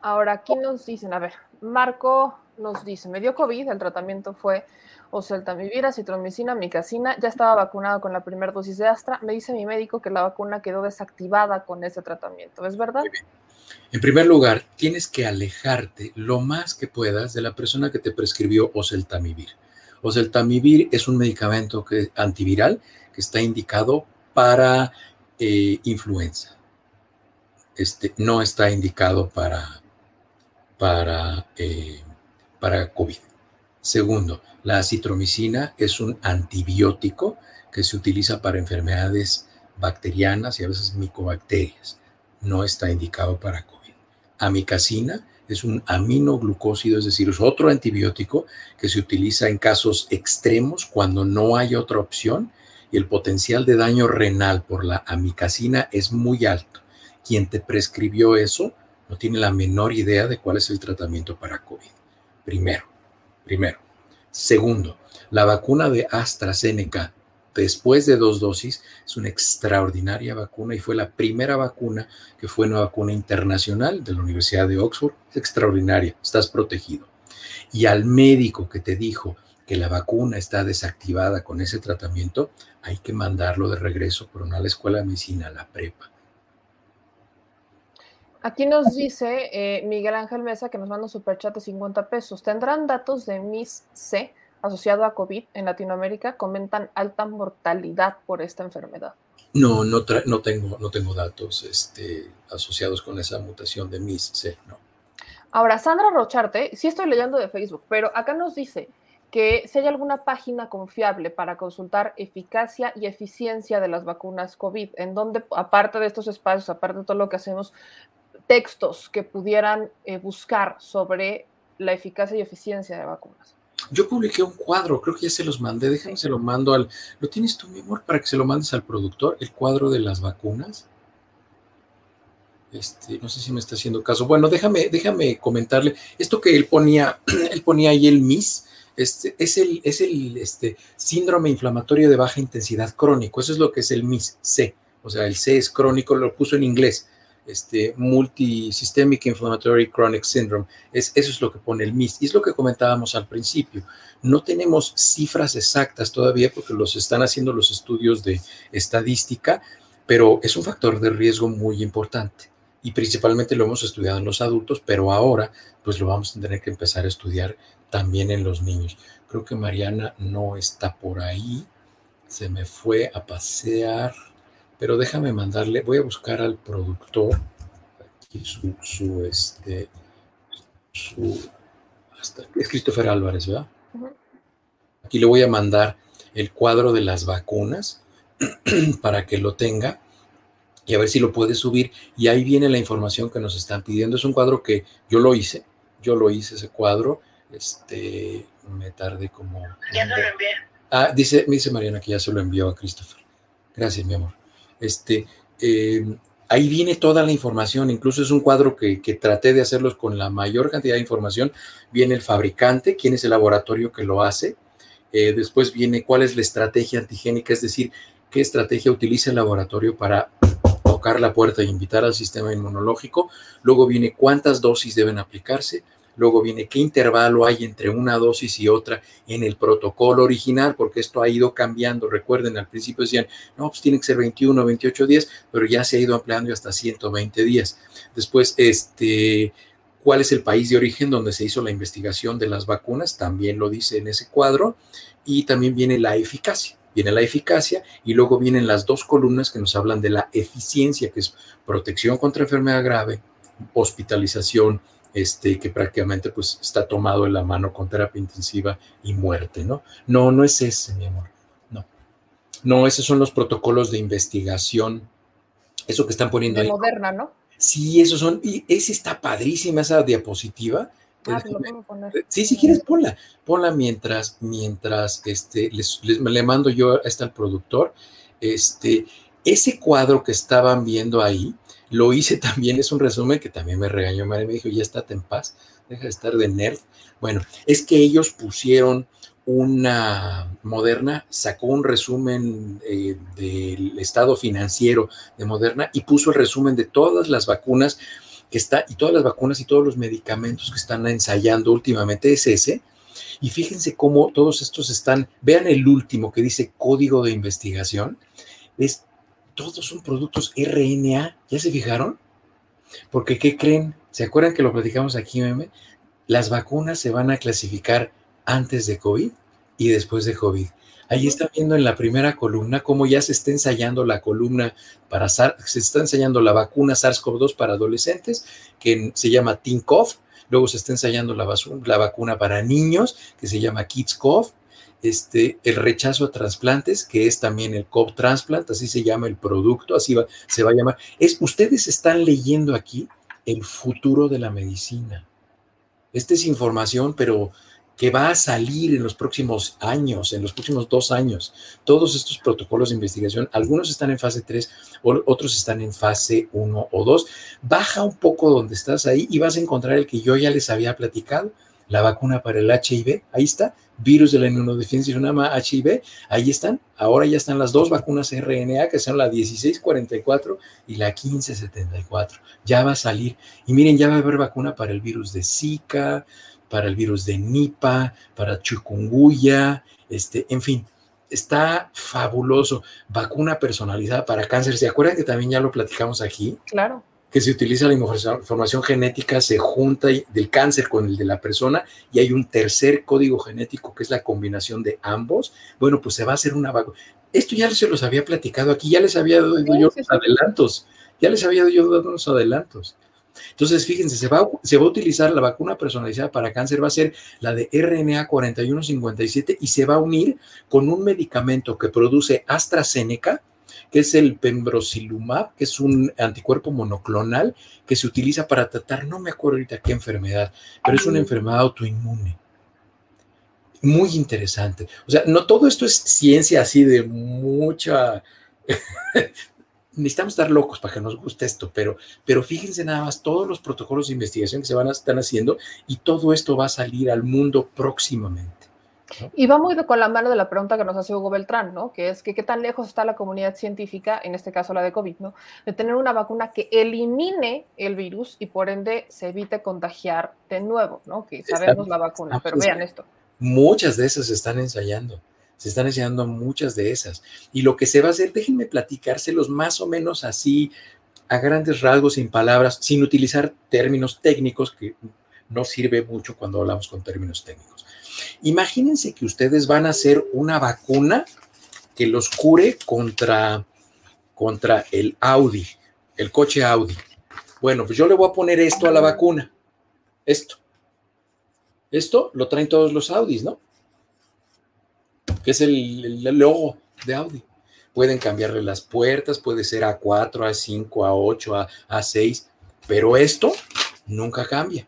Ahora, aquí nos dicen, a ver, Marco nos dice, me dio COVID, el tratamiento fue oseltamivir, citromicina, micacina, ya estaba vacunado con la primera dosis de Astra, me dice mi médico que la vacuna quedó desactivada con ese tratamiento, ¿es verdad? En primer lugar, tienes que alejarte lo más que puedas de la persona que te prescribió oseltamivir. Oseltamivir es un medicamento que, antiviral que está indicado para eh, influenza. Este, no está indicado para, para, eh, para COVID. Segundo, la acitromicina es un antibiótico que se utiliza para enfermedades bacterianas y a veces micobacterias. No está indicado para COVID. Amicacina es un aminoglucósido, es decir, es otro antibiótico que se utiliza en casos extremos cuando no hay otra opción y el potencial de daño renal por la amicacina es muy alto. Quien te prescribió eso no tiene la menor idea de cuál es el tratamiento para COVID. Primero, primero. Segundo, la vacuna de AstraZeneca después de dos dosis es una extraordinaria vacuna y fue la primera vacuna que fue una vacuna internacional de la Universidad de Oxford. Es extraordinaria, estás protegido. Y al médico que te dijo que la vacuna está desactivada con ese tratamiento, hay que mandarlo de regreso, pero no a la escuela de medicina, a la prepa. Aquí nos dice eh, Miguel Ángel Mesa que nos manda un superchat de 50 pesos. ¿Tendrán datos de MIS C asociado a COVID en Latinoamérica? Comentan alta mortalidad por esta enfermedad. No, no, no, tengo, no tengo datos este, asociados con esa mutación de MIS C, no. Ahora, Sandra Rocharte, sí estoy leyendo de Facebook, pero acá nos dice que si hay alguna página confiable para consultar eficacia y eficiencia de las vacunas COVID, en donde, aparte de estos espacios, aparte de todo lo que hacemos, textos que pudieran eh, buscar sobre la eficacia y eficiencia de vacunas. Yo publiqué un cuadro, creo que ya se los mandé, déjame se lo mando al... ¿Lo tienes tú, mi amor, para que se lo mandes al productor, el cuadro de las vacunas? Este, no sé si me está haciendo caso. Bueno, déjame, déjame comentarle. Esto que él ponía, él ponía ahí el MIS, este, es el, es el este, síndrome inflamatorio de baja intensidad crónico. Eso es lo que es el MIS, C. O sea, el C es crónico, lo puso en inglés este, Multisystemic Inflammatory Chronic Syndrome. Es, eso es lo que pone el MIS. Y es lo que comentábamos al principio. No tenemos cifras exactas todavía porque los están haciendo los estudios de estadística, pero es un factor de riesgo muy importante. Y principalmente lo hemos estudiado en los adultos, pero ahora pues lo vamos a tener que empezar a estudiar también en los niños. Creo que Mariana no está por ahí. Se me fue a pasear. Pero déjame mandarle, voy a buscar al productor. Aquí su, su este, su, hasta, es Christopher Álvarez, ¿verdad? Aquí le voy a mandar el cuadro de las vacunas para que lo tenga y a ver si lo puede subir. Y ahí viene la información que nos están pidiendo. Es un cuadro que yo lo hice, yo lo hice ese cuadro. Este, me tardé como. Ya se lo envié. Ah, dice, me dice Mariana que ya se lo envió a Christopher. Gracias, mi amor. Este, eh, ahí viene toda la información, incluso es un cuadro que, que, traté de hacerlos con la mayor cantidad de información. Viene el fabricante, quién es el laboratorio que lo hace. Eh, después viene cuál es la estrategia antigénica, es decir, qué estrategia utiliza el laboratorio para tocar la puerta e invitar al sistema inmunológico. Luego viene cuántas dosis deben aplicarse. Luego viene qué intervalo hay entre una dosis y otra en el protocolo original, porque esto ha ido cambiando. Recuerden, al principio decían, no, pues tiene que ser 21, 28 días, pero ya se ha ido ampliando hasta 120 días. Después, este, ¿cuál es el país de origen donde se hizo la investigación de las vacunas? También lo dice en ese cuadro. Y también viene la eficacia viene la eficacia y luego vienen las dos columnas que nos hablan de la eficiencia, que es protección contra enfermedad grave, hospitalización, este, que prácticamente pues está tomado en la mano con terapia intensiva y muerte, ¿no? No, no es ese, mi amor, no. No, esos son los protocolos de investigación, eso que están poniendo de ahí. Moderna, ¿no? Sí, esos son, y ese está padrísima, esa diapositiva. Ah, lo puedo poner. Sí, si quieres, ponla. Ponla mientras, mientras este, les, les, le mando yo hasta al productor. Este, ese cuadro que estaban viendo ahí, lo hice también, es un resumen que también me regañó, madre me dijo, ya estate en paz, deja de estar de nerd. Bueno, es que ellos pusieron una Moderna, sacó un resumen eh, del estado financiero de Moderna y puso el resumen de todas las vacunas que está, y todas las vacunas y todos los medicamentos que están ensayando últimamente es ese. Y fíjense cómo todos estos están, vean el último que dice código de investigación, es, todos son productos RNA, ¿ya se fijaron? Porque, ¿qué creen? ¿Se acuerdan que lo platicamos aquí, meme? Las vacunas se van a clasificar antes de COVID y después de COVID. Ahí están viendo en la primera columna cómo ya se está ensayando la columna para se está ensayando la vacuna SARS-CoV-2 para adolescentes, que se llama TINCOV. Luego se está ensayando la, la vacuna para niños, que se llama KidsCoV. Este, el rechazo a trasplantes, que es también el COV transplant, así se llama el producto, así va, se va a llamar. Es, ustedes están leyendo aquí el futuro de la medicina. Esta es información, pero que va a salir en los próximos años, en los próximos dos años. Todos estos protocolos de investigación, algunos están en fase 3, otros están en fase 1 o 2. Baja un poco donde estás ahí y vas a encontrar el que yo ya les había platicado, la vacuna para el HIV, ahí está, virus de la inmunodeficiencia llama HIV, ahí están, ahora ya están las dos vacunas RNA, que son la 1644 y la 1574, ya va a salir, y miren, ya va a haber vacuna para el virus de Zika, para el virus de Nipah, para chikungunya, este, en fin, está fabuloso. Vacuna personalizada para cáncer. ¿Se acuerdan que también ya lo platicamos aquí? Claro. Que se utiliza la información genética, se junta del cáncer con el de la persona y hay un tercer código genético que es la combinación de ambos. Bueno, pues se va a hacer una vacuna. Esto ya se los había platicado aquí, ya les había dado sí, yo sí, sí. adelantos, ya les había yo dado unos adelantos. Entonces, fíjense, se va, se va, a utilizar la vacuna personalizada para cáncer, va a ser la de RNA 4157 y se va a unir con un medicamento que produce AstraZeneca, que es el pembrolizumab, que es un anticuerpo monoclonal que se utiliza para tratar, no me acuerdo ahorita qué enfermedad, pero es una enfermedad autoinmune. Muy interesante. O sea, no todo esto es ciencia así de mucha necesitamos estar locos para que nos guste esto, pero, pero fíjense nada más todos los protocolos de investigación que se van a estar haciendo y todo esto va a salir al mundo próximamente. Y va muy de con la mano de la pregunta que nos hace Hugo Beltrán, ¿no? Que es que qué tan lejos está la comunidad científica, en este caso la de COVID, ¿no? De tener una vacuna que elimine el virus y por ende se evite contagiar de nuevo, ¿no? Que sabemos la vacuna, pero vean esto. Muchas de esas se están ensayando, se están ensayando muchas de esas. Y lo que se va a hacer, déjenme platicárselos más o menos así, a grandes rasgos, sin palabras, sin utilizar términos técnicos, que no sirve mucho cuando hablamos con términos técnicos. Imagínense que ustedes van a hacer una vacuna que los cure contra, contra el Audi, el coche Audi. Bueno, pues yo le voy a poner esto a la vacuna. Esto. Esto lo traen todos los Audis, ¿no? Que es el, logo de Audi. Pueden cambiarle las puertas, puede ser a 4, a 5, a 8, a, a 6, pero esto nunca cambia.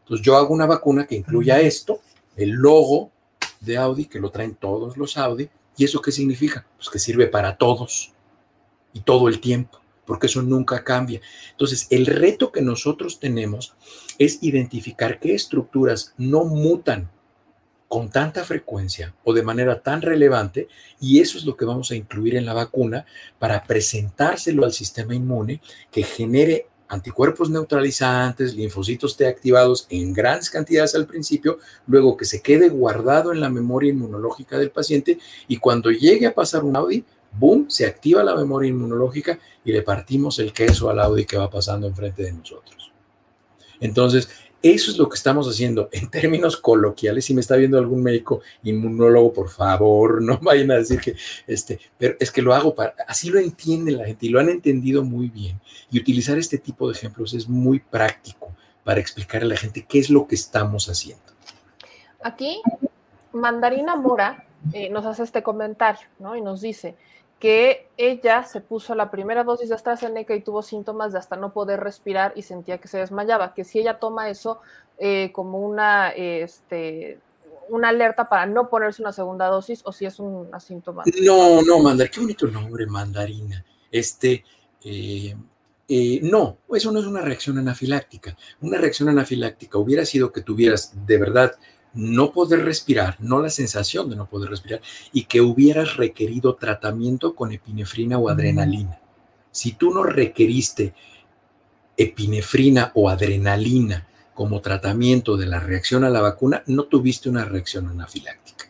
Entonces yo hago una vacuna que incluya esto el logo de Audi, que lo traen todos los Audi. ¿Y eso qué significa? Pues que sirve para todos y todo el tiempo, porque eso nunca cambia. Entonces, el reto que nosotros tenemos es identificar qué estructuras no mutan con tanta frecuencia o de manera tan relevante, y eso es lo que vamos a incluir en la vacuna para presentárselo al sistema inmune que genere anticuerpos neutralizantes, linfocitos T activados en grandes cantidades al principio, luego que se quede guardado en la memoria inmunológica del paciente y cuando llegue a pasar un Audi, boom, se activa la memoria inmunológica y le partimos el queso al Audi que va pasando enfrente de nosotros. Entonces, eso es lo que estamos haciendo en términos coloquiales. Si me está viendo algún médico inmunólogo, por favor, no vayan a decir que, este, pero es que lo hago para, así lo entiende la gente y lo han entendido muy bien. Y utilizar este tipo de ejemplos es muy práctico para explicar a la gente qué es lo que estamos haciendo. Aquí, Mandarina Mora eh, nos hace este comentario, ¿no? Y nos dice, que ella se puso la primera dosis de AstraZeneca y tuvo síntomas de hasta no poder respirar y sentía que se desmayaba, que si ella toma eso eh, como una, este, una alerta para no ponerse una segunda dosis o si es un síntoma. No, no, mandar, qué bonito nombre, mandarina. Este, eh, eh, no, eso no es una reacción anafiláctica. Una reacción anafiláctica hubiera sido que tuvieras de verdad no poder respirar, no la sensación de no poder respirar, y que hubieras requerido tratamiento con epinefrina o adrenalina. Si tú no requeriste epinefrina o adrenalina como tratamiento de la reacción a la vacuna, no tuviste una reacción anafiláctica.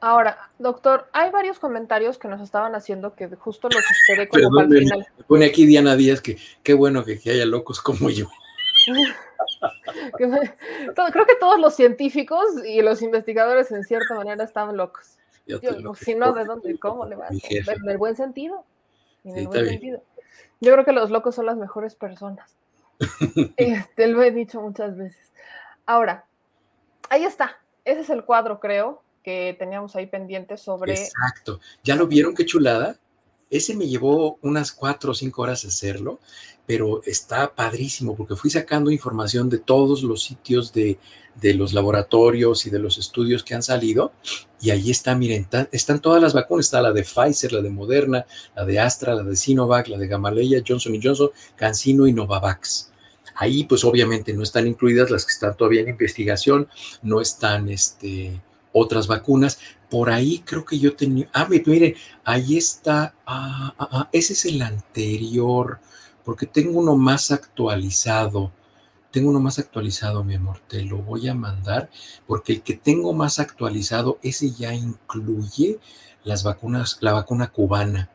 Ahora, doctor, hay varios comentarios que nos estaban haciendo que justo los esperé como al final. Pone aquí Diana Díaz que qué bueno que haya locos como yo. Creo que todos los científicos y los investigadores en cierta manera estaban locos. si no, ¿de dónde? ¿Cómo le va? En el buen sentido. En el buen sentido. Yo creo que los locos son las mejores personas. Este, lo he dicho muchas veces. Ahora, ahí está. Ese es el cuadro, creo, que teníamos ahí pendiente sobre. Exacto. ¿Ya lo vieron qué chulada? Ese me llevó unas cuatro o cinco horas hacerlo pero está padrísimo porque fui sacando información de todos los sitios de, los laboratorios y de los estudios que han salido. Y ahí está, miren, están todas las vacunas. Está la de Pfizer, la de Moderna, la de Astra, la de Sinovac, la de Gamaleya, Johnson Johnson, CanSino y Novavax. Ahí, pues obviamente no están incluidas las que están todavía en investigación, no están este, otras vacunas. Por ahí creo que yo tenía. Ah, miren, ahí está. Ah, ah, ah, ese es el anterior porque tengo uno más actualizado. Tengo uno más actualizado, mi amor, te lo voy a mandar, porque el que tengo más actualizado, ese ya incluye las vacunas, la vacuna cubana.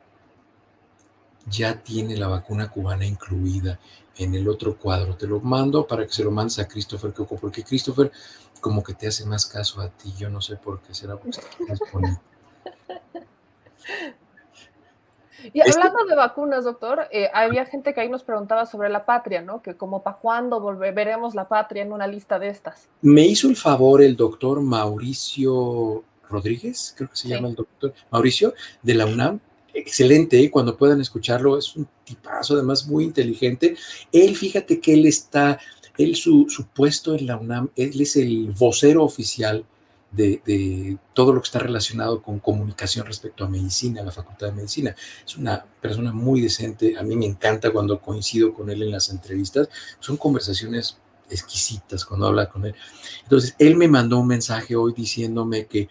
Ya tiene la vacuna cubana incluida en el otro cuadro. Te lo mando para que se lo mandes a Christopher Coco, porque Christopher como que te hace más caso a ti. Yo no sé por qué será porque Y este hablando de vacunas, doctor, eh, había gente que ahí nos preguntaba sobre la patria, ¿no? Que como para cuándo veremos la patria en una lista de estas. Me hizo el favor el doctor Mauricio Rodríguez, creo que se llama el doctor Mauricio, de la UNAM. Excelente, ¿eh? cuando puedan escucharlo, es un tipazo, además muy inteligente. Él, fíjate que él está, él su, su puesto en la UNAM, él es el vocero oficial de, todo lo que está relacionado con comunicación respecto a medicina, la Facultad de Medicina. Es una persona muy decente, a mí me encanta cuando coincido con él en las entrevistas, son conversaciones exquisitas cuando habla con él. Entonces, él me mandó un mensaje hoy diciéndome que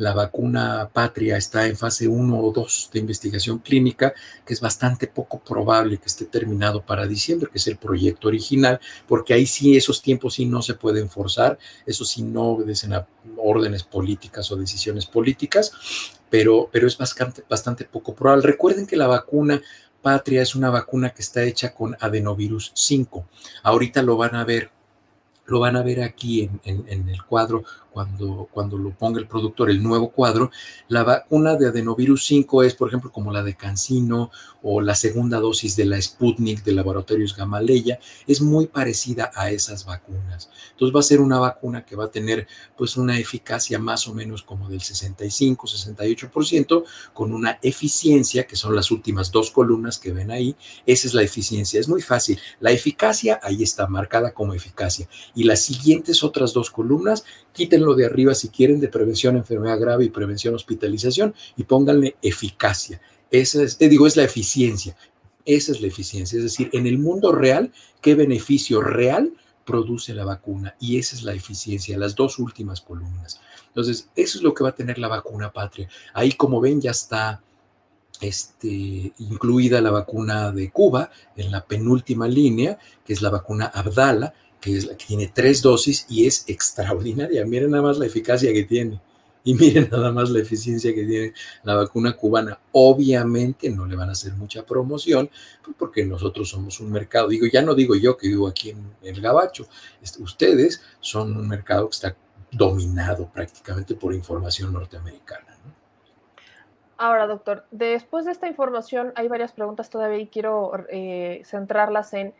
la vacuna patria está en fase 1 o 2 de investigación clínica, que es bastante poco probable que esté terminado para diciembre, que es el proyecto original, porque ahí sí esos tiempos sí no se pueden forzar, eso sí no obedecen a órdenes políticas o decisiones políticas, pero, pero es bastante, bastante poco probable. Recuerden que la vacuna patria es una vacuna que está hecha con adenovirus 5. Ahorita lo van a ver lo van a ver aquí en, el cuadro cuando, cuando lo ponga el productor, el nuevo cuadro, la vacuna de adenovirus 5 es, por ejemplo, como la de Cancino o la segunda dosis de la Sputnik de Laboratorios Gamaleya, es muy parecida a esas vacunas. Entonces va a ser una vacuna que va a tener pues una eficacia más o menos como del 65, 68%, con una eficiencia, que son las últimas dos columnas que ven ahí, esa es la eficiencia, es muy fácil. La eficacia ahí está marcada como eficacia las siguientes otras dos columnas quítenlo de arriba si quieren de prevención, enfermedad grave y prevención, hospitalización y pónganle eficacia. Esa es, te digo, es la eficiencia. Esa es la eficiencia. Es decir, en el mundo real, ¿qué beneficio real produce la vacuna? Y esa es la eficiencia, las dos últimas columnas. Entonces, eso es lo que va a tener la vacuna patria. Ahí, como ven, ya está este, incluida la vacuna de Cuba en la penúltima línea, que es la vacuna Abdala, que, es la que tiene tres dosis y es extraordinaria. Miren nada más la eficacia que tiene y miren nada más la eficiencia que tiene la vacuna cubana. Obviamente no le van a hacer mucha promoción pues, porque nosotros somos un mercado, digo, ya no digo yo que vivo aquí en el Gabacho, ustedes son un mercado que está dominado prácticamente por información norteamericana. Ahora, doctor, después de esta información hay varias preguntas todavía y quiero eh, centrarlas en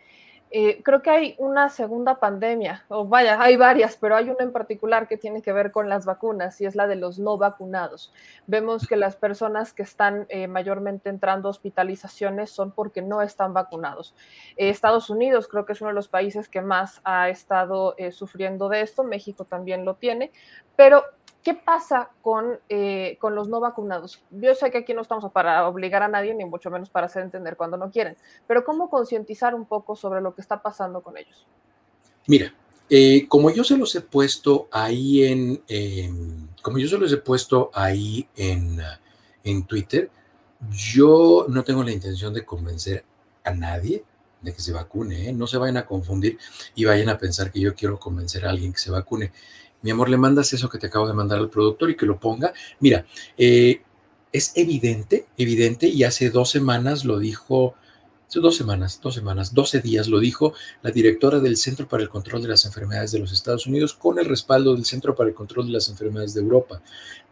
eh, creo que hay una segunda pandemia, o vaya, hay varias, pero hay una en particular que tiene que ver con las vacunas y es la de los no vacunados. Vemos que las personas que están eh, mayormente entrando a hospitalizaciones son porque no están vacunados. Eh, Estados Unidos creo que es uno de los países que más ha estado sufriendo de esto, México también lo tiene, pero ¿Qué pasa con, eh, con, los no vacunados? Yo sé que aquí no estamos para obligar a nadie, ni mucho menos para hacer entender cuando no quieren, pero ¿cómo concientizar un poco sobre lo que está pasando con ellos? Mira, eh, como yo se los he puesto ahí en, como yo se los he puesto ahí en, en Twitter, yo no tengo la intención de convencer a nadie de que se vacune, ¿eh? no se vayan a confundir y vayan a pensar que yo quiero convencer a alguien que se vacune mi amor, le mandas eso que te acabo de mandar al productor y que lo ponga. Mira, eh, es evidente, evidente, y hace dos semanas lo dijo, dos semanas, dos semanas, doce días lo dijo la directora del Centro para el Control de las Enfermedades de los Estados Unidos con el respaldo del Centro para el Control de las Enfermedades de Europa.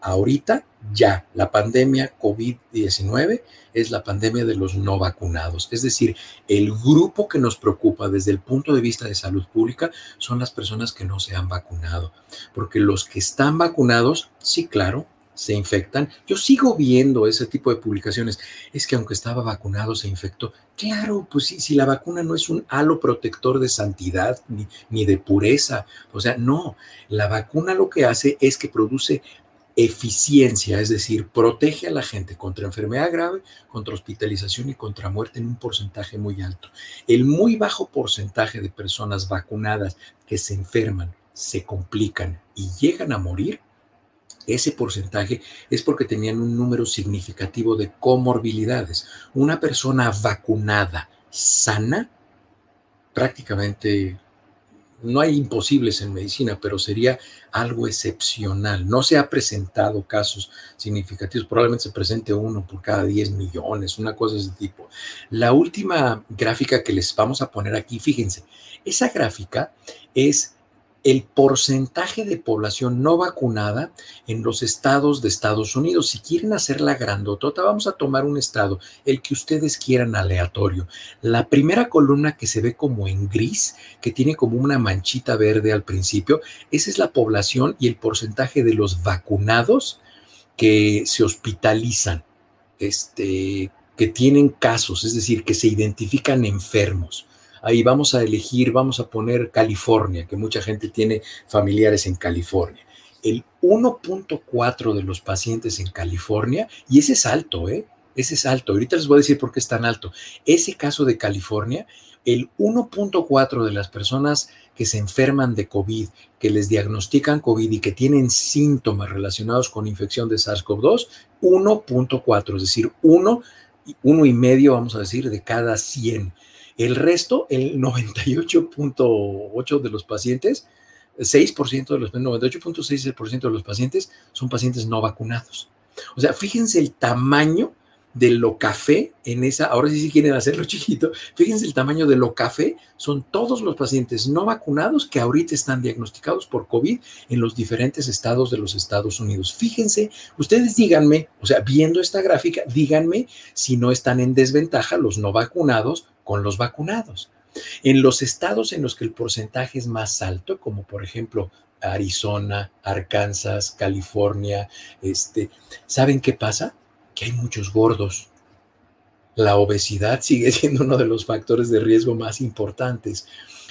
Ahorita ya la pandemia COVID-19 es la pandemia de los no vacunados. Es decir, el grupo que nos preocupa desde el punto de vista de salud pública son las personas que no se han vacunado. Porque los que están vacunados, sí, claro, se infectan. Yo sigo viendo ese tipo de publicaciones. Es que aunque estaba vacunado, se infectó. Claro, pues sí, si la vacuna no es un halo protector de santidad ni, ni de pureza. O sea, no, la vacuna lo que hace es que produce eficiencia, es decir, protege a la gente contra enfermedad grave, contra hospitalización y contra muerte en un porcentaje muy alto. El muy bajo porcentaje de personas vacunadas que se enferman, se complican y llegan a morir ese porcentaje es porque tenían un número significativo de comorbilidades. Una persona vacunada, sana, prácticamente no hay imposibles en medicina, pero sería algo excepcional. No se ha presentado casos significativos, probablemente se presente uno por cada 10 millones, una cosa de ese tipo. La última gráfica que les vamos a poner aquí, fíjense, esa gráfica es el porcentaje de población no vacunada en los estados de Estados Unidos. Si quieren hacer la grandotota, vamos a tomar un estado, el que ustedes quieran aleatorio. La primera columna que se ve como en gris, que tiene como una manchita verde al principio, esa es la población y el porcentaje de los vacunados que se hospitalizan, este, que tienen casos, es decir, que se identifican enfermos ahí vamos a elegir, vamos a poner California, que mucha gente tiene familiares en California. El 1.4 de los pacientes en California, y ese es alto, ¿eh? ese es alto. Ahorita les voy a decir por qué es tan alto. Ese caso de California, el 1.4 de las personas que se enferman de COVID, que les diagnostican COVID y que tienen síntomas relacionados con infección de SARS-CoV-2, 1.4, es decir, uno, uno y medio, vamos a decir, de cada 100. El resto, el 98.8 de los pacientes, 6% de los 98.6% de los pacientes son pacientes no vacunados. O sea, fíjense el tamaño de lo café en esa, ahora sí si quieren hacerlo chiquito, fíjense el tamaño de lo café, son todos los pacientes no vacunados que ahorita están diagnosticados por COVID en los diferentes estados de los Estados Unidos. Fíjense, ustedes díganme, o sea, viendo esta gráfica, díganme si no están en desventaja los no vacunados con los vacunados. En los estados en los que el porcentaje es más alto, como por ejemplo Arizona, Arkansas, California, este, ¿saben qué pasa? Que hay muchos gordos. La obesidad sigue siendo uno de los factores de riesgo más importantes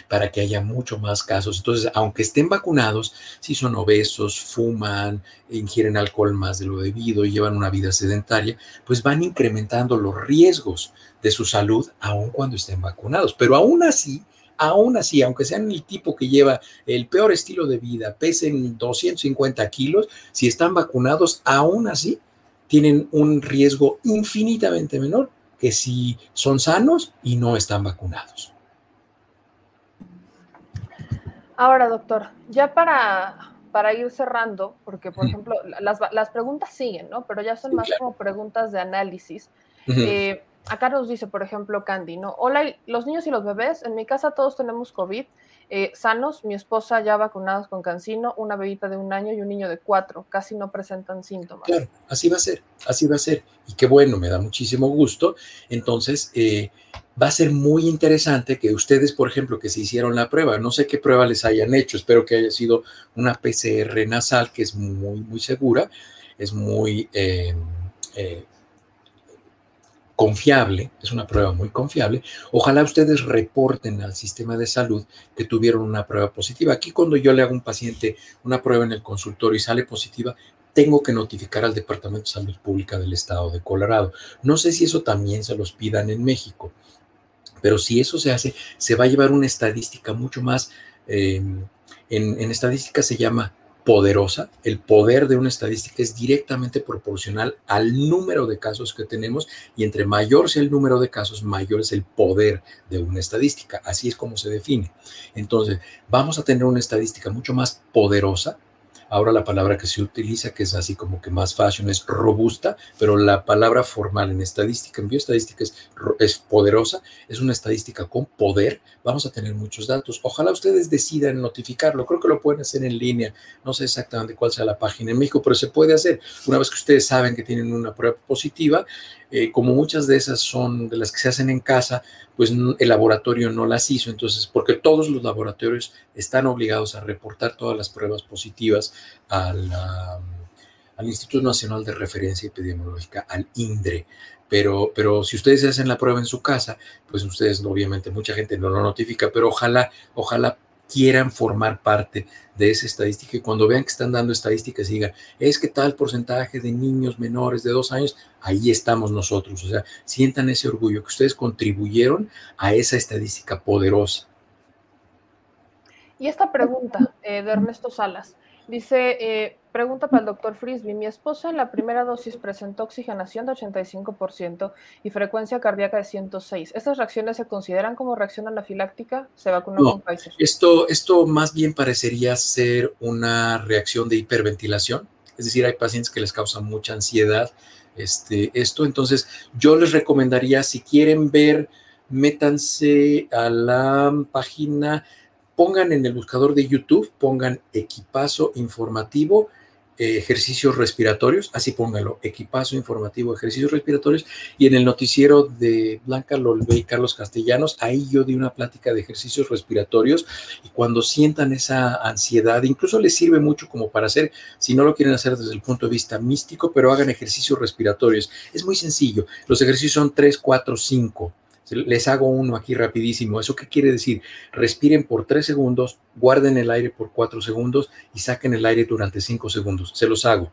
para que haya mucho más casos. Entonces, aunque estén vacunados, si son obesos, fuman, ingieren alcohol más de lo debido y llevan una vida sedentaria, pues van incrementando los riesgos de su salud aun cuando estén vacunados. Pero aún así, aún así, aunque sean el tipo que lleva el peor estilo de vida, pesen 250 kilos, si están vacunados, aún así tienen un riesgo infinitamente menor que si son sanos y no están vacunados. Ahora, doctor, ya para, para ir cerrando, porque por ejemplo, las, preguntas siguen, ¿no? Pero ya son más como preguntas de análisis. Eh, acá nos dice, por ejemplo, Candy, ¿no? Hola, los niños y los bebés, en mi casa todos tenemos COVID eh, sanos, mi esposa ya vacunados con cancino, una bebita de un año y un niño de cuatro, casi no presentan síntomas. Claro, así va a ser, así va a ser. Y qué bueno, me da muchísimo gusto. Entonces, eh, va a ser muy interesante que ustedes, por ejemplo, que se hicieron la prueba, no sé qué prueba les hayan hecho, espero que haya sido una PCR nasal, que es muy, muy segura, es muy... Eh, confiable, es una prueba muy confiable. Ojalá ustedes reporten al sistema de salud que tuvieron una prueba positiva. Aquí cuando yo le hago a un paciente una prueba en el consultorio y sale positiva, tengo que notificar al Departamento de Salud Pública del Estado de Colorado. No sé si eso también se los pidan en México, pero si eso se hace, se va a llevar una estadística mucho más, eh, en, en estadística se llama poderosa, el poder de una estadística es directamente proporcional al número de casos que tenemos y entre mayor sea el número de casos, mayor es el poder de una estadística. Así es como se define. Entonces, vamos a tener una estadística mucho más poderosa Ahora la palabra que se utiliza, que es así como que más fashion, es robusta, pero la palabra formal en estadística, en bioestadística es, es poderosa, es una estadística con poder. Vamos a tener muchos datos. Ojalá ustedes decidan notificarlo. Creo que lo pueden hacer en línea. No sé exactamente cuál sea la página en México, pero se puede hacer. Una vez que ustedes saben que tienen una prueba positiva, eh, como muchas de esas son de las que se hacen en casa, pues el laboratorio no las hizo, entonces, porque todos los laboratorios están obligados a reportar todas las pruebas positivas al Instituto Nacional de Referencia Epidemiológica, al INDRE. Pero, pero si ustedes hacen la prueba en su casa, pues ustedes, obviamente, mucha gente no lo notifica, pero ojalá, ojalá quieran formar parte de esa estadística y cuando vean que están dando estadísticas digan, es que tal porcentaje de niños menores de dos años, ahí estamos nosotros. O sea, sientan ese orgullo que ustedes contribuyeron a esa estadística poderosa. Y esta pregunta eh, de Ernesto Salas dice, eh, Pregunta para el doctor Frisby. Mi esposa en la primera dosis presentó oxigenación de 85% y frecuencia cardíaca de 106. ¿Estas reacciones se consideran como reacción anafiláctica? ¿Se vacunó con Pfizer? Esto, esto más bien parecería ser una reacción de hiperventilación. Es decir, hay pacientes que les causa mucha ansiedad este, esto. Entonces, yo les recomendaría, si quieren ver, métanse a la página pongan en el buscador de YouTube, pongan equipazo informativo ejercicios respiratorios, así póngalo, equipazo informativo, ejercicios respiratorios, y en el noticiero de Blanca Lolbe y Carlos Castellanos, ahí yo di una plática de ejercicios respiratorios, y cuando sientan esa ansiedad, incluso les sirve mucho como para hacer, si no lo quieren hacer desde el punto de vista místico, pero hagan ejercicios respiratorios. Es muy sencillo, los ejercicios son 3, 4, 5 les hago uno aquí rapidísimo. ¿Eso qué quiere decir? Respiren por 3 segundos, guarden el aire por 4 segundos y saquen el aire durante 5 segundos. Se los hago.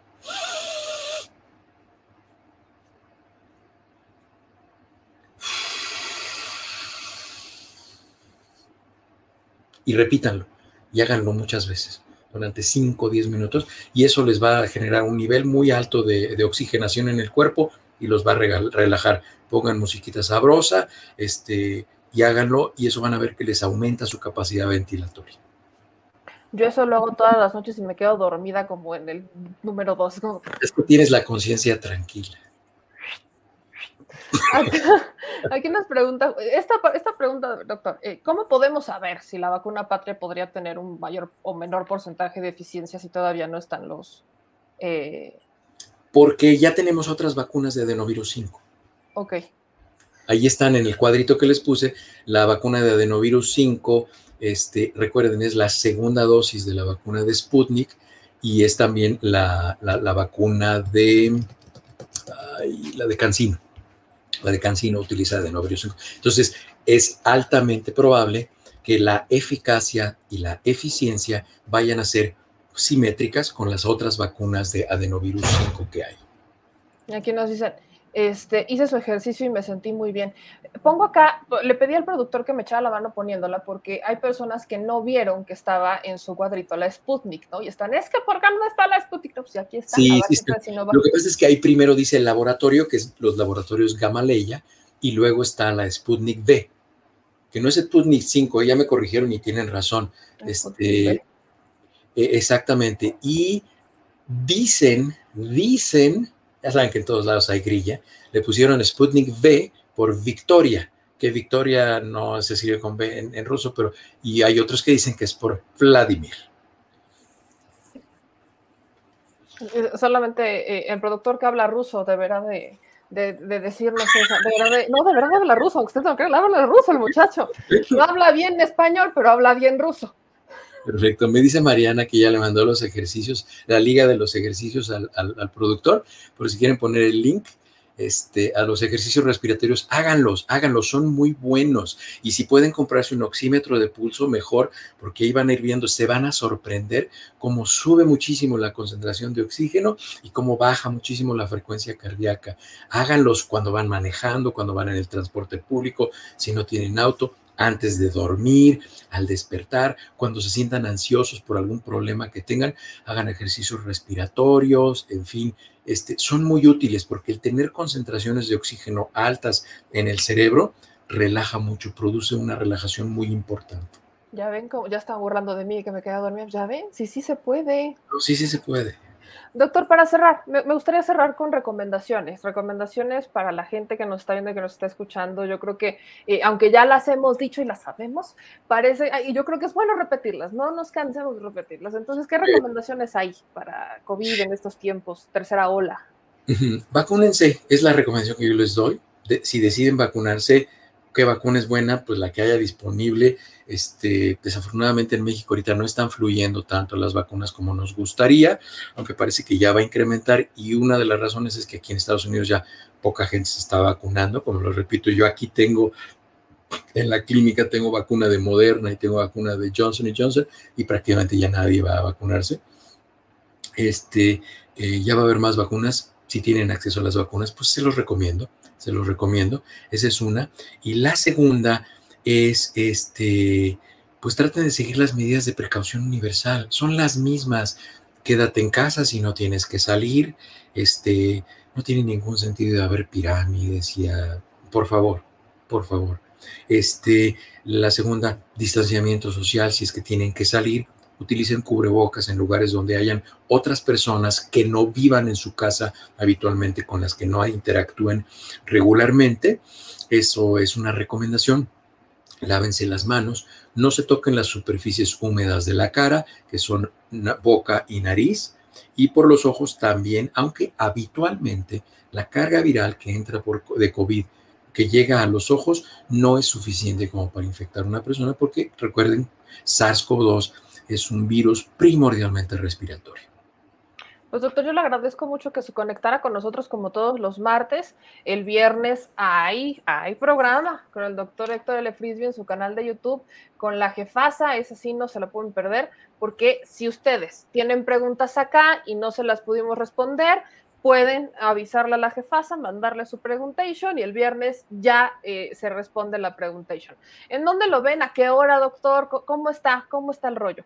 Y repítanlo y háganlo muchas veces durante 5 o 10 minutos y eso les va a generar un nivel muy alto de oxigenación en el cuerpo y los va a relajar. Pongan musiquita sabrosa este, y háganlo y eso van a ver que les aumenta su capacidad ventilatoria. Yo eso lo hago todas las noches y me quedo dormida como en el número 2. Es que tienes la conciencia tranquila. Aquí, nos pregunta, esta, esta pregunta, doctor, eh, ¿cómo podemos saber si la vacuna patria podría tener un mayor o menor porcentaje de eficiencia si todavía no están los... Eh... Porque ya tenemos otras vacunas de adenovirus 5. Ok. Ahí están en el cuadrito que les puse, la vacuna de adenovirus 5, este, recuerden, es la segunda dosis de la vacuna de Sputnik y es también la, la, vacuna de, la de Cancino la de Cancino utiliza adenovirus 5. Entonces, es altamente probable que la eficacia y la eficiencia vayan a ser simétricas con las otras vacunas de adenovirus 5 que hay. Y aquí nos dicen, este, hice su ejercicio y me sentí muy bien. Pongo acá, le pedí al productor que me echara la mano poniéndola porque hay personas que no vieron que estaba en su cuadrito la Sputnik, ¿no? Y están, es que ¿por qué no está la Sputnik? Pues aquí está. Sí, sí, sí. Lo que pasa es que ahí primero dice el laboratorio, que es los laboratorios Gamaleya, y luego está la Sputnik V, que no es Sputnik 5, ya me corrigieron y tienen razón. Este, e, exactamente. Y dicen, dicen ya saben que en todos lados hay grilla, le pusieron Sputnik V por Victoria, que Victoria no se escribe con V en, ruso, pero y hay otros que dicen que es por Vladimir. Eh, solamente eh, el productor que habla ruso deberá de, de, decirnos eso. no, de verdad habla ruso, usted no cree, habla ruso el muchacho. No habla bien español, pero habla bien ruso. Perfecto. Me dice Mariana que ya le mandó los ejercicios, la liga de los ejercicios al, productor, por si quieren poner el link. Este, a los ejercicios respiratorios, háganlos, háganlos, son muy buenos. Y si pueden comprarse un oxímetro de pulso, mejor, porque ahí van a ir viendo, se van a sorprender cómo sube muchísimo la concentración de oxígeno y cómo baja muchísimo la frecuencia cardíaca. Háganlos cuando van manejando, cuando van en el transporte público, si no tienen auto, antes de dormir, al despertar, cuando se sientan ansiosos por algún problema que tengan, hagan ejercicios respiratorios, en fin, este, son muy útiles porque el tener concentraciones de oxígeno altas en el cerebro relaja mucho, produce una relajación muy importante. Ya ven, como ya están burlando de mí que me quedé dormida. Ya ven, sí, sí se puede. sí, sí se puede. Doctor, para cerrar, me, gustaría cerrar con recomendaciones, recomendaciones para la gente que nos está viendo y que nos está escuchando. Yo creo que, eh, aunque ya las hemos dicho y las sabemos, parece, y yo creo que es bueno repetirlas, no nos cansemos de repetirlas. Entonces, ¿qué recomendaciones hay para COVID en estos tiempos, tercera ola? Vacúnense, es la recomendación que yo les doy. si deciden vacunarse, qué vacuna es buena, pues la que haya disponible. Este, desafortunadamente en México ahorita no están fluyendo tanto las vacunas como nos gustaría, aunque parece que ya va a incrementar y una de las razones es que aquí en Estados Unidos ya poca gente se está vacunando, como lo repito, yo aquí tengo en la clínica tengo vacuna de Moderna y tengo vacuna de Johnson Johnson y prácticamente ya nadie va a vacunarse. Este, eh, ya va a haber más vacunas. Si tienen acceso a las vacunas, pues se los recomiendo se los recomiendo. Esa es una. Y la segunda es, este, pues traten de seguir las medidas de precaución universal. Son las mismas. Quédate en casa si no tienes que salir. Este, no tiene ningún sentido de haber pirámides y por favor, por favor. Este, la segunda, distanciamiento social si es que tienen que salir utilicen cubrebocas en lugares donde hayan otras personas que no vivan en su casa habitualmente, con las que no interactúen regularmente. Eso es una recomendación. Lávense las manos, no se toquen las superficies húmedas de la cara, que son boca y nariz, y por los ojos también, aunque habitualmente la carga viral que entra por, de COVID que llega a los ojos no es suficiente como para infectar a una persona porque recuerden, SARS-CoV-2 es un virus primordialmente respiratorio. Pues doctor, yo le agradezco mucho que se conectara con nosotros como todos los martes. El viernes hay, hay programa con el doctor Héctor L. Frisby en su canal de YouTube, con la jefasa, ese sí no se lo pueden perder, porque si ustedes tienen preguntas acá y no se las pudimos responder, pueden avisarle a la jefasa, mandarle su preguntation y el viernes ya eh, se responde la preguntation. ¿En dónde lo ven? ¿A qué hora, doctor? ¿Cómo está? ¿Cómo está el rollo?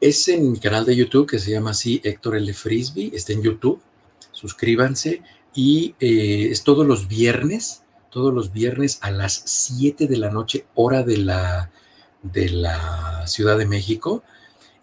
Es en mi canal de YouTube que se llama así Héctor L. Frisbee, está en YouTube, suscríbanse y eh, es todos los viernes, todos los viernes a las 7 de la noche, hora de la, de la Ciudad de México.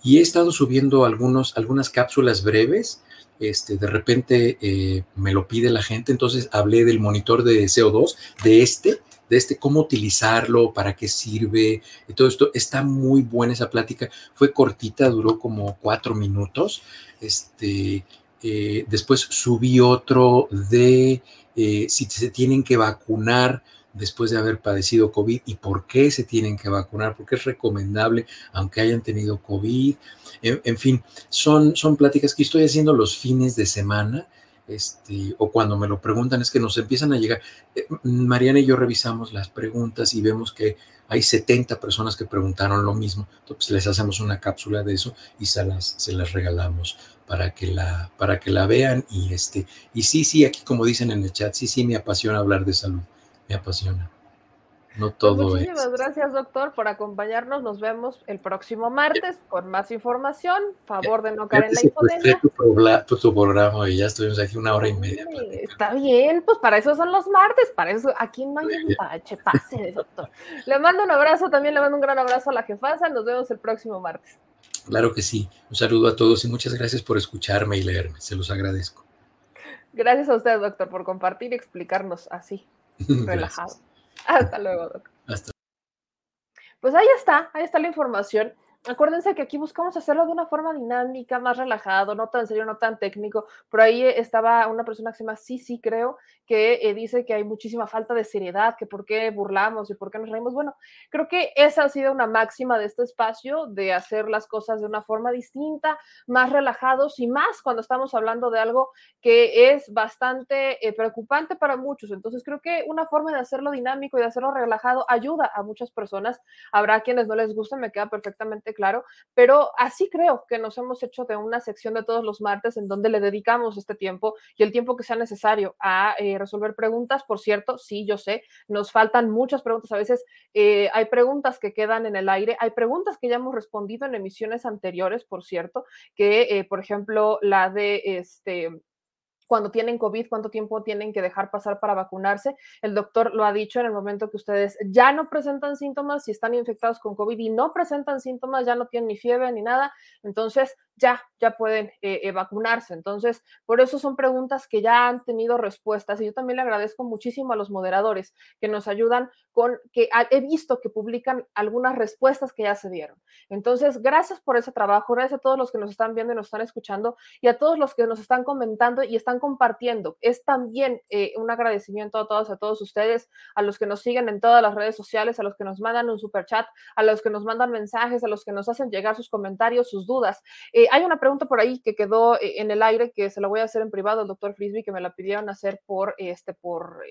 Y he estado subiendo algunos, algunas cápsulas breves. Este, de repente eh, me lo pide la gente, entonces hablé del monitor de CO2, de este, de este, cómo utilizarlo, para qué sirve, y todo esto. Está muy buena esa plática. Fue cortita, duró como cuatro minutos. Este, eh, después subí otro de eh, si se tienen que vacunar después de haber padecido COVID y por qué se tienen que vacunar, porque es recomendable, aunque hayan tenido COVID. En, fin, son, son pláticas que estoy haciendo los fines de semana. Este, o cuando me lo preguntan, es que nos empiezan a llegar. Eh, Mariana y yo revisamos las preguntas y vemos que hay 70 personas que preguntaron lo mismo. Entonces les hacemos una cápsula de eso y se las, se las regalamos para que la, para que la vean y este, y sí, sí, aquí como dicen en el chat, sí, sí, me apasiona hablar de salud, me apasiona. No pues todo Muchísimas gracias, doctor, por acompañarnos. Nos vemos el próximo martes con más información. Favor de no caer en la hipoteca. Tu, tu, programa y ya estuvimos aquí una hora y media. está bien, pues para eso son los martes, para eso aquí no hay empache, pase, doctor. Le mando un abrazo, también le mando un gran abrazo a la jefasa. Nos vemos el próximo martes. Claro que sí. Un saludo a todos y muchas gracias por escucharme y leerme. Se los agradezco. Gracias a usted, doctor, por compartir y explicarnos así, relajado. Hasta luego, doctor. Hasta. Pues ahí está, ahí está la información acuérdense que aquí buscamos hacerlo de una forma dinámica, más relajado, no tan serio, no tan técnico. Por ahí estaba una persona que se llama sí, creo, que eh, dice que hay muchísima falta de seriedad, que por qué burlamos y por qué nos reímos. Bueno, creo que esa ha sido una máxima de este espacio, de hacer las cosas de una forma distinta, más relajados y más cuando estamos hablando de algo que es bastante eh, preocupante para muchos. Entonces creo que una forma de hacerlo dinámico y de hacerlo relajado ayuda a muchas personas. Habrá quienes no les guste, me queda perfectamente claro, pero así creo que nos hemos hecho de una sección de todos los martes en donde le dedicamos este tiempo y el tiempo que sea necesario a eh, resolver preguntas. Por cierto, sí, yo sé, nos faltan muchas preguntas. A veces eh, hay preguntas que quedan en el aire, hay preguntas que ya hemos respondido en emisiones anteriores, por cierto, que, eh, por ejemplo, la de este cuando tienen COVID, cuánto tiempo tienen que dejar pasar para vacunarse. El doctor lo ha dicho en el momento que ustedes ya no presentan síntomas, si están infectados con COVID y no presentan síntomas, ya no tienen ni fiebre ni nada, entonces ya, ya pueden eh, eh, vacunarse. Entonces, por eso son preguntas que ya han tenido respuestas y yo también le agradezco muchísimo a los moderadores que nos ayudan con, que he visto que publican algunas respuestas que ya se dieron. Entonces, gracias por ese trabajo, gracias a todos los que nos están viendo y nos están escuchando y a todos los que nos están comentando y están compartiendo. Es también eh, un agradecimiento a todos, a todos ustedes, a los que nos siguen en todas las redes sociales, a los que nos mandan un super chat, a los que nos mandan mensajes, a los que nos hacen llegar sus comentarios, sus dudas. Eh, hay una pregunta por ahí que quedó eh, en el aire que se la voy a hacer en privado al doctor Frisby, que me la pidieron hacer por, este, por,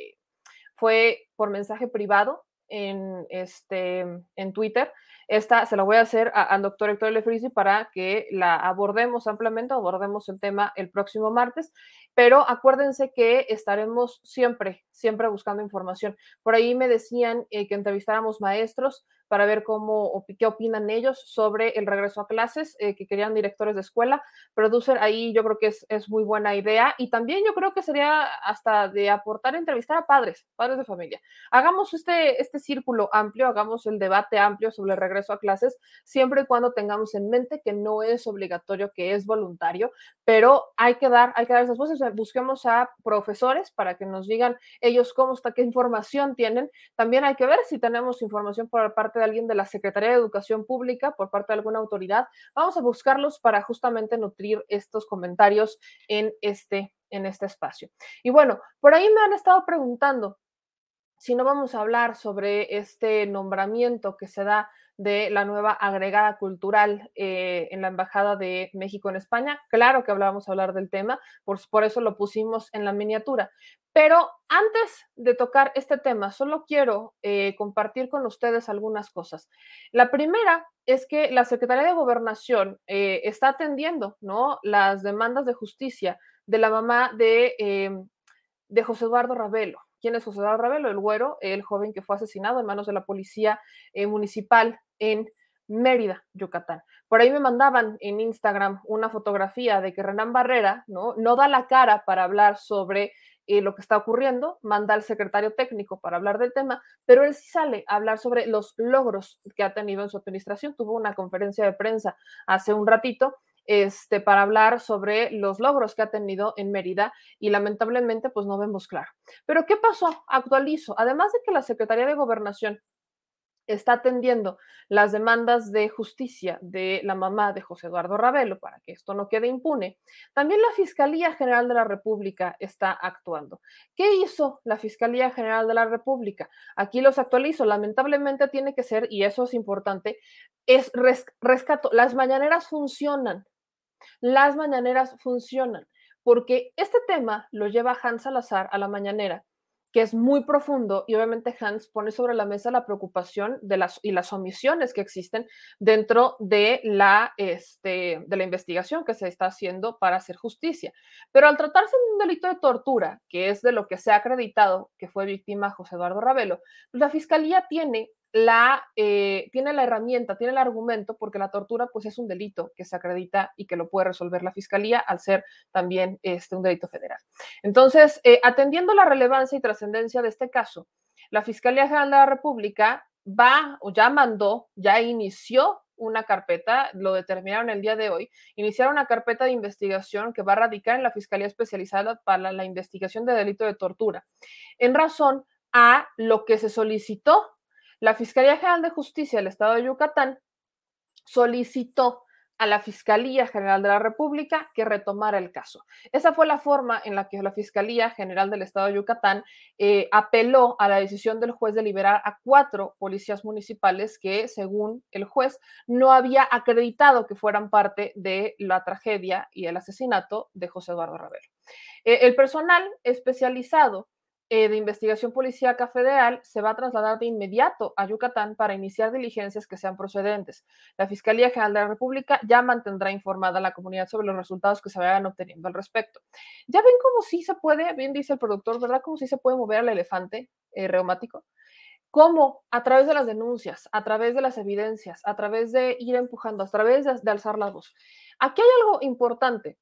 fue por mensaje privado en, este, en Twitter. Esta se la voy a hacer al doctor Héctor Lefrisi para que la abordemos ampliamente, abordemos el tema el próximo martes, pero acuérdense que estaremos siempre, siempre buscando información. Por ahí me decían eh, que entrevistáramos maestros, para ver cómo, qué opinan ellos sobre el regreso a clases, eh, que querían directores de escuela. Producer, ahí yo creo que es, es, muy buena idea. Y también yo creo que sería hasta de aportar, entrevistar a padres, padres de familia. Hagamos este, este círculo amplio, hagamos el debate amplio sobre el regreso a clases, siempre y cuando tengamos en mente que no es obligatorio, que es voluntario, pero hay que dar, hay que dar esas voces. Busquemos a profesores para que nos digan ellos cómo está, qué información tienen. También hay que ver si tenemos información por parte de alguien de la Secretaría de Educación Pública, por parte de alguna autoridad. Vamos a buscarlos para justamente nutrir estos comentarios en este, en este espacio. Y bueno, por ahí me han estado preguntando si no vamos a hablar sobre este nombramiento que se da de la nueva agregada cultural eh, en la Embajada de México en España. Claro que hablábamos a hablar del tema, por, por eso lo pusimos en la miniatura. Pero antes de tocar este tema, solo quiero eh, compartir con ustedes algunas cosas. La primera es que la Secretaría de Gobernación eh, está atendiendo ¿no? las demandas de justicia de la mamá de, em, de José Eduardo Ravelo. ¿Quién es José Eduardo Ravelo? El güero, el joven que fue asesinado en manos de la policía eh, municipal en Mérida, Yucatán. Por ahí me mandaban en Instagram una fotografía de que Renan Barrera ¿no? no da la cara para hablar sobre eh, lo que está ocurriendo, manda al secretario técnico para hablar del tema, pero él sí sale a hablar sobre los logros que ha tenido en su administración. Tuvo una conferencia de prensa hace un ratito este, para hablar sobre los logros que ha tenido en Mérida y lamentablemente pues no vemos claro. Pero ¿qué pasó? Actualizo. Además de que la Secretaría de Gobernación está atendiendo las demandas de justicia de la mamá de José Eduardo Ravelo para que esto no quede impune. También la Fiscalía General de la República está actuando. ¿Qué hizo la Fiscalía General de la República? Aquí los actualizo. Lamentablemente tiene que ser, y eso es importante, es rescato. Las mañaneras funcionan. Las mañaneras funcionan porque este tema lo lleva Hans Salazar a la mañanera que es muy profundo y obviamente Hans pone sobre la mesa la preocupación de las, y las omisiones que existen dentro de la, este, de la investigación que se está haciendo para hacer justicia. Pero al tratarse de un delito de tortura, que es de lo que se ha acreditado que fue víctima José Eduardo Ravelo, pues la fiscalía tiene la, eh, tiene la herramienta, tiene el argumento, porque la tortura pues es un delito que se acredita y que lo puede resolver la fiscalía al ser también este, un delito federal. Entonces, eh, atendiendo la relevancia y trascendencia de este caso, la Fiscalía General de la República va o ya mandó, ya inició una carpeta, lo determinaron el día de hoy, iniciaron una carpeta de investigación que va a radicar en la Fiscalía Especializada para la Investigación de Delito de Tortura, en razón a lo que se solicitó la Fiscalía General de Justicia del Estado de Yucatán solicitó a la Fiscalía General de la República que retomara el caso. Esa fue la forma en la que la Fiscalía General del Estado de Yucatán eh, apeló a la decisión del juez de liberar a cuatro policías municipales que, según el juez, no había acreditado que fueran parte de la tragedia y el asesinato de José Eduardo Ravelo. Eh, el personal especializado eh, de Investigación Policíaca Federal se va a trasladar de inmediato a Yucatán para iniciar diligencias que sean procedentes. La Fiscalía General de la República ya mantendrá informada a la comunidad sobre los resultados que se vayan obteniendo al respecto. Ya ven cómo sí se puede, bien dice el productor, ¿verdad? Cómo sí se puede mover al elefante eh, reumático. ¿Cómo? A través de las denuncias, a través de las evidencias, a través de ir empujando, a través de, de alzar la voz. Aquí hay algo importante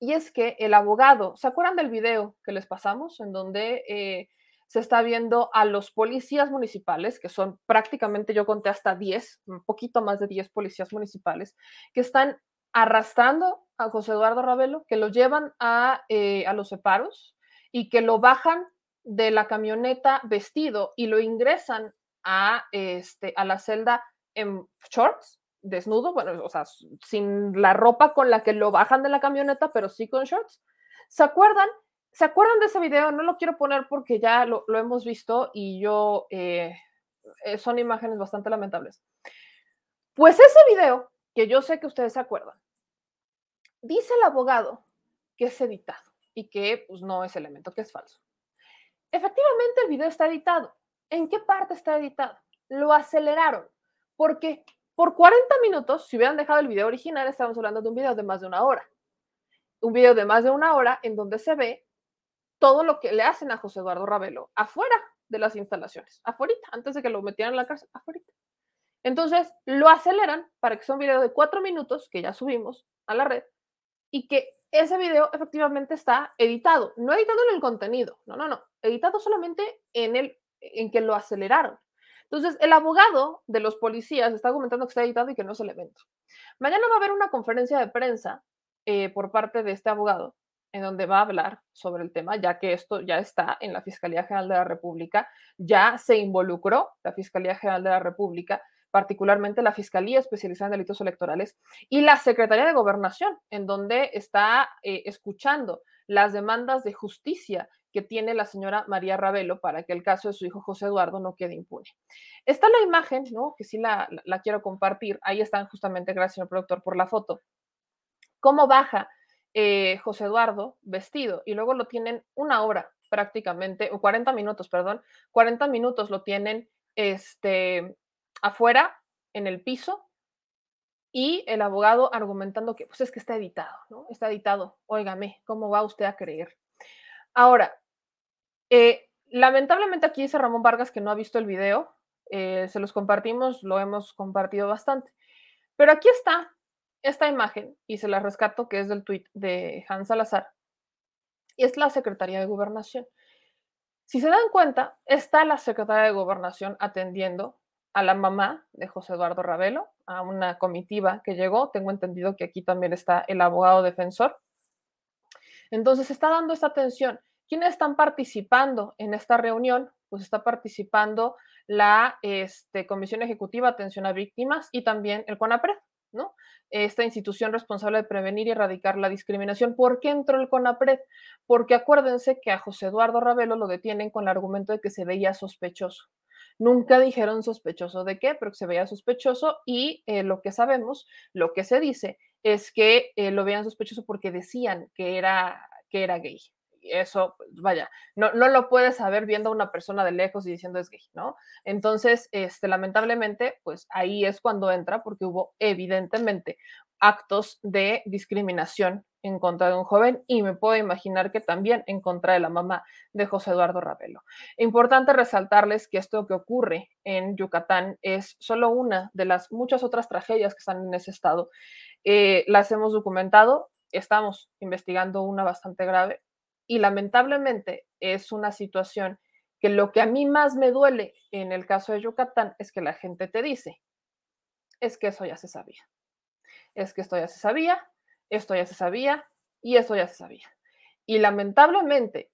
y es que el abogado, ¿se acuerdan del video que les pasamos en donde eh, se está viendo a los policías municipales, que son prácticamente, yo conté hasta 10, un poquito más de 10 policías municipales, que están arrastrando a José Eduardo Ravelo, que lo llevan a, eh, a los separos y que lo bajan de la camioneta vestido y lo ingresan a, este, a la celda en shorts desnudo, bueno, o sea, sin la ropa con la que lo bajan de la camioneta, pero sí con shorts. ¿Se acuerdan? ¿Se acuerdan de ese video? No lo quiero poner porque ya lo, hemos visto y yo, eh, eh, son imágenes bastante lamentables. Pues ese video, que yo sé que ustedes se acuerdan, dice el abogado que es editado y que pues, no es elemento, que es falso. Efectivamente, el video está editado. ¿En qué parte está editado? Lo aceleraron. porque por 40 minutos, si hubieran dejado el video original, estamos hablando de un video de más de una hora. Un video de más de una hora en donde se ve todo lo que le hacen a José Eduardo Ravelo afuera de las instalaciones, afuera, antes de que lo metieran en la cárcel, afuera. Entonces lo aceleran para que sea un video de cuatro minutos que ya subimos a la red y que ese video efectivamente está editado, no editado en el contenido, no, no, no, editado solamente en el en que lo aceleraron. Entonces, el abogado de los policías está argumentando que está editado y que no es el evento. Mañana va a haber una conferencia de prensa eh, por parte de este abogado en donde va a hablar sobre el tema, ya que esto ya está en la Fiscalía General de la República, ya se involucró la Fiscalía General de la República, particularmente la Fiscalía Especializada en Delitos Electorales y la Secretaría de Gobernación, en donde está eh, escuchando las demandas de justicia que tiene la señora María Ravelo para que el caso de su hijo José Eduardo no quede impune. Está la imagen, ¿no? Que sí la, quiero compartir. Ahí están justamente, gracias señor productor por la foto. Cómo baja eh, José Eduardo vestido y luego lo tienen una hora prácticamente, o 40 minutos, perdón, 40 minutos lo tienen este, afuera en el piso y el abogado argumentando que pues es que está editado, ¿no? Está editado, óigame, ¿cómo va usted a creer? Ahora, eh, lamentablemente aquí dice Ramón Vargas que no ha visto el video, eh, se los compartimos, lo hemos compartido bastante, pero aquí está esta imagen y se la rescato que es del tuit de Hans Salazar y es la Secretaría de Gobernación. Si se dan cuenta, está la Secretaría de Gobernación atendiendo a la mamá de José Eduardo Ravelo, a una comitiva que llegó. Tengo entendido que aquí también está el abogado defensor. Entonces, está dando esta atención. ¿Quiénes están participando en esta reunión? Pues está participando la este, Comisión Ejecutiva Atención a Víctimas y también el CONAPRED, ¿no? Esta institución responsable de prevenir y erradicar la discriminación. ¿Por qué entró el CONAPRED? Porque acuérdense que a José Eduardo Ravelo lo detienen con el argumento de que se veía sospechoso. Nunca dijeron sospechoso de qué, pero que se veía sospechoso y eh, lo que sabemos, lo que se dice es que eh, lo veían sospechoso porque decían que era, que era gay. Eso, pues, vaya, no, no lo puedes saber viendo a una persona de lejos y diciendo es gay, ¿no? Entonces, este, lamentablemente, pues ahí es cuando entra porque hubo evidentemente actos de discriminación en contra de un joven y me puedo imaginar que también en contra de la mamá de José Eduardo Ravelo. Importante resaltarles que esto que ocurre en Yucatán es solo una de las muchas otras tragedias que están en ese estado. Eh, las hemos documentado, estamos investigando una bastante grave y lamentablemente es una situación que lo que a mí más me duele en el caso de Yucatán es que la gente te dice, es que eso ya se sabía, es que esto ya se sabía, esto ya se sabía y esto ya se sabía. Y lamentablemente,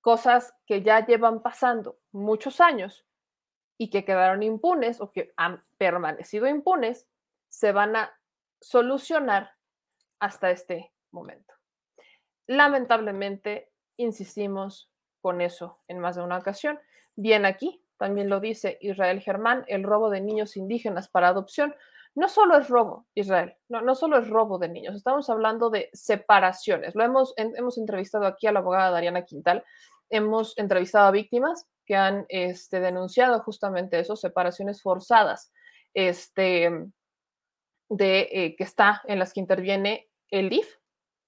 cosas que ya llevan pasando muchos años y que quedaron impunes o que han permanecido impunes, se van a solucionar hasta este momento. Lamentablemente, insistimos con eso en más de una ocasión. Bien aquí, también lo dice Israel Germán, el robo de niños indígenas para adopción no solo es robo, Israel, no, no solo es robo de niños, estamos hablando de separaciones. Lo hemos, hemos entrevistado aquí a la abogada Dariana Quintal, hemos entrevistado a víctimas que han este, denunciado justamente eso, separaciones forzadas, este, de, eh, que está en las que interviene el DIF,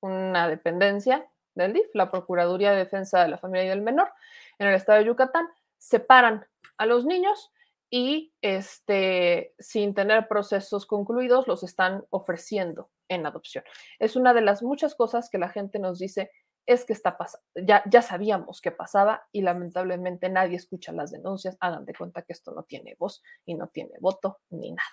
una dependencia del DIF, la Procuraduría de Defensa de la Familia y del Menor, en el estado de Yucatán, separan a los niños y este, sin tener procesos concluidos los están ofreciendo en adopción. Es una de las muchas cosas que la gente nos dice es que está pasando, ya, ya sabíamos que pasaba y lamentablemente nadie escucha las denuncias, hagan de cuenta que esto no tiene voz y no tiene voto ni nada.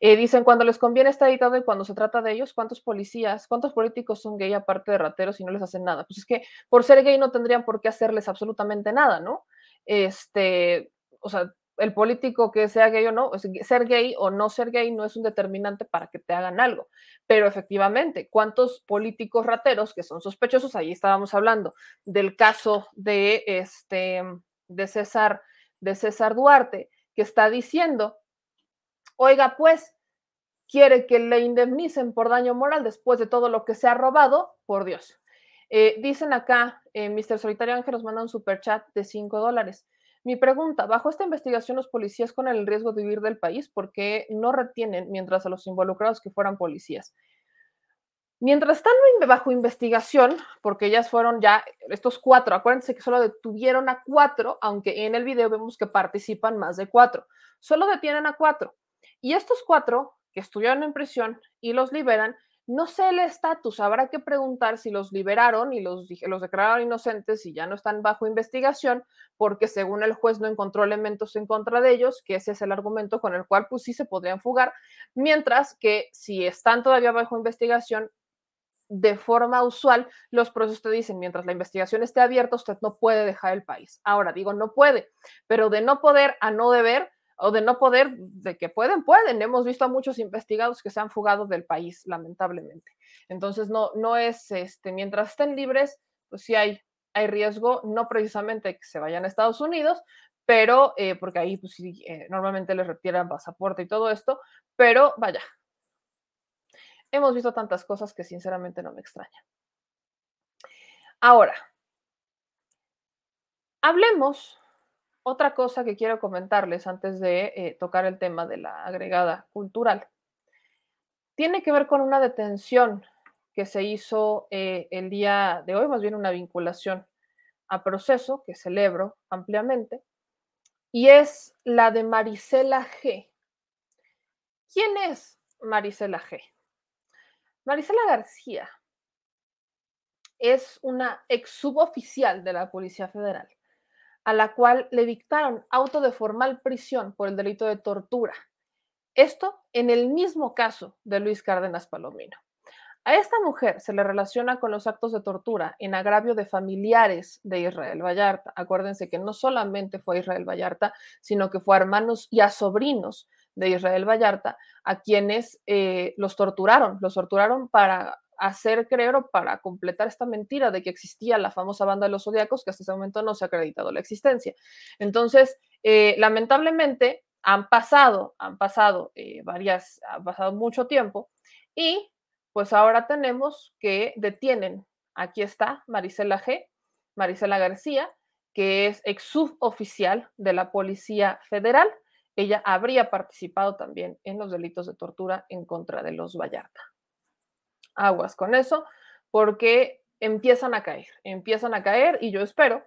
Eh, dicen, cuando les conviene está editado y cuando se trata de ellos, ¿cuántos policías, cuántos políticos son gay aparte de rateros y no les hacen nada? Pues es que por ser gay no tendrían por qué hacerles absolutamente nada, ¿no? Este, o sea, el político que sea gay o no, ser gay o no ser gay no es un determinante para que te hagan algo. Pero efectivamente, ¿cuántos políticos rateros que son sospechosos? Ahí estábamos hablando del caso de este de César de César Duarte que está diciendo, "Oiga, pues quiere que le indemnicen por daño moral después de todo lo que se ha robado, por Dios." Eh, dicen acá, eh, Mr. Solitario Ángel nos manda un super chat de 5 dólares. Mi pregunta, bajo esta investigación los policías con el riesgo de huir del país, ¿por qué no retienen mientras a los involucrados que fueran policías? Mientras están bajo investigación, porque ellas fueron ya estos cuatro, acuérdense que solo detuvieron a cuatro, aunque en el video vemos que participan más de cuatro, solo detienen a cuatro. Y estos cuatro que estuvieron en prisión y los liberan, no sé el estatus, habrá que preguntar si los liberaron y los, declararon inocentes y ya no están bajo investigación, porque según el juez no encontró elementos en contra de ellos, que ese es el argumento con el cual pues sí se podrían fugar, mientras que si están todavía bajo investigación, de forma usual, los procesos te dicen, mientras la investigación esté abierta, usted no puede dejar el país. Ahora digo, no puede, pero de no poder a no deber, o de no poder, de que pueden, pueden. Hemos visto a muchos investigados que se han fugado del país, lamentablemente. Entonces, no, no es, este, mientras estén libres, pues sí hay, hay riesgo, no precisamente que se vayan a Estados Unidos, pero, eh, porque ahí pues sí, eh, normalmente les retiran pasaporte y todo esto, pero vaya, hemos visto tantas cosas que sinceramente no me extraña. Ahora, hablemos otra cosa que quiero comentarles antes de eh, tocar el tema de la agregada cultural. tiene que ver con una detención que se hizo eh, el día de hoy, más bien una vinculación a proceso que celebro ampliamente, y es la de Marisela G. ¿Quién es Marisela G? Marisela García es una ex suboficial de la Policía Federal, a la cual le dictaron auto de formal prisión por el delito de tortura. Esto en el mismo caso de Luis Cárdenas Palomino. A esta mujer se le relaciona con los actos de tortura en agravio de familiares de Israel Vallarta. Acuérdense que no solamente fue Israel Vallarta, sino que fue a hermanos y a sobrinos de Israel Vallarta a quienes eh, los torturaron, los torturaron para hacer creer o para completar esta mentira de que existía la famosa banda de los zodiacos, que hasta ese momento no se ha acreditado la existencia. Entonces, eh, lamentablemente, han pasado, han pasado eh, varias, ha pasado mucho tiempo y pues ahora tenemos que detienen, aquí está Marisela G, Marisela García, que es ex suboficial de la Policía Federal. Ella habría participado también en los delitos de tortura en contra de los Vallarta. Aguas con eso, porque empiezan a caer, empiezan a caer y yo espero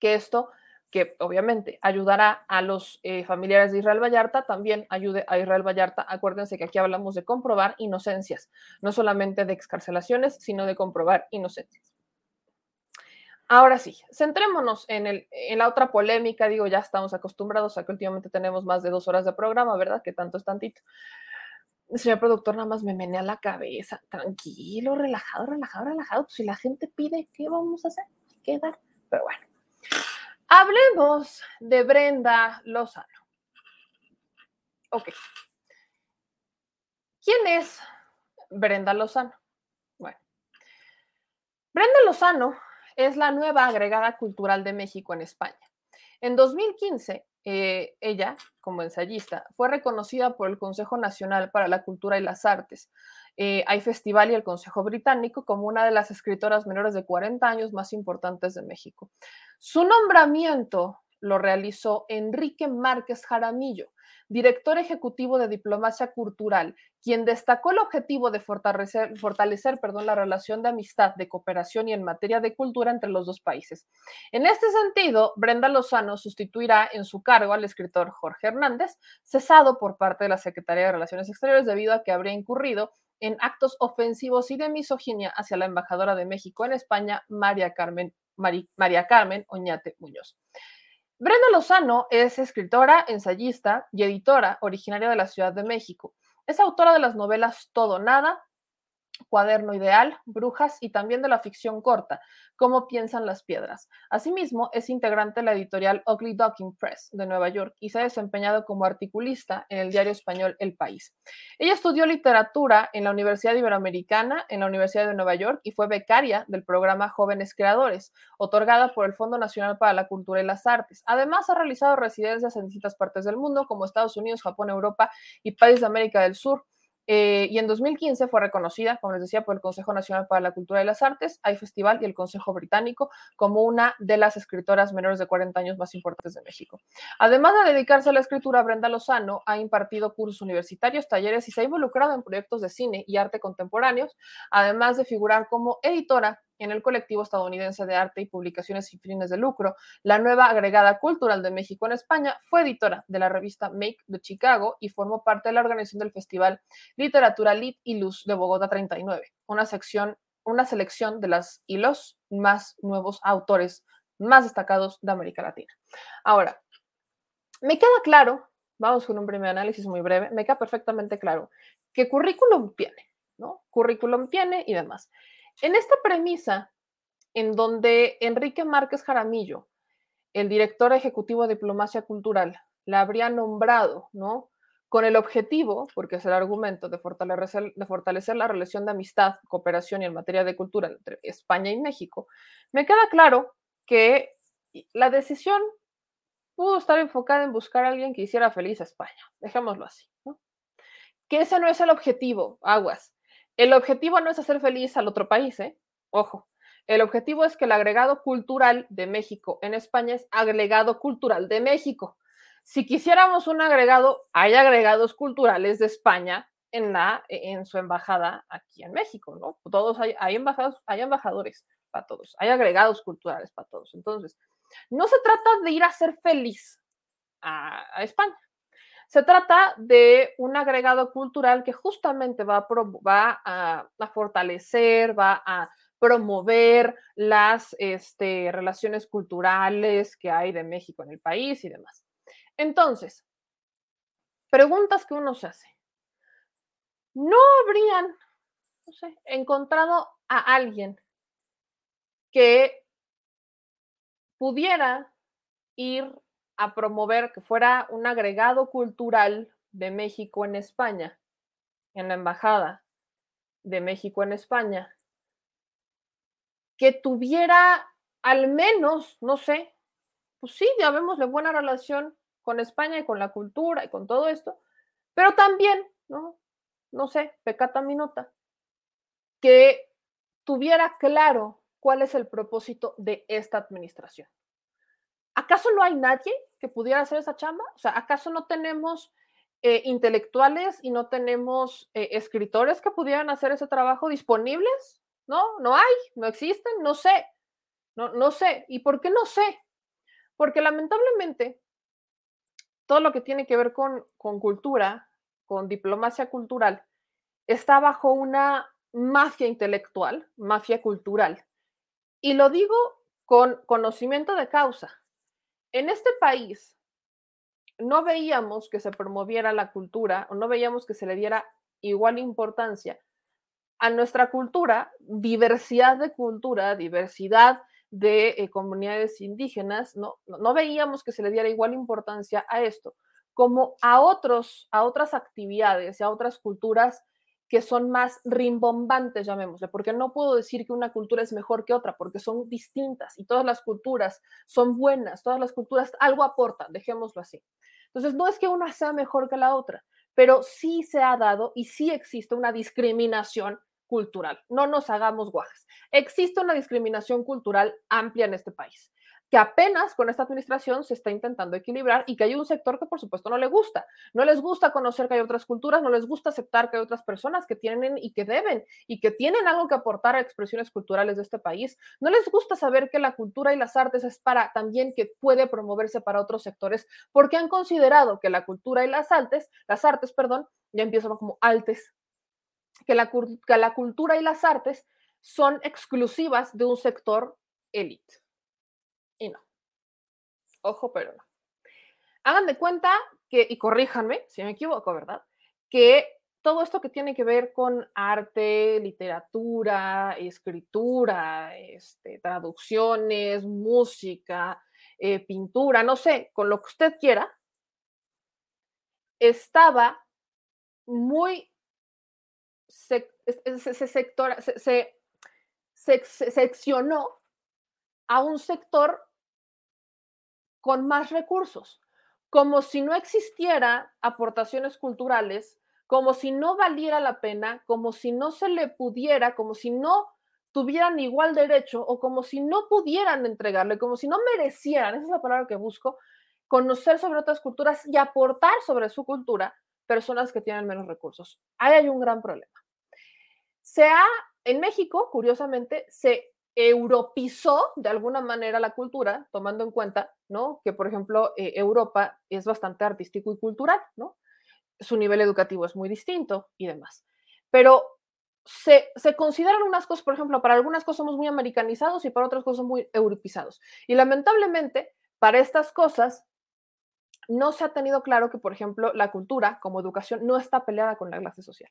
que esto que obviamente ayudará a los eh, familiares de Israel Vallarta, también ayude a Israel Vallarta. Acuérdense que aquí hablamos de comprobar inocencias, no solamente de excarcelaciones, sino de comprobar inocencias. Ahora sí, centrémonos en, el, en la otra polémica. Digo, ya estamos acostumbrados a que últimamente tenemos más de dos horas de programa, ¿verdad? Que tanto es tantito. Señor productor nada más me menea la cabeza. Tranquilo, relajado, relajado, relajado. si la gente pide, ¿qué vamos a hacer? ¿Qué dar? Pero bueno. Hablemos de Brenda Lozano. Ok. ¿Quién es Brenda Lozano? Bueno, Brenda Lozano es la nueva agregada cultural de México en España. En 2015, eh, ella, como ensayista, fue reconocida por el Consejo Nacional para la Cultura y las Artes, eh, hay Festival y el Consejo Británico como una de las escritoras menores de 40 años más importantes de México. Su nombramiento lo realizó Enrique Márquez Jaramillo, director ejecutivo de Diplomacia Cultural, quien destacó el objetivo de fortalecer, la relación de amistad, de cooperación y en materia de cultura entre los dos países. En este sentido, Brenda Lozano sustituirá en su cargo al escritor Jorge Hernández, cesado por parte de la Secretaría de Relaciones Exteriores debido a que habría incurrido en actos ofensivos y de misoginia hacia la embajadora de México en España, María Carmen, María Carmen Oñate Muñoz. Brenda Lozano es escritora, ensayista y editora originaria de la Ciudad de México. Es autora de las novelas Todo Nada, Cuaderno Ideal, Brujas y también de la ficción corta, Cómo piensan las piedras. Asimismo, es integrante de la editorial Ugly Duckling Press de Nueva York y se ha desempeñado como articulista en el diario español El País. Ella estudió literatura en la Universidad Iberoamericana, en la Universidad de Nueva York y fue becaria del programa Jóvenes Creadores, otorgada por el Fondo Nacional para la Cultura y las Artes. Además, ha realizado residencias en distintas partes del mundo, como Estados Unidos, Japón, Europa y países de América del Sur. Eh, y en 2015 fue reconocida, como les decía, por el Consejo Nacional para la Cultura y las Artes, hay Festival y el Consejo Británico como una de las escritoras menores de 40 años más importantes de México. Además de dedicarse a la escritura, Brenda Lozano ha impartido cursos universitarios, talleres y se ha involucrado en proyectos de cine y arte contemporáneos, además de figurar como editora en el colectivo estadounidense de arte y publicaciones sin fines de lucro. La nueva agregada cultural de México en España fue editora de la revista Make de Chicago y formó parte de la organización del Festival Literatura Lit y Luz de Bogotá 39, una sección, una selección de las y los más nuevos autores más destacados de América Latina. Ahora, me queda claro, vamos con un primer análisis muy breve, me queda perfectamente claro que currículum tiene, ¿no? Currículum tiene y demás. En esta premisa, en donde Enrique Márquez Jaramillo, el director ejecutivo de diplomacia cultural, la habría nombrado, ¿no? Con el objetivo, porque es el argumento, de fortalecer, la relación de amistad, cooperación y en materia de cultura entre España y México, me queda claro que la decisión pudo estar enfocada en buscar a alguien que hiciera feliz a España, dejémoslo así, ¿no? Que ese no es el objetivo, aguas. El objetivo no es hacer feliz al otro país, ¿eh? Ojo. El objetivo es que el agregado cultural de México en España es agregado cultural de México. Si quisiéramos un agregado, hay agregados culturales de España en, la, en su embajada aquí en México, ¿no? Todos hay, hay, embajados, hay embajadores para todos, hay agregados culturales para todos. Entonces, no se trata de ir a ser feliz a, a España. Se trata de un agregado cultural que justamente va, a, a, fortalecer, va a promover las este, relaciones culturales que hay de México en el país y demás. Entonces, preguntas que uno se hace. ¿No habrían encontrado a alguien que pudiera ir a promover que fuera un agregado cultural de México en España, en la embajada de México en España, que tuviera al menos, no sé, pues sí, ya vemos la buena relación con España y con la cultura y con todo esto, pero también, ¿no? No sé, pecata minuta, que tuviera claro cuál es el propósito de esta administración. ¿Acaso no hay nadie que pudiera hacer esa chamba? O sea, ¿acaso no tenemos eh, intelectuales y no tenemos eh, escritores que pudieran hacer ese trabajo disponibles? No, no hay, no existen, no sé, no, no sé. ¿Y por qué no sé? Porque lamentablemente todo lo que tiene que ver con, con cultura, con diplomacia cultural, está bajo una mafia intelectual, mafia cultural. Y lo digo con conocimiento de causa. En este país no veíamos que se promoviera la cultura o no veíamos que se le diera igual importancia a nuestra cultura, diversidad de cultura, diversidad de eh, comunidades indígenas, no, no veíamos que se le diera igual importancia a esto como a otros, a otras actividades y a otras culturas que son más rimbombantes, llamémosle, porque no puedo decir que una cultura es mejor que otra, porque son distintas y todas las culturas son buenas, todas las culturas algo aportan, dejémoslo así. Entonces, no es que una sea mejor que la otra, pero sí se ha dado y sí existe una discriminación cultural. No nos hagamos guajas. Existe una discriminación cultural amplia en este país que apenas con esta administración se está intentando equilibrar y que hay un sector que por supuesto no le gusta. No les gusta conocer que hay otras culturas, no les gusta aceptar que hay otras personas que tienen y que deben y que tienen algo que aportar a expresiones culturales de este país. No les gusta saber que la cultura y las artes es para también que puede promoverse para otros sectores porque han considerado que la cultura y las artes, las artes, perdón, ya empiezan como altes, que la, que la cultura y las artes son exclusivas de un sector élite. Ojo, pero no. Hagan de cuenta que, y corríjanme si me equivoco, ¿verdad? Que todo esto que tiene que ver con arte, literatura, escritura, este, traducciones, música, eh, pintura, no sé, con lo que usted quiera, estaba muy se, se, se, seccionó a un sector con más recursos, como si no existiera aportaciones culturales, como si no valiera la pena, como si no se le pudiera, como si no tuvieran igual derecho o como si no pudieran entregarle, como si no merecieran, esa es la palabra que busco, conocer sobre otras culturas y aportar sobre su cultura personas que tienen menos recursos. Ahí hay un gran problema. Se ha, en México, curiosamente, se europizó de alguna manera la cultura, tomando en cuenta, ¿no? Que, por ejemplo, eh, Europa es bastante artístico y cultural. Su nivel educativo es muy distinto y demás. Pero se, se, consideran unas cosas, por ejemplo, para algunas cosas somos muy americanizados y para otras cosas muy europeizados. Y lamentablemente, para estas cosas, no se ha tenido claro que, por ejemplo, la cultura como educación no está peleada con la clase social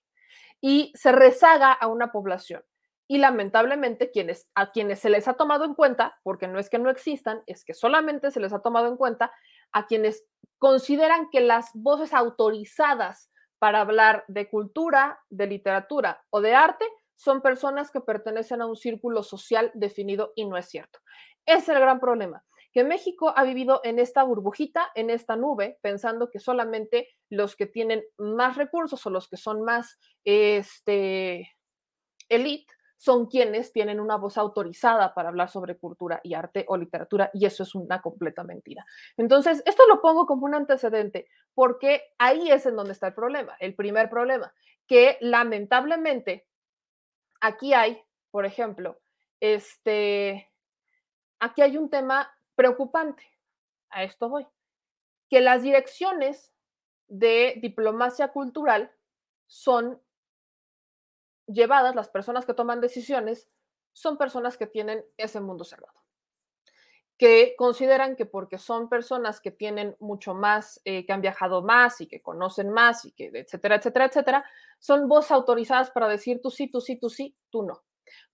y se rezaga a una población. Y lamentablemente quienes, a quienes se les ha tomado en cuenta, porque no es que no existan, es que solamente se les ha tomado en cuenta a quienes consideran que las voces autorizadas para hablar de cultura, de literatura o de arte son personas que pertenecen a un círculo social definido y no es cierto. Ese es el gran problema que México ha vivido en esta burbujita, en esta nube, pensando que solamente los que tienen más recursos o los que son más este, elite son quienes tienen una voz autorizada para hablar sobre cultura y arte o literatura, y eso es una completa mentira. Entonces, esto lo pongo como un antecedente, porque ahí es en donde está el problema, el primer problema, que lamentablemente aquí hay, por ejemplo, este, aquí hay un tema preocupante, a esto voy, que las direcciones de diplomacia cultural son llevadas, las personas que toman decisiones son personas que tienen ese mundo cerrado, que consideran que porque son personas que tienen mucho más, eh, que han viajado más y que conocen más y que etcétera, etcétera, etcétera, son voz autorizadas para decir tú sí, tú sí, tú sí, tú no.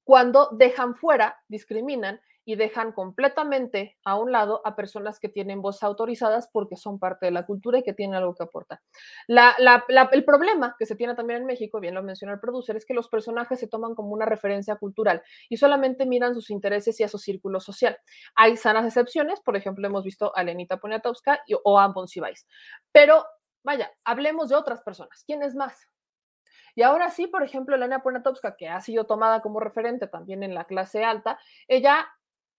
Cuando dejan fuera, discriminan y dejan completamente a un lado a personas que tienen voz autorizadas porque son parte de la cultura y que tienen algo que aportar. el problema que se tiene también en México, bien lo mencionó el producer, es que los personajes se toman como una referencia cultural y solamente miran sus intereses y a su círculo social. Hay sanas excepciones, por ejemplo, hemos visto a Lenita Poniatowska o a Monsiváis. Pero vaya, hablemos de otras personas. ¿Quién es más? Y ahora sí, por ejemplo, Elena Poniatowska, que ha sido tomada como referente también en la clase alta, ella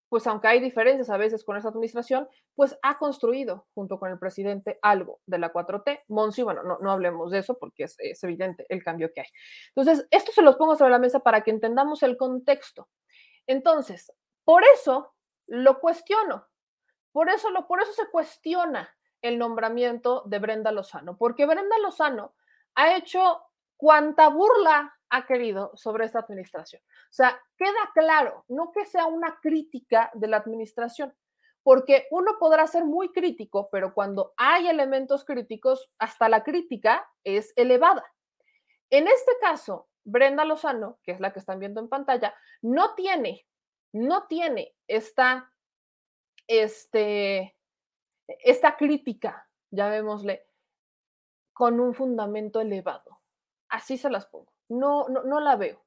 pues aunque hay diferencias a veces con esa administración, pues ha construido junto con el presidente algo de la 4T. Monsi, bueno, no, no hablemos de eso porque es, es, evidente el cambio que hay. Entonces, esto se los pongo sobre la mesa para que entendamos el contexto. Entonces, por eso lo cuestiono, por eso, lo, por eso se cuestiona el nombramiento de Brenda Lozano, porque Brenda Lozano ha hecho cuanta burla ha querido sobre esta administración. O sea, queda claro, no que sea una crítica de la administración, porque uno podrá ser muy crítico, pero cuando hay elementos críticos, hasta la crítica es elevada. En este caso, Brenda Lozano, que es la que están viendo en pantalla, no tiene, no tiene esta, este, esta crítica, llamémosle, con un fundamento elevado. Así se las pongo no, no, la veo.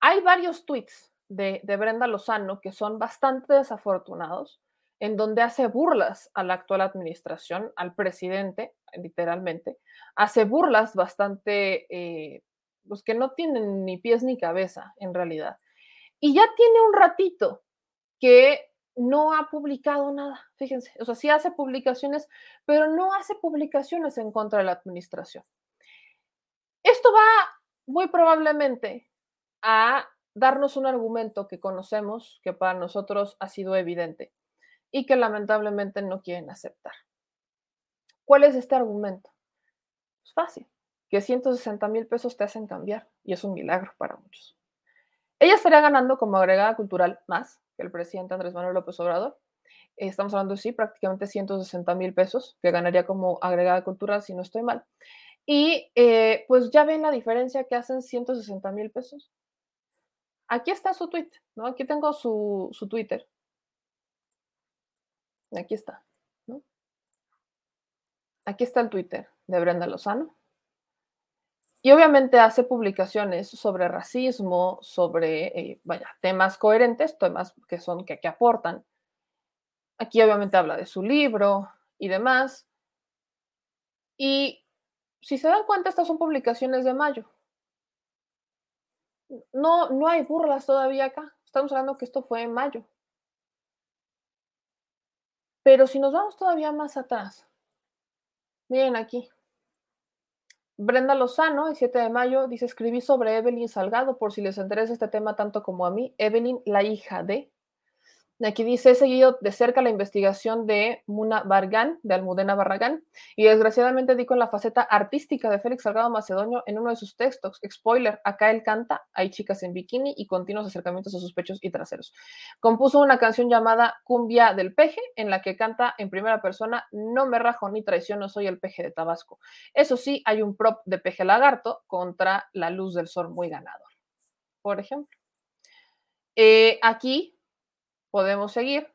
Hay varios tweets de, de, Brenda Lozano que son bastante desafortunados, en donde hace burlas a la actual administración, al presidente, literalmente, hace burlas bastante, eh, pues que no tienen ni pies ni cabeza en realidad. Y ya tiene un ratito que no ha publicado nada, fíjense, o sea, sí hace publicaciones, pero no hace publicaciones en contra de la administración. Esto va muy probablemente a darnos un argumento que conocemos, que para nosotros ha sido evidente y que lamentablemente no quieren aceptar. ¿Cuál es este argumento? Es fácil, que 160 mil pesos te hacen cambiar y es un milagro para muchos. Ella estaría ganando como agregada cultural más que el presidente Andrés Manuel López Obrador. Estamos hablando, sí, prácticamente 160 mil pesos que ganaría como agregada cultural, si no estoy mal. Y eh, pues ya ven la diferencia que hacen 160 mil pesos. Aquí está su tweet, ¿no? Aquí tengo su, su Twitter. Aquí está, ¿no? Aquí está el Twitter de Brenda Lozano. Y obviamente hace publicaciones sobre racismo, sobre, eh, vaya, temas coherentes, temas que son, que, que aportan. Aquí obviamente habla de su libro y demás. Y si se dan cuenta, estas son publicaciones de mayo. No, no hay burlas todavía acá. Estamos hablando que esto fue en mayo. Pero si nos vamos todavía más atrás, miren aquí. Brenda Lozano, el 7 de mayo, dice, escribí sobre Evelyn Salgado, por si les interesa este tema tanto como a mí. Evelyn, la hija de, Aquí dice, he seguido de cerca la investigación de Muna Bargan, de Almudena Barragán, y desgraciadamente di con la faceta artística de Félix Salgado Macedonio en uno de sus textos. Spoiler, acá él canta, hay chicas en bikini y continuos acercamientos a sus pechos y traseros. Compuso una canción llamada Cumbia del Peje, en la que canta en primera persona, no me rajo ni traiciono, soy el peje de Tabasco. Eso sí, hay un prop de peje lagarto contra la luz del sol muy ganador, por ejemplo. Eh, aquí podemos seguir.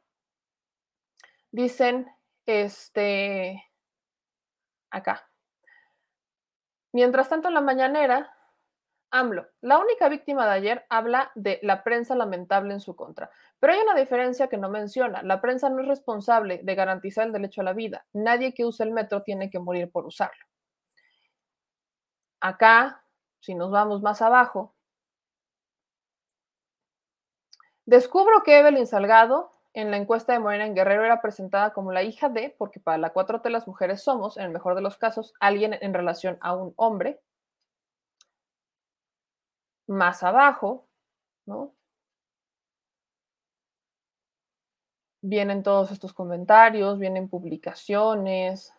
Dicen, este, acá. Mientras tanto, en la mañanera, AMLO, la única víctima de ayer, habla de la prensa lamentable en su contra. Pero hay una diferencia que no menciona. La prensa no es responsable de garantizar el derecho a la vida. Nadie que use el metro tiene que morir por usarlo. Acá, si nos vamos más abajo, Descubro que Evelyn Salgado en la encuesta de Morena en Guerrero era presentada como la hija de, porque para la 4T las mujeres somos, en el mejor de los casos, alguien en relación a un hombre. Más abajo, ¿no? Vienen todos estos comentarios, vienen publicaciones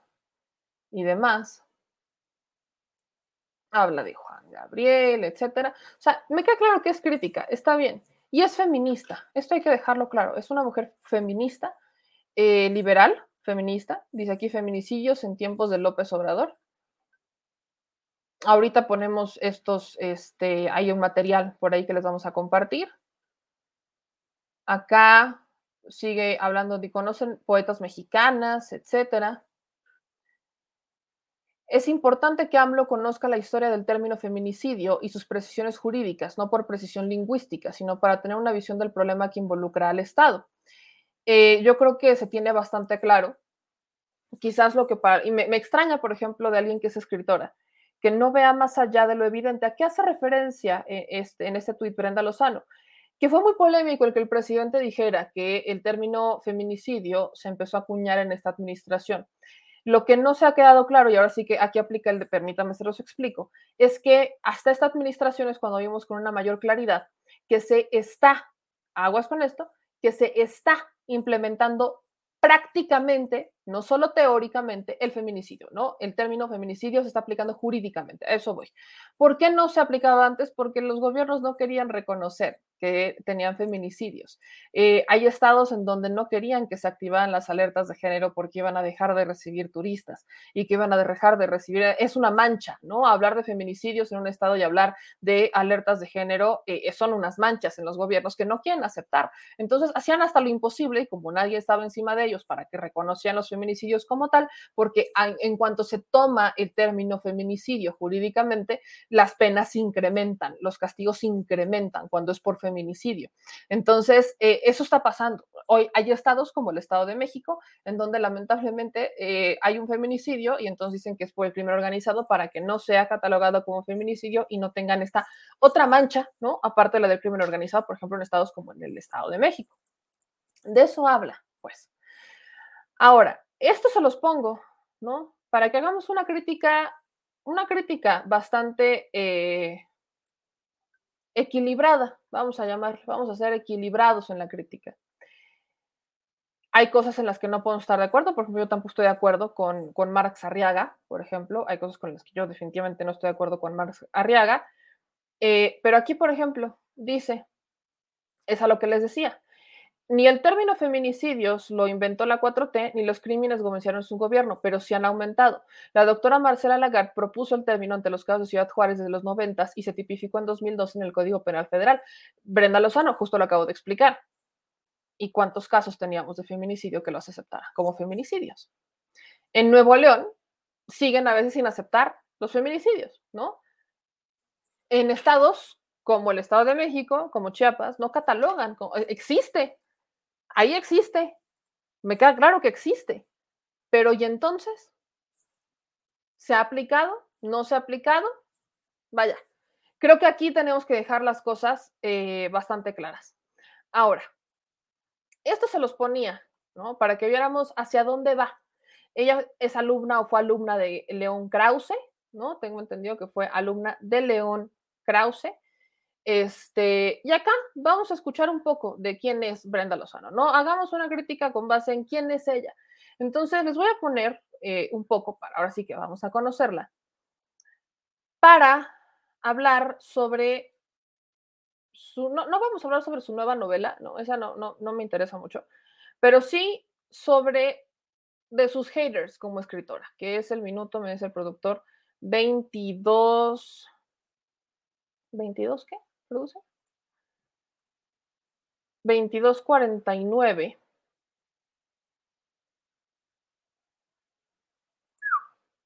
y demás. Habla de Juan Gabriel, etcétera. O sea, me queda claro que es crítica, está bien. Y es feminista, esto hay que dejarlo claro. Es una mujer feminista, eh, liberal, feminista. Dice aquí feminicidios en tiempos de López Obrador. Ahorita ponemos estos, este, hay un material por ahí que les vamos a compartir. Acá sigue hablando de conocen poetas mexicanas, etcétera. Es importante que AMLO conozca la historia del término feminicidio y sus precisiones jurídicas, no por precisión lingüística, sino para tener una visión del problema que involucra al Estado. Eh, yo creo que se tiene bastante claro, quizás lo que para, y me, extraña, por ejemplo, de alguien que es escritora, que no vea más allá de lo evidente. ¿A qué hace referencia eh, este, en este tuit Brenda Lozano? Que fue muy polémico el que el presidente dijera que el término feminicidio se empezó a acuñar en esta administración. Lo que no se ha quedado claro, y ahora sí que aquí aplica el de permítame se los explico, es que hasta esta administración es cuando vimos con una mayor claridad que se está, aguas con esto, que se está implementando prácticamente, no solo teóricamente, el feminicidio, ¿no? El término feminicidio se está aplicando jurídicamente, a eso voy. ¿Por qué no se aplicaba antes? Porque los gobiernos no querían reconocer que tenían feminicidios. Eh, hay estados en donde no querían que se activaran las alertas de género porque iban a dejar de recibir turistas y que iban a dejar de recibir, es una mancha, ¿no? Hablar de feminicidios en un estado y hablar de alertas de género eh, son unas manchas en los gobiernos que no quieren aceptar. Entonces hacían hasta lo imposible y como nadie estaba encima de ellos para que reconocieran los feminicidios como tal, porque en cuanto se toma el término feminicidio jurídicamente, las penas incrementan, los castigos incrementan cuando es por feminicidio. Entonces, eh, eso está pasando. Hoy hay estados como el Estado de México, en donde lamentablemente eh, hay un feminicidio y entonces dicen que es por el crimen organizado para que no sea catalogado como feminicidio y no tengan esta otra mancha, ¿no? Aparte de la del crimen organizado, por ejemplo, en estados como el Estado de México. De eso habla, pues. Ahora, esto se los pongo, ¿no? Para que hagamos una crítica, una crítica bastante eh, equilibrada, vamos a llamar, vamos a ser equilibrados en la crítica. Hay cosas en las que no podemos estar de acuerdo, por ejemplo, yo tampoco estoy de acuerdo con, con Marx Arriaga, por ejemplo, hay cosas con las que yo definitivamente no estoy de acuerdo con Marx Arriaga, eh, pero aquí, por ejemplo, dice, es a lo que les decía, ni el término feminicidios lo inventó la 4T, ni los crímenes comenzaron en su gobierno, pero sí han aumentado. La doctora Marcela Lagarde propuso el término ante los casos de Ciudad Juárez desde los 90 y se tipificó en 2002 en el Código Penal Federal. Brenda Lozano, justo lo acabo de explicar. ¿Y cuántos casos teníamos de feminicidio que los aceptara como feminicidios? En Nuevo León siguen a veces sin aceptar los feminicidios, ¿no? En estados como el Estado de México, como Chiapas, no catalogan, existe ahí existe, me queda claro que existe, pero ¿y entonces? ¿Se ha aplicado? ¿No se ha aplicado? Vaya, creo que aquí tenemos que dejar las cosas eh, bastante claras. Ahora, esto se los ponía, ¿no? Para que viéramos hacia dónde va. Ella es alumna o fue alumna de León Krause, ¿no? Tengo entendido que fue alumna de León Krause. Este, y acá vamos a escuchar un poco de quién es Brenda Lozano, ¿no? Hagamos una crítica con base en quién es ella. Entonces, les voy a poner eh, un poco, para ahora sí que vamos a conocerla, para hablar sobre su, no, no vamos a hablar sobre su nueva novela, no, esa no, no, no me interesa mucho, pero sí sobre de sus haters como escritora, que es el minuto, me dice el productor, 22, 22, ¿qué? Produce? 2249.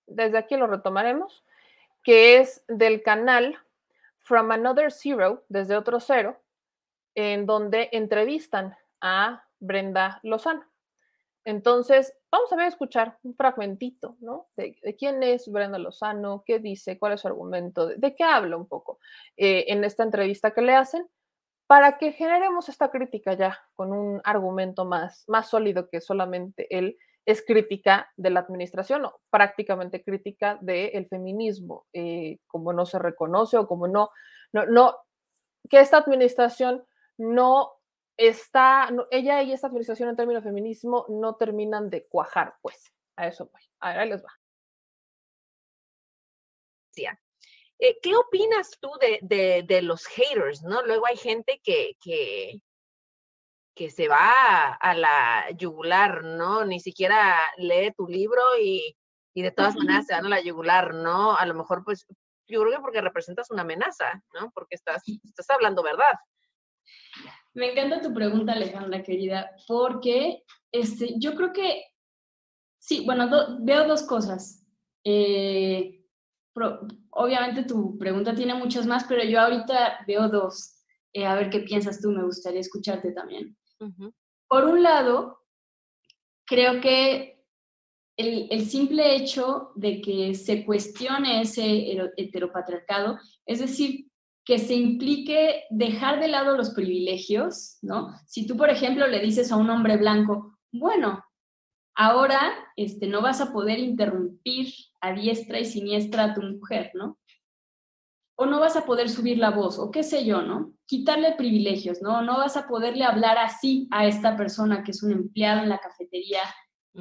Desde aquí lo retomaremos, que es del canal From Another Zero, desde otro cero, en donde entrevistan a Brenda Lozano. Entonces, vamos a ver, escuchar un fragmentito, ¿no? De, quién es Brenda Lozano, qué dice, cuál es su argumento, de, qué habla un poco eh, en esta entrevista que le hacen para que generemos esta crítica ya con un argumento más, más sólido que solamente él es crítica de la administración o prácticamente crítica del feminismo, eh, como no se reconoce o como no, no, no, que esta administración no está, ella y esta administración en términos de feminismo no terminan de cuajar, pues, a eso voy. Ahora les va. Eh, ¿Qué opinas tú de, de, los haters, no? Luego hay gente que, que, que se va a, la yugular, ¿no? Ni siquiera lee tu libro y, y de todas maneras se van a la yugular, ¿no? A lo mejor, pues, yo creo que porque representas una amenaza, ¿no? Porque estás, estás hablando verdad. Me encanta tu pregunta, Alejandra, querida, porque este, yo creo que, sí, bueno, veo dos cosas. Eh, obviamente tu pregunta tiene muchas más, pero yo ahorita veo dos. Eh, a ver qué piensas tú, me gustaría escucharte también. Por un lado, creo que el, el, simple hecho de que se cuestione ese heteropatriarcado, es decir, que se implique dejar de lado los privilegios, ¿no? Si tú, por ejemplo, le dices a un hombre blanco, bueno, ahora este, no vas a poder interrumpir a diestra y siniestra a tu mujer, ¿no? O no vas a poder subir la voz, o qué sé yo, ¿no? Quitarle privilegios, ¿no? No vas a poderle hablar así a esta persona que es un empleado en la cafetería,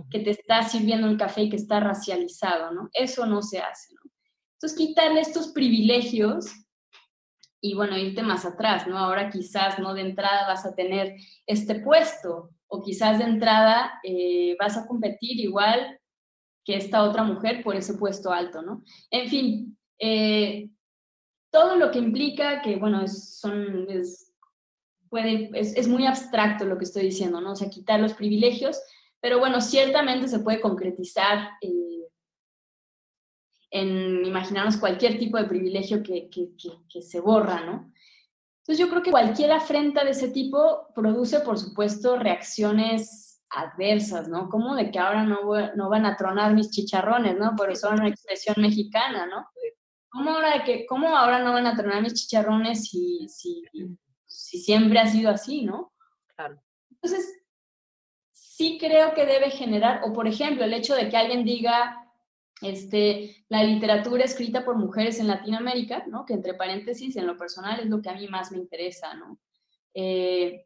que te está sirviendo un café y que está racializado, ¿no? Eso no se hace, ¿no? Entonces, quitarle estos privilegios y bueno, irte más atrás, ¿no? Ahora quizás, ¿no? De entrada vas a tener este puesto o quizás de entrada eh, vas a competir igual que esta otra mujer por ese puesto alto, ¿no? En fin, eh, todo lo que implica que, bueno, es, son, es, puede, es, muy abstracto lo que estoy diciendo, ¿no? O sea, quitar los privilegios, pero bueno, ciertamente se puede concretizar en imaginarnos cualquier tipo de privilegio que, que, se borra, ¿no? Entonces yo creo que cualquier afrenta de ese tipo produce, por supuesto, reacciones adversas, ¿no? Como de que ahora no, no van a tronar mis chicharrones, ¿no? Por eso es una expresión mexicana, ¿no? ¿Cómo ahora, de que, ¿Cómo ahora no van a tronar mis chicharrones si, si, si siempre ha sido así, ¿no? Claro. Entonces, sí creo que debe generar, o por ejemplo, el hecho de que alguien diga, este, la literatura escrita por mujeres en Latinoamérica, ¿no? que entre paréntesis, en lo personal es lo que a mí más me interesa, ¿no? Eh,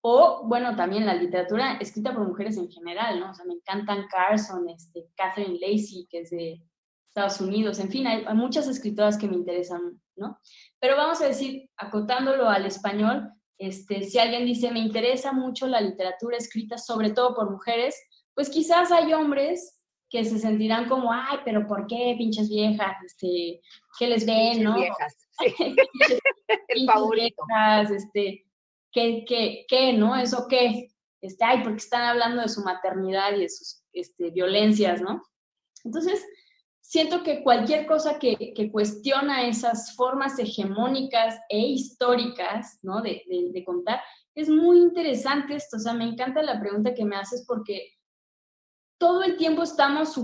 o, bueno, también la literatura escrita por mujeres en general, ¿no? O sea, me encantan Carson, este, Catherine Lacey, que es de Estados Unidos, en fin, hay, hay muchas escritoras que me interesan, ¿no? Pero vamos a decir, acotándolo al español, este, si alguien dice, me interesa mucho la literatura escrita sobre todo por mujeres, pues quizás hay hombres que se sentirán como, ay, pero ¿por qué, pinches viejas? Este, ¿Qué les ven, no? Viejas, El favorito. este, ¿qué, qué, qué, no? ¿Eso qué? Este, ay, porque están hablando de su maternidad y de sus este, violencias, ¿no? Entonces, siento que cualquier cosa que, que, cuestiona esas formas hegemónicas e históricas, ¿no? De, de, de, contar, es muy interesante esto. O sea, me encanta la pregunta que me haces porque todo el tiempo estamos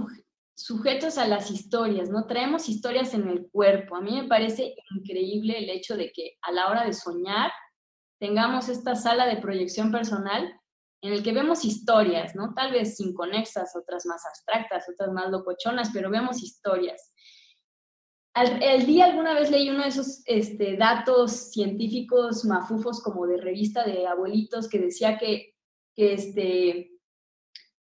sujetos a las historias, ¿no? Traemos historias en el cuerpo. A mí me parece increíble el hecho de que a la hora de soñar tengamos esta sala de proyección personal en el que vemos historias, ¿no? Tal vez inconexas, otras más abstractas, otras más locochonas, pero vemos historias. el día alguna vez leí uno de esos este, datos científicos mafufos como de revista de abuelitos que decía que, que este,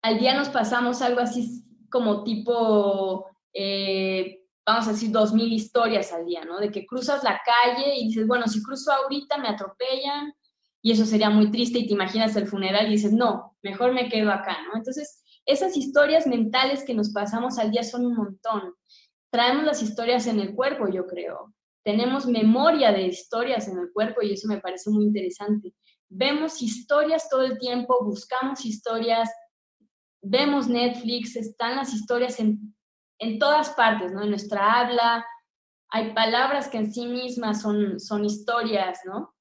al día nos pasamos algo así como tipo, eh, vamos a decir, dos mil historias al día, ¿no? De que cruzas la calle y dices, bueno, si cruzo ahorita me atropellan y eso sería muy triste y te imaginas el funeral y dices, no, mejor me quedo acá, ¿no? Entonces, esas historias mentales que nos pasamos al día son un montón. Traemos las historias en el cuerpo, yo creo. Tenemos memoria de historias en el cuerpo y eso me parece muy interesante. Vemos historias todo el tiempo, buscamos historias, vemos Netflix, están las historias en, en todas partes, ¿no? En nuestra habla, hay palabras que en sí mismas son, son historias, ¿no?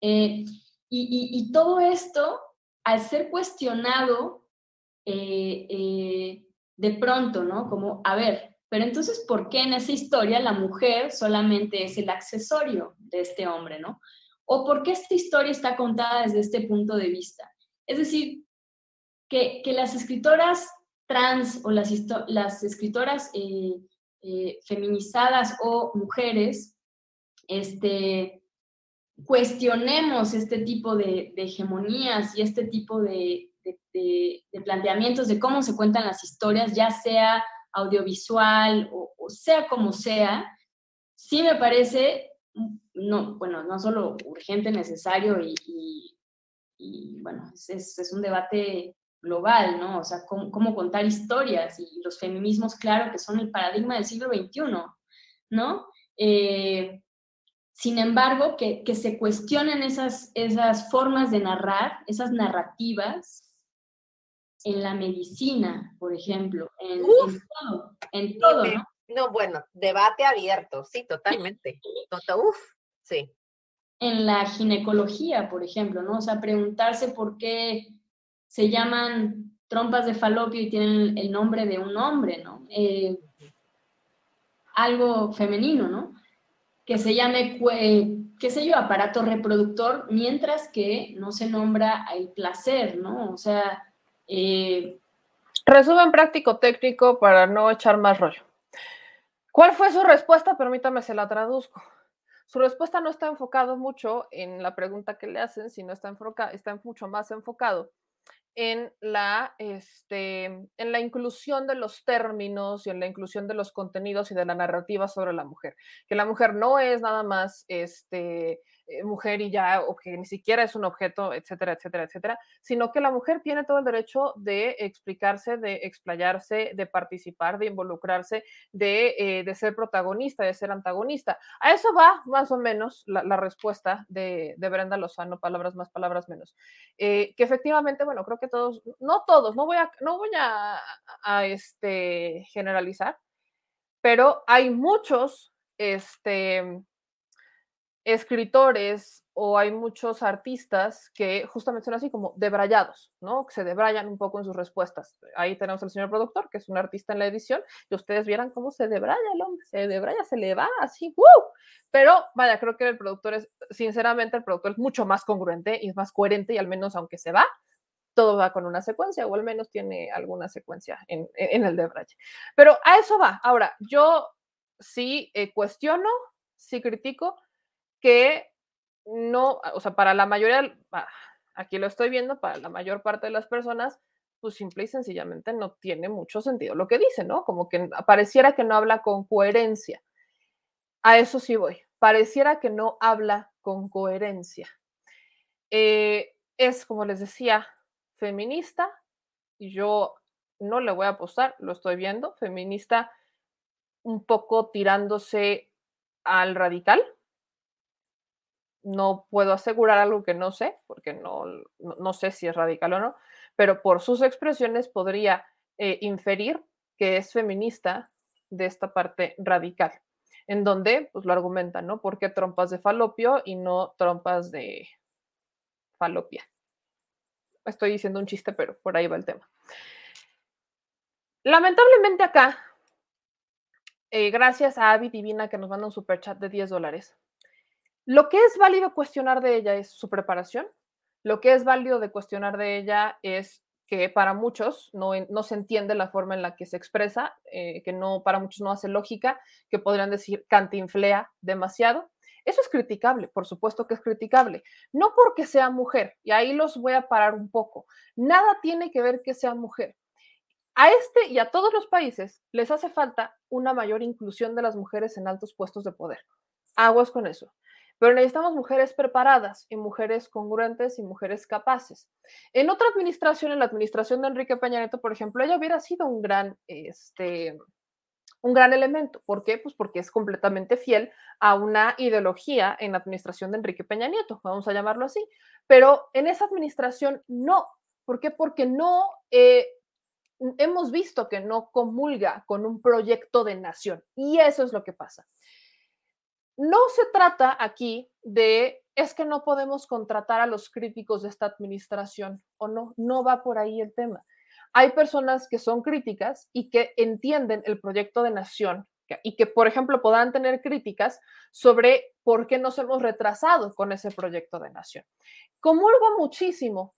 Eh, y, y, todo esto, al ser cuestionado eh, eh, de pronto, ¿no? Como, a ver, pero entonces, ¿por qué en esa historia la mujer solamente es el accesorio de este hombre, ¿no? o por qué esta historia está contada desde este punto de vista. Es decir, que, las escritoras trans o las, las escritoras eh, eh, feminizadas o mujeres, este, cuestionemos este tipo de, hegemonías y este tipo de, planteamientos de cómo se cuentan las historias, ya sea audiovisual o, sea como sea, sí me parece, no, bueno, no solo urgente, necesario y, bueno, es, un debate global, ¿no? O sea, cómo, cómo, contar historias y los feminismos, claro, que son el paradigma del siglo XXI, ¿no? Eh, sin embargo, que, se cuestionen esas, esas formas de narrar, esas narrativas en la medicina, por ejemplo, en, todo, en todo, ¿no? No, bueno, debate abierto, sí, totalmente. Tota, uf, sí. En la ginecología, por ejemplo, ¿no? O sea, preguntarse por qué se llaman trompas de falopio y tienen el nombre de un hombre, ¿no? Eh, algo femenino, ¿no? que se llame, qué sé yo, aparato reproductor, mientras que no se nombra el placer, ¿no? O sea... Eh, Resumen práctico técnico para no echar más rollo. ¿Cuál fue su respuesta? Permítame, se la traduzco. Su respuesta no está enfocado mucho en la pregunta que le hacen, sino está, está mucho más enfocado en la, este, en la inclusión de los términos y en la inclusión de los contenidos y de la narrativa sobre la mujer. Que la mujer no es nada más este, eh, mujer y ya, o que ni siquiera es un objeto, etcétera, etcétera, etcétera, sino que la mujer tiene todo el derecho de explicarse, de explayarse, de participar, de involucrarse, de, eh, de ser protagonista, de ser antagonista. A eso va más o menos la, respuesta de, de, Brenda Lozano, palabras más, palabras menos. Eh, que efectivamente, bueno, creo que todos, no todos, no voy a, no voy a, a este, generalizar, pero hay muchos, este, escritores o hay muchos artistas que justamente son así como debrayados, ¿no? Que se debrayan un poco en sus respuestas. Ahí tenemos al señor productor, que es un artista en la edición, y ustedes vieran cómo se debraya el hombre, se debraya, se le va así, ¡uh! Pero vaya, creo que el productor es, sinceramente, el productor es mucho más congruente y es más coherente y al menos aunque se va, todo va con una secuencia o al menos tiene alguna secuencia en, en el debraye. Pero a eso va. Ahora, yo sí eh, cuestiono, sí critico, que no, o sea, para la mayoría, aquí lo estoy viendo, para la mayor parte de las personas, pues simple y sencillamente no tiene mucho sentido lo que dice, ¿no? Como que pareciera que no habla con coherencia. A eso sí voy. Pareciera que no habla con coherencia. Eh, es, como les decía, feminista, y yo no le voy a apostar, lo estoy viendo, feminista un poco tirándose al radical, no puedo asegurar algo que no sé, porque no, no, sé si es radical o no, pero por sus expresiones podría eh, inferir que es feminista de esta parte radical, en donde pues lo argumentan, ¿no? ¿Por qué trompas de falopio y no trompas de falopia? Estoy diciendo un chiste, pero por ahí va el tema. Lamentablemente acá, eh, gracias a Avi Divina que nos manda un super chat de 10 dólares, lo que es válido cuestionar de ella es su preparación. Lo que es válido de cuestionar de ella es que para muchos no, se entiende la forma en la que se expresa, eh, que no para muchos no hace lógica, que podrían decir cantinflea demasiado. Eso es criticable, por supuesto que es criticable. No porque sea mujer, y ahí los voy a parar un poco. Nada tiene que ver que sea mujer. A este y a todos los países les hace falta una mayor inclusión de las mujeres en altos puestos de poder. Aguas con eso. Pero necesitamos mujeres preparadas y mujeres congruentes y mujeres capaces. En otra administración, en la administración de Enrique Peña Nieto, por ejemplo, ella hubiera sido un gran, este, un gran elemento. ¿Por qué? Pues porque es completamente fiel a una ideología en la administración de Enrique Peña Nieto, vamos a llamarlo así. Pero en esa administración no. ¿Por qué? Porque no eh, hemos visto que no comulga con un proyecto de nación. Y eso es lo que pasa. No se trata aquí de, es que no podemos contratar a los críticos de esta administración o no, no va por ahí el tema. Hay personas que son críticas y que entienden el proyecto de nación y que, por ejemplo, puedan tener críticas sobre por qué nos hemos retrasado con ese proyecto de nación. Comulgo muchísimo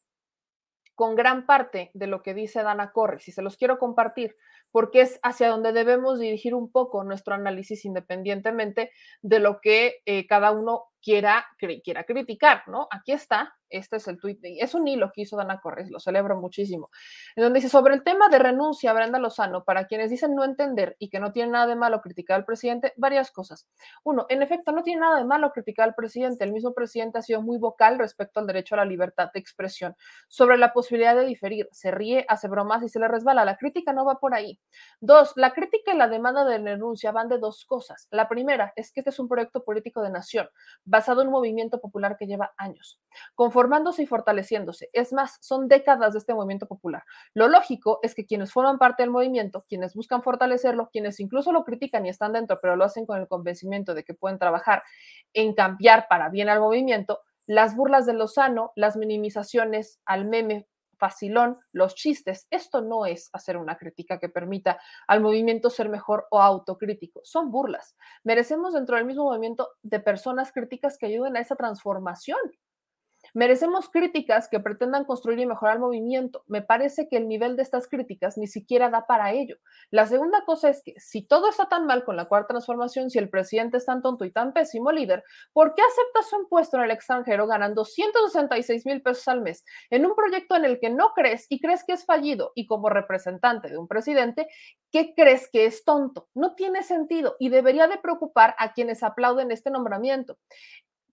con gran parte de lo que dice Dana Corres y se los quiero compartir porque es hacia donde debemos dirigir un poco nuestro análisis independientemente de lo que eh, cada uno quiera, quiera criticar, ¿no? Aquí está, este es el tuit, es un hilo que hizo Dana Corres, lo celebro muchísimo, en donde dice, sobre el tema de renuncia Brenda Lozano, para quienes dicen no entender y que no tiene nada de malo criticar al presidente, varias cosas. Uno, en efecto, no tiene nada de malo criticar al presidente, el mismo presidente ha sido muy vocal respecto al derecho a la libertad de expresión, sobre la posibilidad de diferir, se ríe, hace bromas y se le resbala, la crítica no va por ahí. Dos, la crítica y la demanda de renuncia van de dos cosas. La primera es que este es un proyecto político de nación, basado en un movimiento popular que lleva años, conformándose y fortaleciéndose. Es más, son décadas de este movimiento popular. Lo lógico es que quienes forman parte del movimiento, quienes buscan fortalecerlo, quienes incluso lo critican y están dentro, pero lo hacen con el convencimiento de que pueden trabajar en cambiar para bien al movimiento, las burlas de Lozano, las minimizaciones al meme facilón, los chistes. Esto no es hacer una crítica que permita al movimiento ser mejor o autocrítico. Son burlas. Merecemos dentro del mismo movimiento de personas críticas que ayuden a esa transformación. Merecemos críticas que pretendan construir y mejorar el movimiento. Me parece que el nivel de estas críticas ni siquiera da para ello. La segunda cosa es que si todo está tan mal con la cuarta transformación, si el presidente es tan tonto y tan pésimo líder, ¿por qué aceptas un puesto en el extranjero ganando 166 mil pesos al mes en un proyecto en el que no crees y crees que es fallido? Y como representante de un presidente, ¿qué crees que es tonto? No tiene sentido y debería de preocupar a quienes aplauden este nombramiento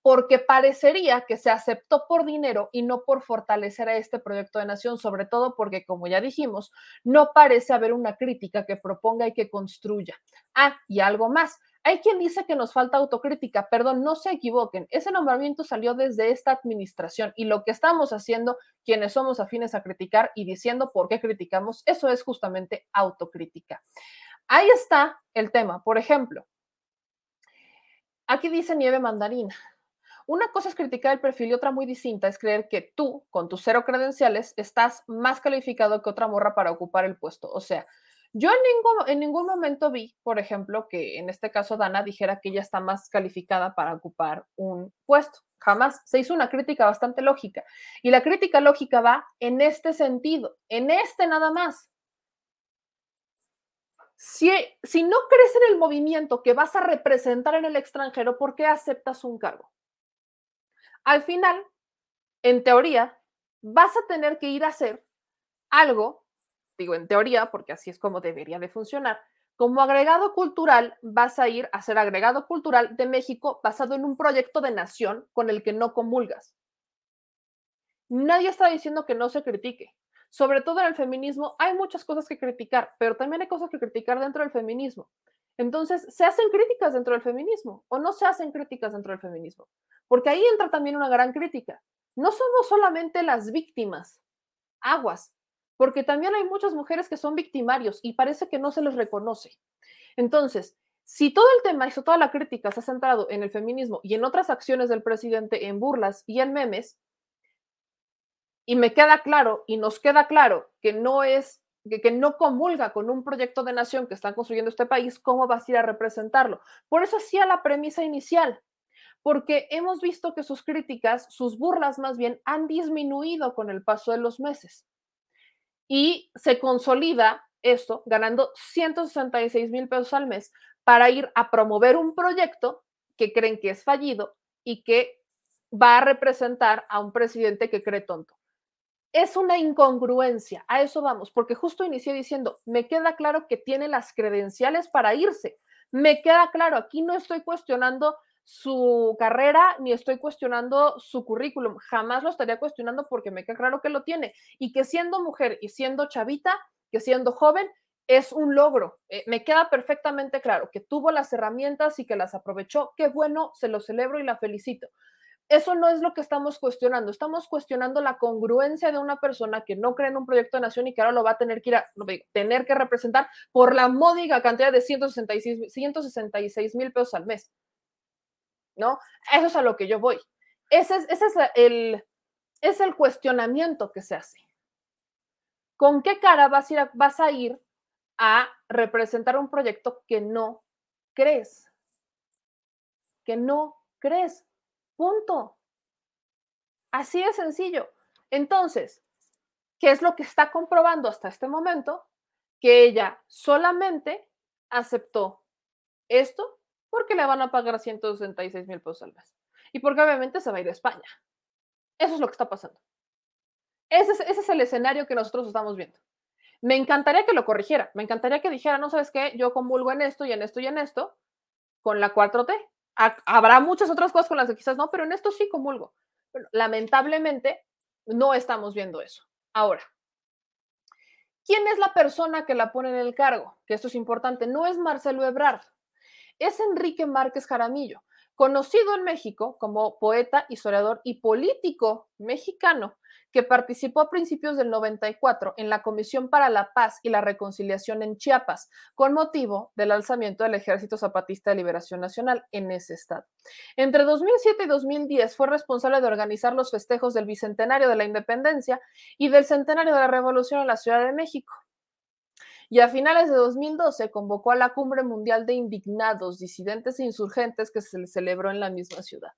porque parecería que se aceptó por dinero y no por fortalecer a este proyecto de nación, sobre todo porque, como ya dijimos, no parece haber una crítica que proponga y que construya. Ah, y algo más. Hay quien dice que nos falta autocrítica, perdón, no se equivoquen, ese nombramiento salió desde esta administración y lo que estamos haciendo, quienes somos afines a criticar y diciendo por qué criticamos, eso es justamente autocrítica. Ahí está el tema, por ejemplo, aquí dice nieve mandarina, una cosa es criticar el perfil y otra muy distinta es creer que tú, con tus cero credenciales, estás más calificado que otra morra para ocupar el puesto. O sea, yo en ningún, en ningún momento vi, por ejemplo, que en este caso Dana dijera que ella está más calificada para ocupar un puesto. Jamás se hizo una crítica bastante lógica. Y la crítica lógica va en este sentido, en este nada más. Si, si no crees en el movimiento que vas a representar en el extranjero, ¿por qué aceptas un cargo? Al final, en teoría, vas a tener que ir a hacer algo, digo en teoría, porque así es como debería de funcionar, como agregado cultural, vas a ir a ser agregado cultural de México basado en un proyecto de nación con el que no comulgas. Nadie está diciendo que no se critique. Sobre todo en el feminismo hay muchas cosas que criticar, pero también hay cosas que criticar dentro del feminismo. Entonces, ¿se hacen críticas dentro del feminismo o no se hacen críticas dentro del feminismo? Porque ahí entra también una gran crítica. No somos solamente las víctimas, aguas, porque también hay muchas mujeres que son victimarios y parece que no se les reconoce. Entonces, si todo el tema y toda la crítica se ha centrado en el feminismo y en otras acciones del presidente, en burlas y en memes, y me queda claro y nos queda claro que no es que, no comulga con un proyecto de nación que están construyendo este país, ¿cómo vas a ir a representarlo? Por eso hacía la premisa inicial, porque hemos visto que sus críticas, sus burlas más bien, han disminuido con el paso de los meses. Y se consolida esto ganando 166 mil pesos al mes para ir a promover un proyecto que creen que es fallido y que va a representar a un presidente que cree tonto es una incongruencia, a eso vamos, porque justo inicié diciendo, me queda claro que tiene las credenciales para irse, me queda claro, aquí no estoy cuestionando su carrera ni estoy cuestionando su currículum, jamás lo estaría cuestionando porque me queda claro que lo tiene y que siendo mujer y siendo chavita, que siendo joven, es un logro. Eh, me queda perfectamente claro que tuvo las herramientas y que las aprovechó. Qué bueno, se lo celebro y la felicito eso no es lo que estamos cuestionando. Estamos cuestionando la congruencia de una persona que no cree en un proyecto de nación y que ahora lo va a tener que ir a, tener que representar por la módica cantidad de 166 mil pesos al mes. ¿No? Eso es a lo que yo voy. Ese es, ese es el, es el cuestionamiento que se hace. ¿Con qué cara vas a, ir a, vas a ir a representar un proyecto que no crees. Que no crees. Punto. Así de sencillo. Entonces, ¿qué es lo que está comprobando hasta este momento? Que ella solamente aceptó esto porque le van a pagar 166 mil pesos al mes. Y porque obviamente se va a ir a España. Eso es lo que está pasando. Ese es, ese es el escenario que nosotros estamos viendo. Me encantaría que lo corrigiera, me encantaría que dijera, no sabes qué, yo convulgo en esto y en esto y en esto con la 4T. Habrá muchas otras cosas con las que quizás no, pero en esto sí comulgo. Lamentablemente, no estamos viendo eso. Ahora, ¿quién es la persona que la pone en el cargo? Que esto es importante, no es Marcelo Ebrard, es Enrique Márquez Jaramillo, conocido en México como poeta, historiador y político mexicano, que participó a principios del 94 en la Comisión para la Paz y la Reconciliación en Chiapas, con motivo del alzamiento del Ejército Zapatista de Liberación Nacional en ese estado. Entre 2007 y 2010 fue responsable de organizar los festejos del Bicentenario de la Independencia y del Centenario de la Revolución en la Ciudad de México. Y a finales de 2012 convocó a la Cumbre Mundial de Indignados, Disidentes e Insurgentes que se celebró en la misma ciudad.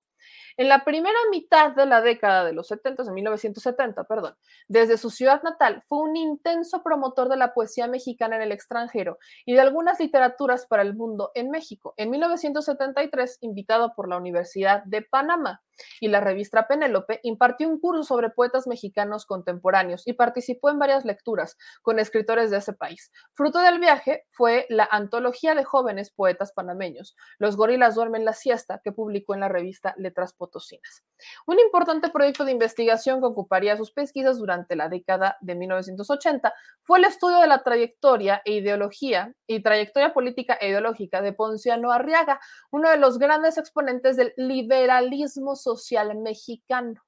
En la primera mitad de la década de los 70, de 1970, perdón, desde su ciudad natal, fue un intenso promotor de la poesía mexicana en el extranjero y de algunas literaturas para el mundo en México. En 1973, invitado por la Universidad de Panamá y la revista Penélope, impartió un curso sobre poetas mexicanos contemporáneos y participó en varias lecturas con escritores de ese país. Fruto del viaje fue la antología de jóvenes poetas panameños, Los gorilas duermen la siesta, que publicó en la revista Letras Un importante proyecto de investigación que ocuparía sus pesquisas durante la década de 1980 fue el estudio de la trayectoria e ideología y trayectoria política e ideológica de Ponciano Arriaga, uno de los grandes exponentes del liberalismo social mexicano.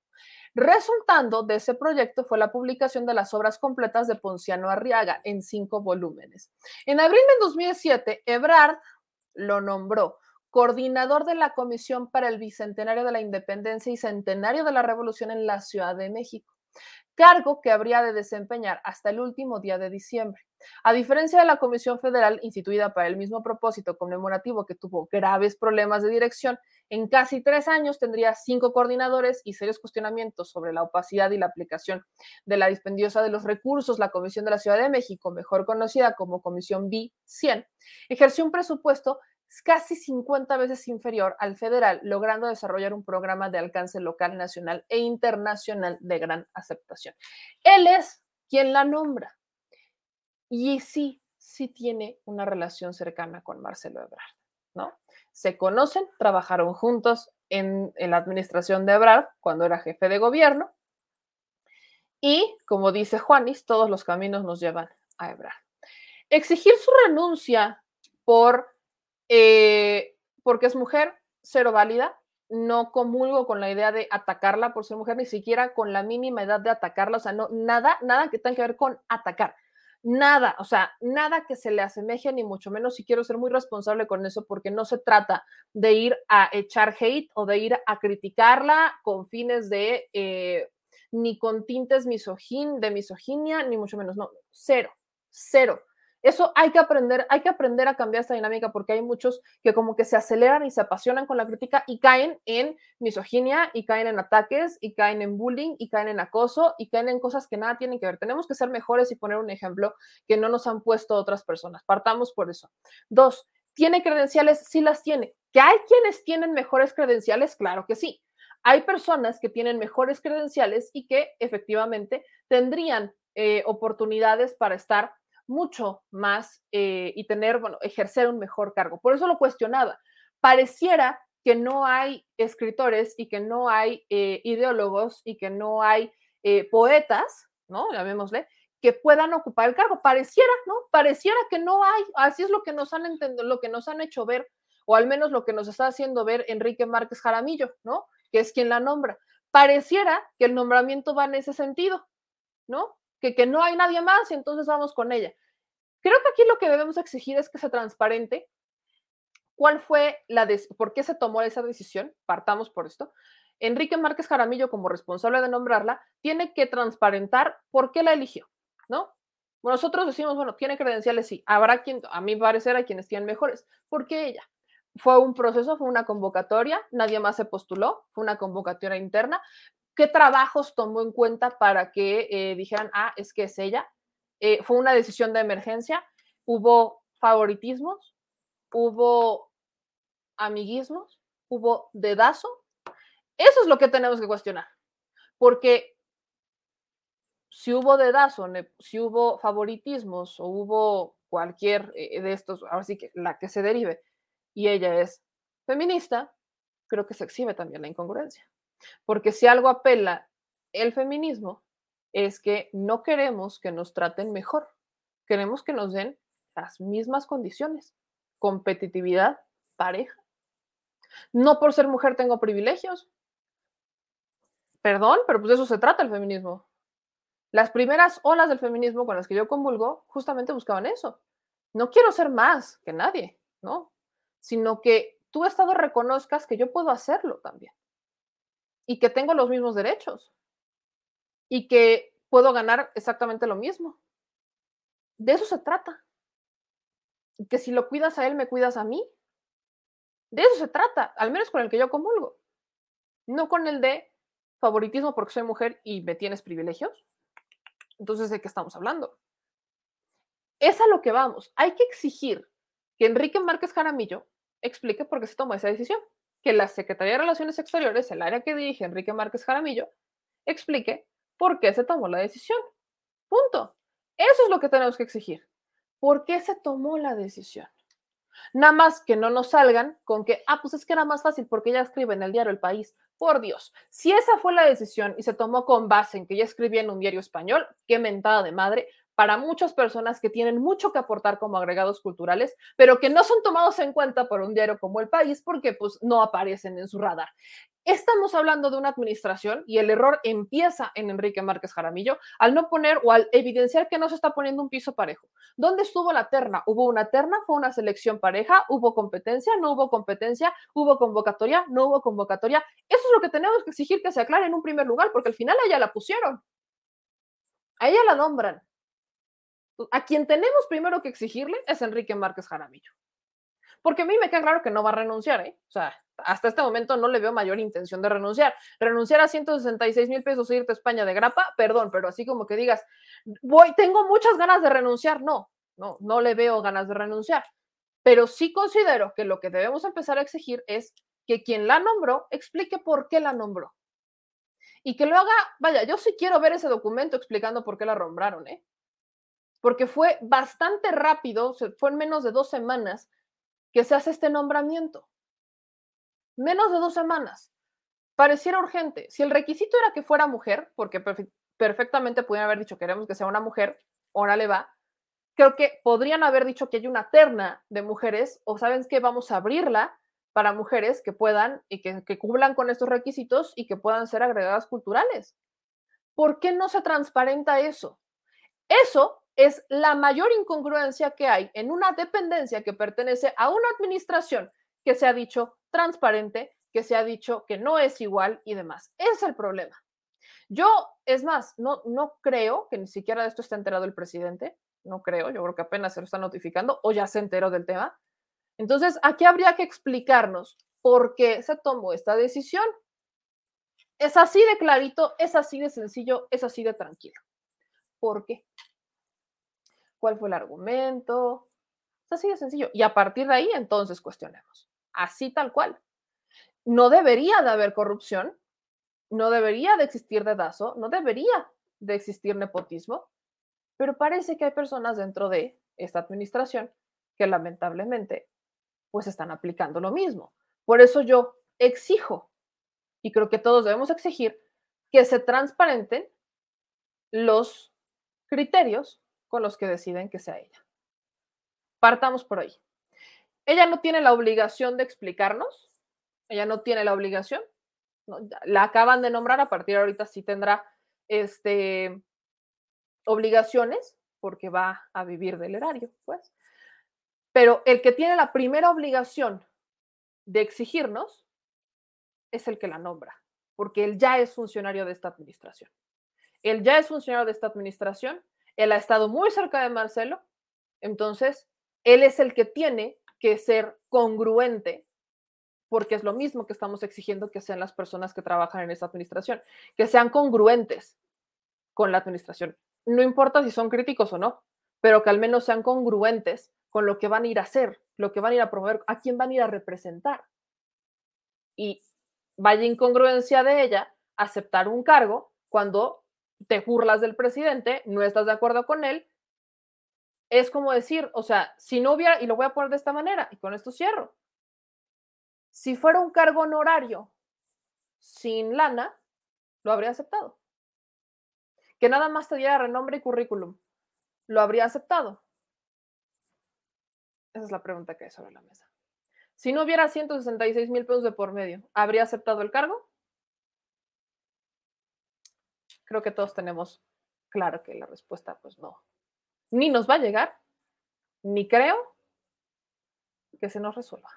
Resultando de ese proyecto fue la publicación de las obras completas de Ponciano Arriaga en cinco volúmenes. En abril de 2007, Ebrard lo nombró coordinador de la Comisión para el Bicentenario de la Independencia y Centenario de la Revolución en la Ciudad de México, cargo que habría de desempeñar hasta el último día de diciembre. A diferencia de la Comisión Federal, instituida para el mismo propósito conmemorativo que tuvo graves problemas de dirección, en casi tres años tendría cinco coordinadores y serios cuestionamientos sobre la opacidad y la aplicación de la dispendiosa de los recursos. La Comisión de la Ciudad de México, mejor conocida como Comisión B100, ejerció un presupuesto casi 50 veces inferior al federal, logrando desarrollar un programa de alcance local, nacional e internacional de gran aceptación. Él es quien la nombra. Y sí, sí tiene una relación cercana con Marcelo Ebrard, ¿no? Se conocen, trabajaron juntos en, en la administración de Ebrard cuando era jefe de gobierno. Y, como dice Juanis, todos los caminos nos llevan a Ebrard. Exigir su renuncia por eh, porque es mujer, cero válida. No comulgo con la idea de atacarla por ser mujer, ni siquiera con la mínima edad de atacarla. O sea, no, nada, nada que tenga que ver con atacar. Nada, o sea, nada que se le asemeje, ni mucho menos, y quiero ser muy responsable con eso, porque no se trata de ir a echar hate o de ir a criticarla con fines de, eh, ni con tintes de misoginia, ni mucho menos, no, cero, cero. Eso hay que aprender, hay que aprender a cambiar esta dinámica porque hay muchos que como que se aceleran y se apasionan con la crítica y caen en misoginia y caen en ataques y caen en bullying y caen en acoso y caen en cosas que nada tienen que ver. Tenemos que ser mejores y poner un ejemplo que no nos han puesto otras personas. Partamos por eso. Dos, ¿tiene credenciales? Sí las tiene. ¿Que hay quienes tienen mejores credenciales? Claro que sí. Hay personas que tienen mejores credenciales y que efectivamente tendrían eh, oportunidades para estar mucho más eh, y tener, bueno, ejercer un mejor cargo. Por eso lo cuestionaba. Pareciera que no hay escritores y que no hay eh, ideólogos y que no hay eh, poetas, ¿no? Llamémosle, que puedan ocupar el cargo. Pareciera, ¿no? Pareciera que no hay. Así es lo que nos han entendido, lo que nos han hecho ver, o al menos lo que nos está haciendo ver Enrique Márquez Jaramillo, ¿no? Que es quien la nombra. Pareciera que el nombramiento va en ese sentido, ¿no? Que, no hay nadie más y entonces vamos con ella. Creo que aquí lo que debemos exigir es que sea transparente cuál fue la, por qué se tomó esa decisión, partamos por esto. Enrique Márquez Jaramillo, como responsable de nombrarla, tiene que transparentar por qué la eligió, ¿no? Nosotros decimos, bueno, tiene credenciales, sí. Habrá quien, a mi parecer, hay quienes tienen mejores. ¿Por qué ella? fue un proceso, fue una convocatoria, nadie más se postuló, fue una convocatoria interna. ¿Qué trabajos tomó en cuenta para que eh, dijeran, ah, es que es ella? Eh, fue una decisión de emergencia, hubo favoritismos, hubo amiguismos, hubo dedazo. Eso es lo que tenemos que cuestionar, porque si hubo dedazo, si hubo favoritismos o hubo cualquier eh, de estos, ahora sí que la que se derive, y ella es feminista, creo que se exhibe también la incongruencia. Porque si algo apela el feminismo, es que no queremos que nos traten mejor, queremos que nos den las mismas condiciones, competitividad, pareja. No por ser mujer tengo privilegios. Perdón, pero pues de eso se trata el feminismo. Las primeras olas del feminismo con las que yo convulgo justamente buscaban eso. No quiero ser más que nadie, ¿no? Sino que tú, Estado, reconozcas que yo puedo hacerlo también y que tengo los mismos derechos y que puedo ganar exactamente lo mismo. De eso se trata. Que si lo cuidas a él, me cuidas a mí. De eso se trata, al menos con el que yo comulgo. No con el de favoritismo porque soy mujer y me tienes privilegios. Entonces, ¿de qué estamos hablando? Es a lo que vamos. Hay que exigir que Enrique Márquez Jaramillo explique por qué se tomó esa decisión. Que la Secretaría de Relaciones Exteriores, el área que dirige Enrique Márquez Jaramillo, explique por qué se tomó la decisión. Punto. Eso es lo que tenemos que exigir. ¿Por qué se tomó la decisión? Nada más que no nos salgan con que, ah, pues es que era más fácil porque ella escribe en el diario El País. Por Dios, si esa fue la decisión y se tomó con base en que ella escribía en un diario español, qué mentada de madre, para muchas personas que tienen mucho que aportar como agregados culturales, pero que no son tomados en cuenta por un diario como El País porque pues no aparecen en su radar. Estamos hablando de una administración y el error empieza en Enrique Márquez Jaramillo al no poner o al evidenciar que no se está poniendo un piso parejo. ¿Dónde estuvo la terna? ¿Hubo una terna? ¿Fue una selección pareja? ¿Hubo competencia? ¿No hubo competencia? ¿Hubo convocatoria? ¿No hubo convocatoria? Eso es lo que tenemos que exigir que se aclare en un primer lugar porque al final a ella la pusieron. A ella la nombran a quien tenemos primero que exigirle es Enrique Márquez Jaramillo. Porque a mí me queda claro que no va a renunciar, ¿eh? O sea, hasta este momento no le veo mayor intención de renunciar. Renunciar a 166 mil pesos e irte a España de grapa, perdón, pero así como que digas, voy, tengo muchas ganas de renunciar, no, no, no le veo ganas de renunciar. Pero sí considero que lo que debemos empezar a exigir es que quien la nombró explique por qué la nombró. Y que lo haga, vaya, yo sí quiero ver ese documento explicando por qué la nombraron, ¿eh? Porque fue bastante rápido, fue en menos de dos semanas que se hace este nombramiento. Menos de dos semanas. Pareciera urgente. Si el requisito era que fuera mujer, porque perfectamente pudieran haber dicho queremos que sea una mujer, ahora le va. Creo que podrían haber dicho que hay una terna de mujeres o saben que vamos a abrirla para mujeres que puedan y que, que cumplan con estos requisitos y que puedan ser agregadas culturales. ¿Por qué no se transparenta eso? Eso es la mayor incongruencia que hay en una dependencia que pertenece a una administración que se ha dicho transparente, que se ha dicho que no es igual y demás. Es el problema. Yo, es más, no, no creo que ni siquiera de esto esté enterado el presidente, no creo, yo creo que apenas se lo está notificando o ya se enteró del tema. Entonces, aquí habría que explicarnos por qué se tomó esta decisión. Es así de clarito, es así de sencillo, es así de tranquilo. ¿Por qué? Cuál fue el argumento. Es así de sencillo. Y a partir de ahí, entonces cuestionemos. Así tal cual. No debería de haber corrupción, no debería de existir dedazo, no debería de existir nepotismo, pero parece que hay personas dentro de esta administración que lamentablemente pues están aplicando lo mismo. Por eso yo exijo, y creo que todos debemos exigir, que se transparenten los criterios con los que deciden que sea ella. Partamos por ahí. Ella no tiene la obligación de explicarnos, ella no tiene la obligación, la acaban de nombrar, a partir de ahorita sí tendrá este, obligaciones porque va a vivir del erario, pues. Pero el que tiene la primera obligación de exigirnos es el que la nombra, porque él ya es funcionario de esta administración. Él ya es funcionario de esta administración él ha estado muy cerca de Marcelo, entonces él es el que tiene que ser congruente porque es lo mismo que estamos exigiendo que sean las personas que trabajan en esta administración, que sean congruentes con la administración. No importa si son críticos o no, pero que al menos sean congruentes con lo que van a ir a hacer, lo que van a ir a promover, a quién van a ir a representar. Y vaya incongruencia de ella aceptar un cargo cuando te burlas del presidente, no estás de acuerdo con él. Es como decir, o sea, si no hubiera, y lo voy a poner de esta manera, y con esto cierro, si fuera un cargo honorario sin lana, lo habría aceptado. Que nada más te diera renombre y currículum, lo habría aceptado. Esa es la pregunta que hay sobre la mesa. Si no hubiera 166 mil pesos de por medio, ¿habría aceptado el cargo? Creo que todos tenemos claro que la respuesta, pues no. Ni nos va a llegar, ni creo que se nos resuelva.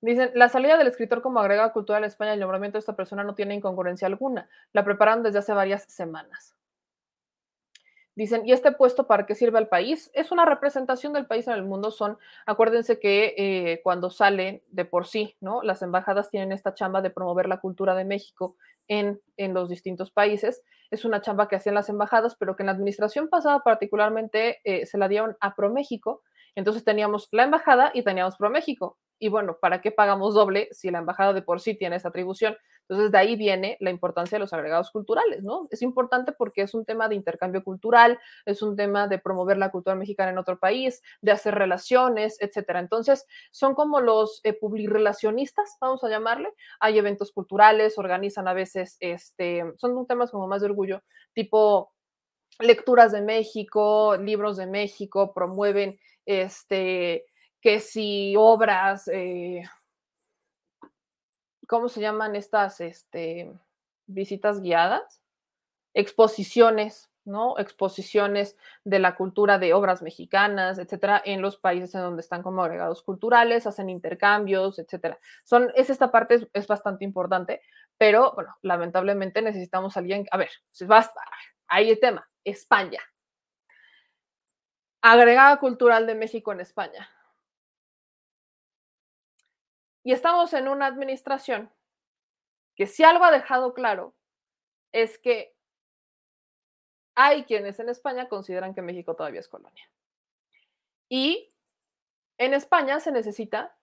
Dicen, la salida del escritor como agregado cultural a España el nombramiento de esta persona no tiene incongruencia alguna. La prepararon desde hace varias semanas. Dicen, ¿y este puesto para qué sirve al país? Es una representación del país en el mundo. Son, acuérdense que eh, cuando salen de por sí, ¿no? Las embajadas tienen esta chamba de promover la cultura de México en, en los distintos países. Es una chamba que hacían las embajadas, pero que en la administración pasada particularmente eh, se la dieron a ProMéxico. Entonces teníamos la embajada y teníamos ProMéxico. Y bueno, ¿para qué pagamos doble si la embajada de por sí tiene esa atribución? Entonces, de ahí viene la importancia de los agregados culturales, ¿no? Es importante porque es un tema de intercambio cultural, es un tema de promover la cultura mexicana en otro país, de hacer relaciones, etcétera. Entonces, son como los eh, publirelacionistas, vamos a llamarle. Hay eventos culturales, organizan a veces, este, son temas como más de orgullo, tipo lecturas de México, libros de México, promueven este que si obras, eh, ¿cómo se llaman estas este, visitas guiadas? Exposiciones, ¿no? Exposiciones de la cultura de obras mexicanas, etcétera, en los países en donde están como agregados culturales, hacen intercambios, etcétera. Son, es esta parte es, bastante importante, pero bueno, lamentablemente necesitamos a alguien, a ver, basta, ahí el tema, España. Agregada cultural de México en España. Y estamos en una administración que si algo ha dejado claro es que hay quienes en España consideran que México todavía es colonia. Y en España se necesita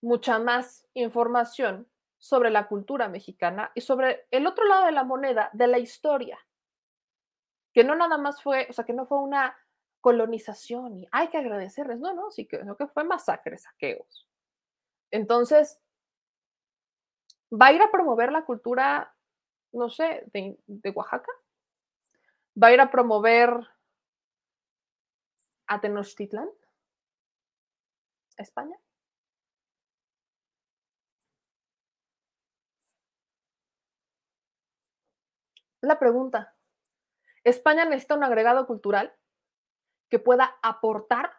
mucha más información sobre la cultura mexicana y sobre el otro lado de la moneda, de la historia. Que no nada más fue, o sea, que no fue una colonización y hay que agradecerles, no, no, sí que, que fue masacres, saqueos. Entonces, ¿va a ir a promover la cultura, no sé, de, Oaxaca? ¿Va a ir a promover a Tenochtitlan? ¿A España? La pregunta. ¿España necesita un agregado cultural que pueda aportar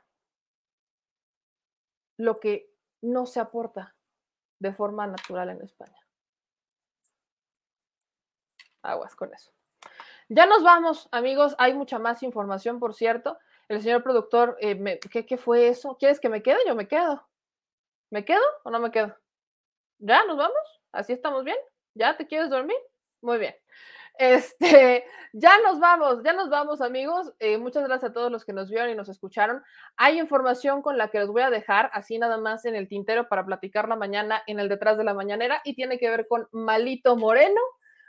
lo que no se aporta de forma natural en España. Aguas con eso. Ya nos vamos, amigos. Hay mucha más información, por cierto. El señor productor, eh, ¿qué, ¿qué, fue eso? ¿Quieres que me quede? Yo me quedo. ¿Me quedo o no me quedo? ¿Ya nos vamos? ¿Así estamos bien? ¿Ya te quieres dormir? Muy bien. Este, ya nos vamos, ya nos vamos, amigos. Eh, muchas gracias a todos los que nos vieron y nos escucharon. Hay información con la que los voy a dejar así nada más en el tintero para platicar la mañana en el detrás de la mañanera y tiene que ver con Malito Moreno.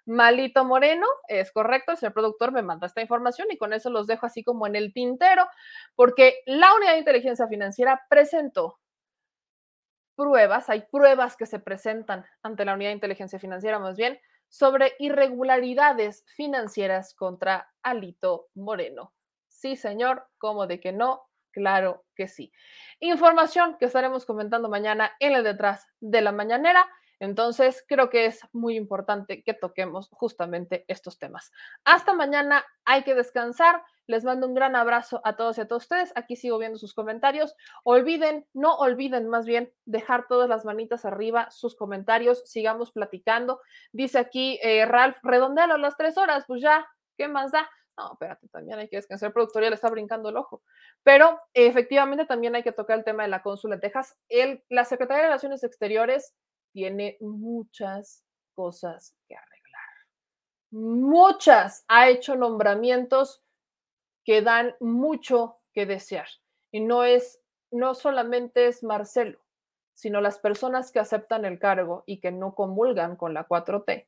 Malito Moreno, es correcto, el señor productor me manda esta información y con eso los dejo así como en el tintero, porque la unidad de inteligencia financiera presentó pruebas, hay pruebas que se presentan ante la unidad de inteligencia financiera más bien, sobre irregularidades financieras contra Alito Moreno. Sí, señor, ¿cómo de que no? Claro que sí. Información que estaremos comentando mañana en el detrás de la mañanera. Entonces, creo que es muy importante que toquemos justamente estos temas. Hasta mañana, hay que descansar. Les mando un gran abrazo a todos y a todos ustedes. Aquí sigo viendo sus comentarios. Olviden, no olviden más bien dejar todas las manitas arriba, sus comentarios. Sigamos platicando. Dice aquí eh, Ralph, redondealo las tres horas. Pues ya, ¿qué más da? No, espérate, también hay que descansar. El productor ya le está brincando el ojo. Pero efectivamente también hay que tocar el tema de la cónsula de Texas. El, la Secretaría de Relaciones Exteriores tiene muchas cosas que arreglar. Muchas. Ha hecho nombramientos que dan mucho que desear. Y no es, no solamente es Marcelo, sino las personas que aceptan el cargo y que no comulgan con la 4T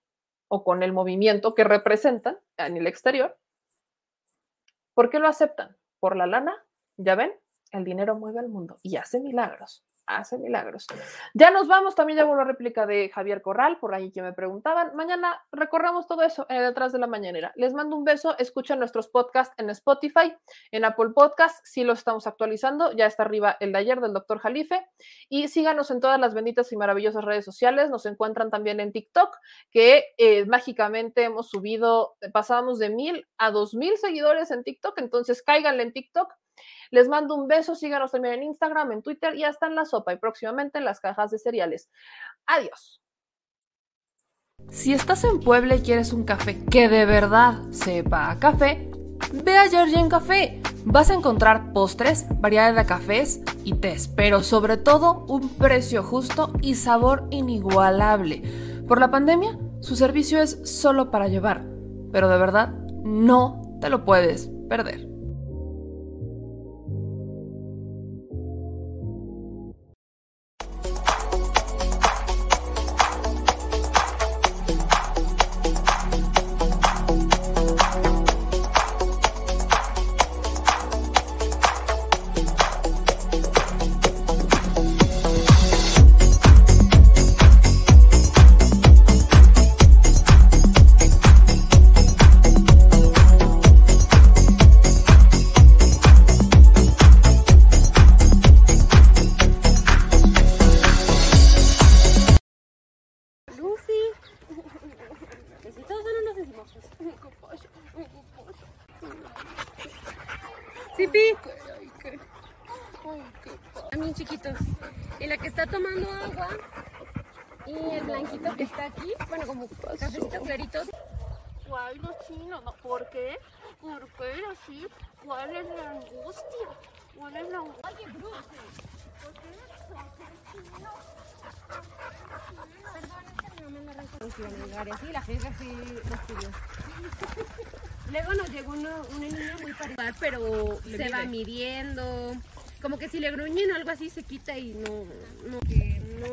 o con el movimiento que representan en el exterior. ¿Por qué lo aceptan? ¿Por la lana? ¿Ya ven? El dinero mueve al mundo y hace milagros hace milagros. Ya nos vamos, también llegó la réplica de Javier Corral, por ahí que me preguntaban. Mañana recorramos todo eso en detrás de la mañanera. Les mando un beso, escuchen nuestros podcasts en Spotify, en Apple Podcasts, si los estamos actualizando, ya está arriba el de ayer del doctor Jalife, y síganos en todas las benditas y maravillosas redes sociales, nos encuentran también en TikTok, que eh, mágicamente hemos subido, pasábamos de mil a dos mil seguidores en TikTok, entonces cáiganle en TikTok, les mando un beso, síganos también en Instagram, en Twitter y hasta en la sopa y próximamente en las cajas de cereales. Adiós. Si estás en Puebla y quieres un café que de verdad sepa a café, ve a Georgian Café. Vas a encontrar postres, variedad de cafés y tés, pero sobre todo un precio justo y sabor inigualable. Por la pandemia, su servicio es solo para llevar, pero de verdad no te lo puedes perder. Midiendo. Como que si le gruñen o algo así se quita y no, no, que no,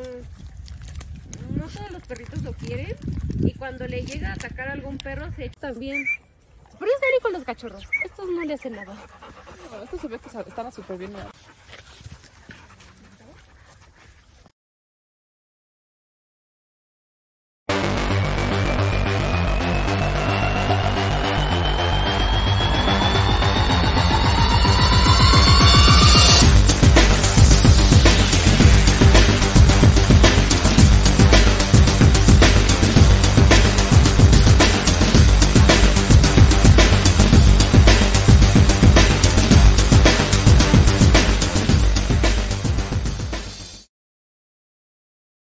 no todos los perritos lo quieren. Y cuando le llega a atacar a algún perro se echa también. Pero es con los cachorros. Estos no le hacen nada. Bueno, estos se ve que están súper bien.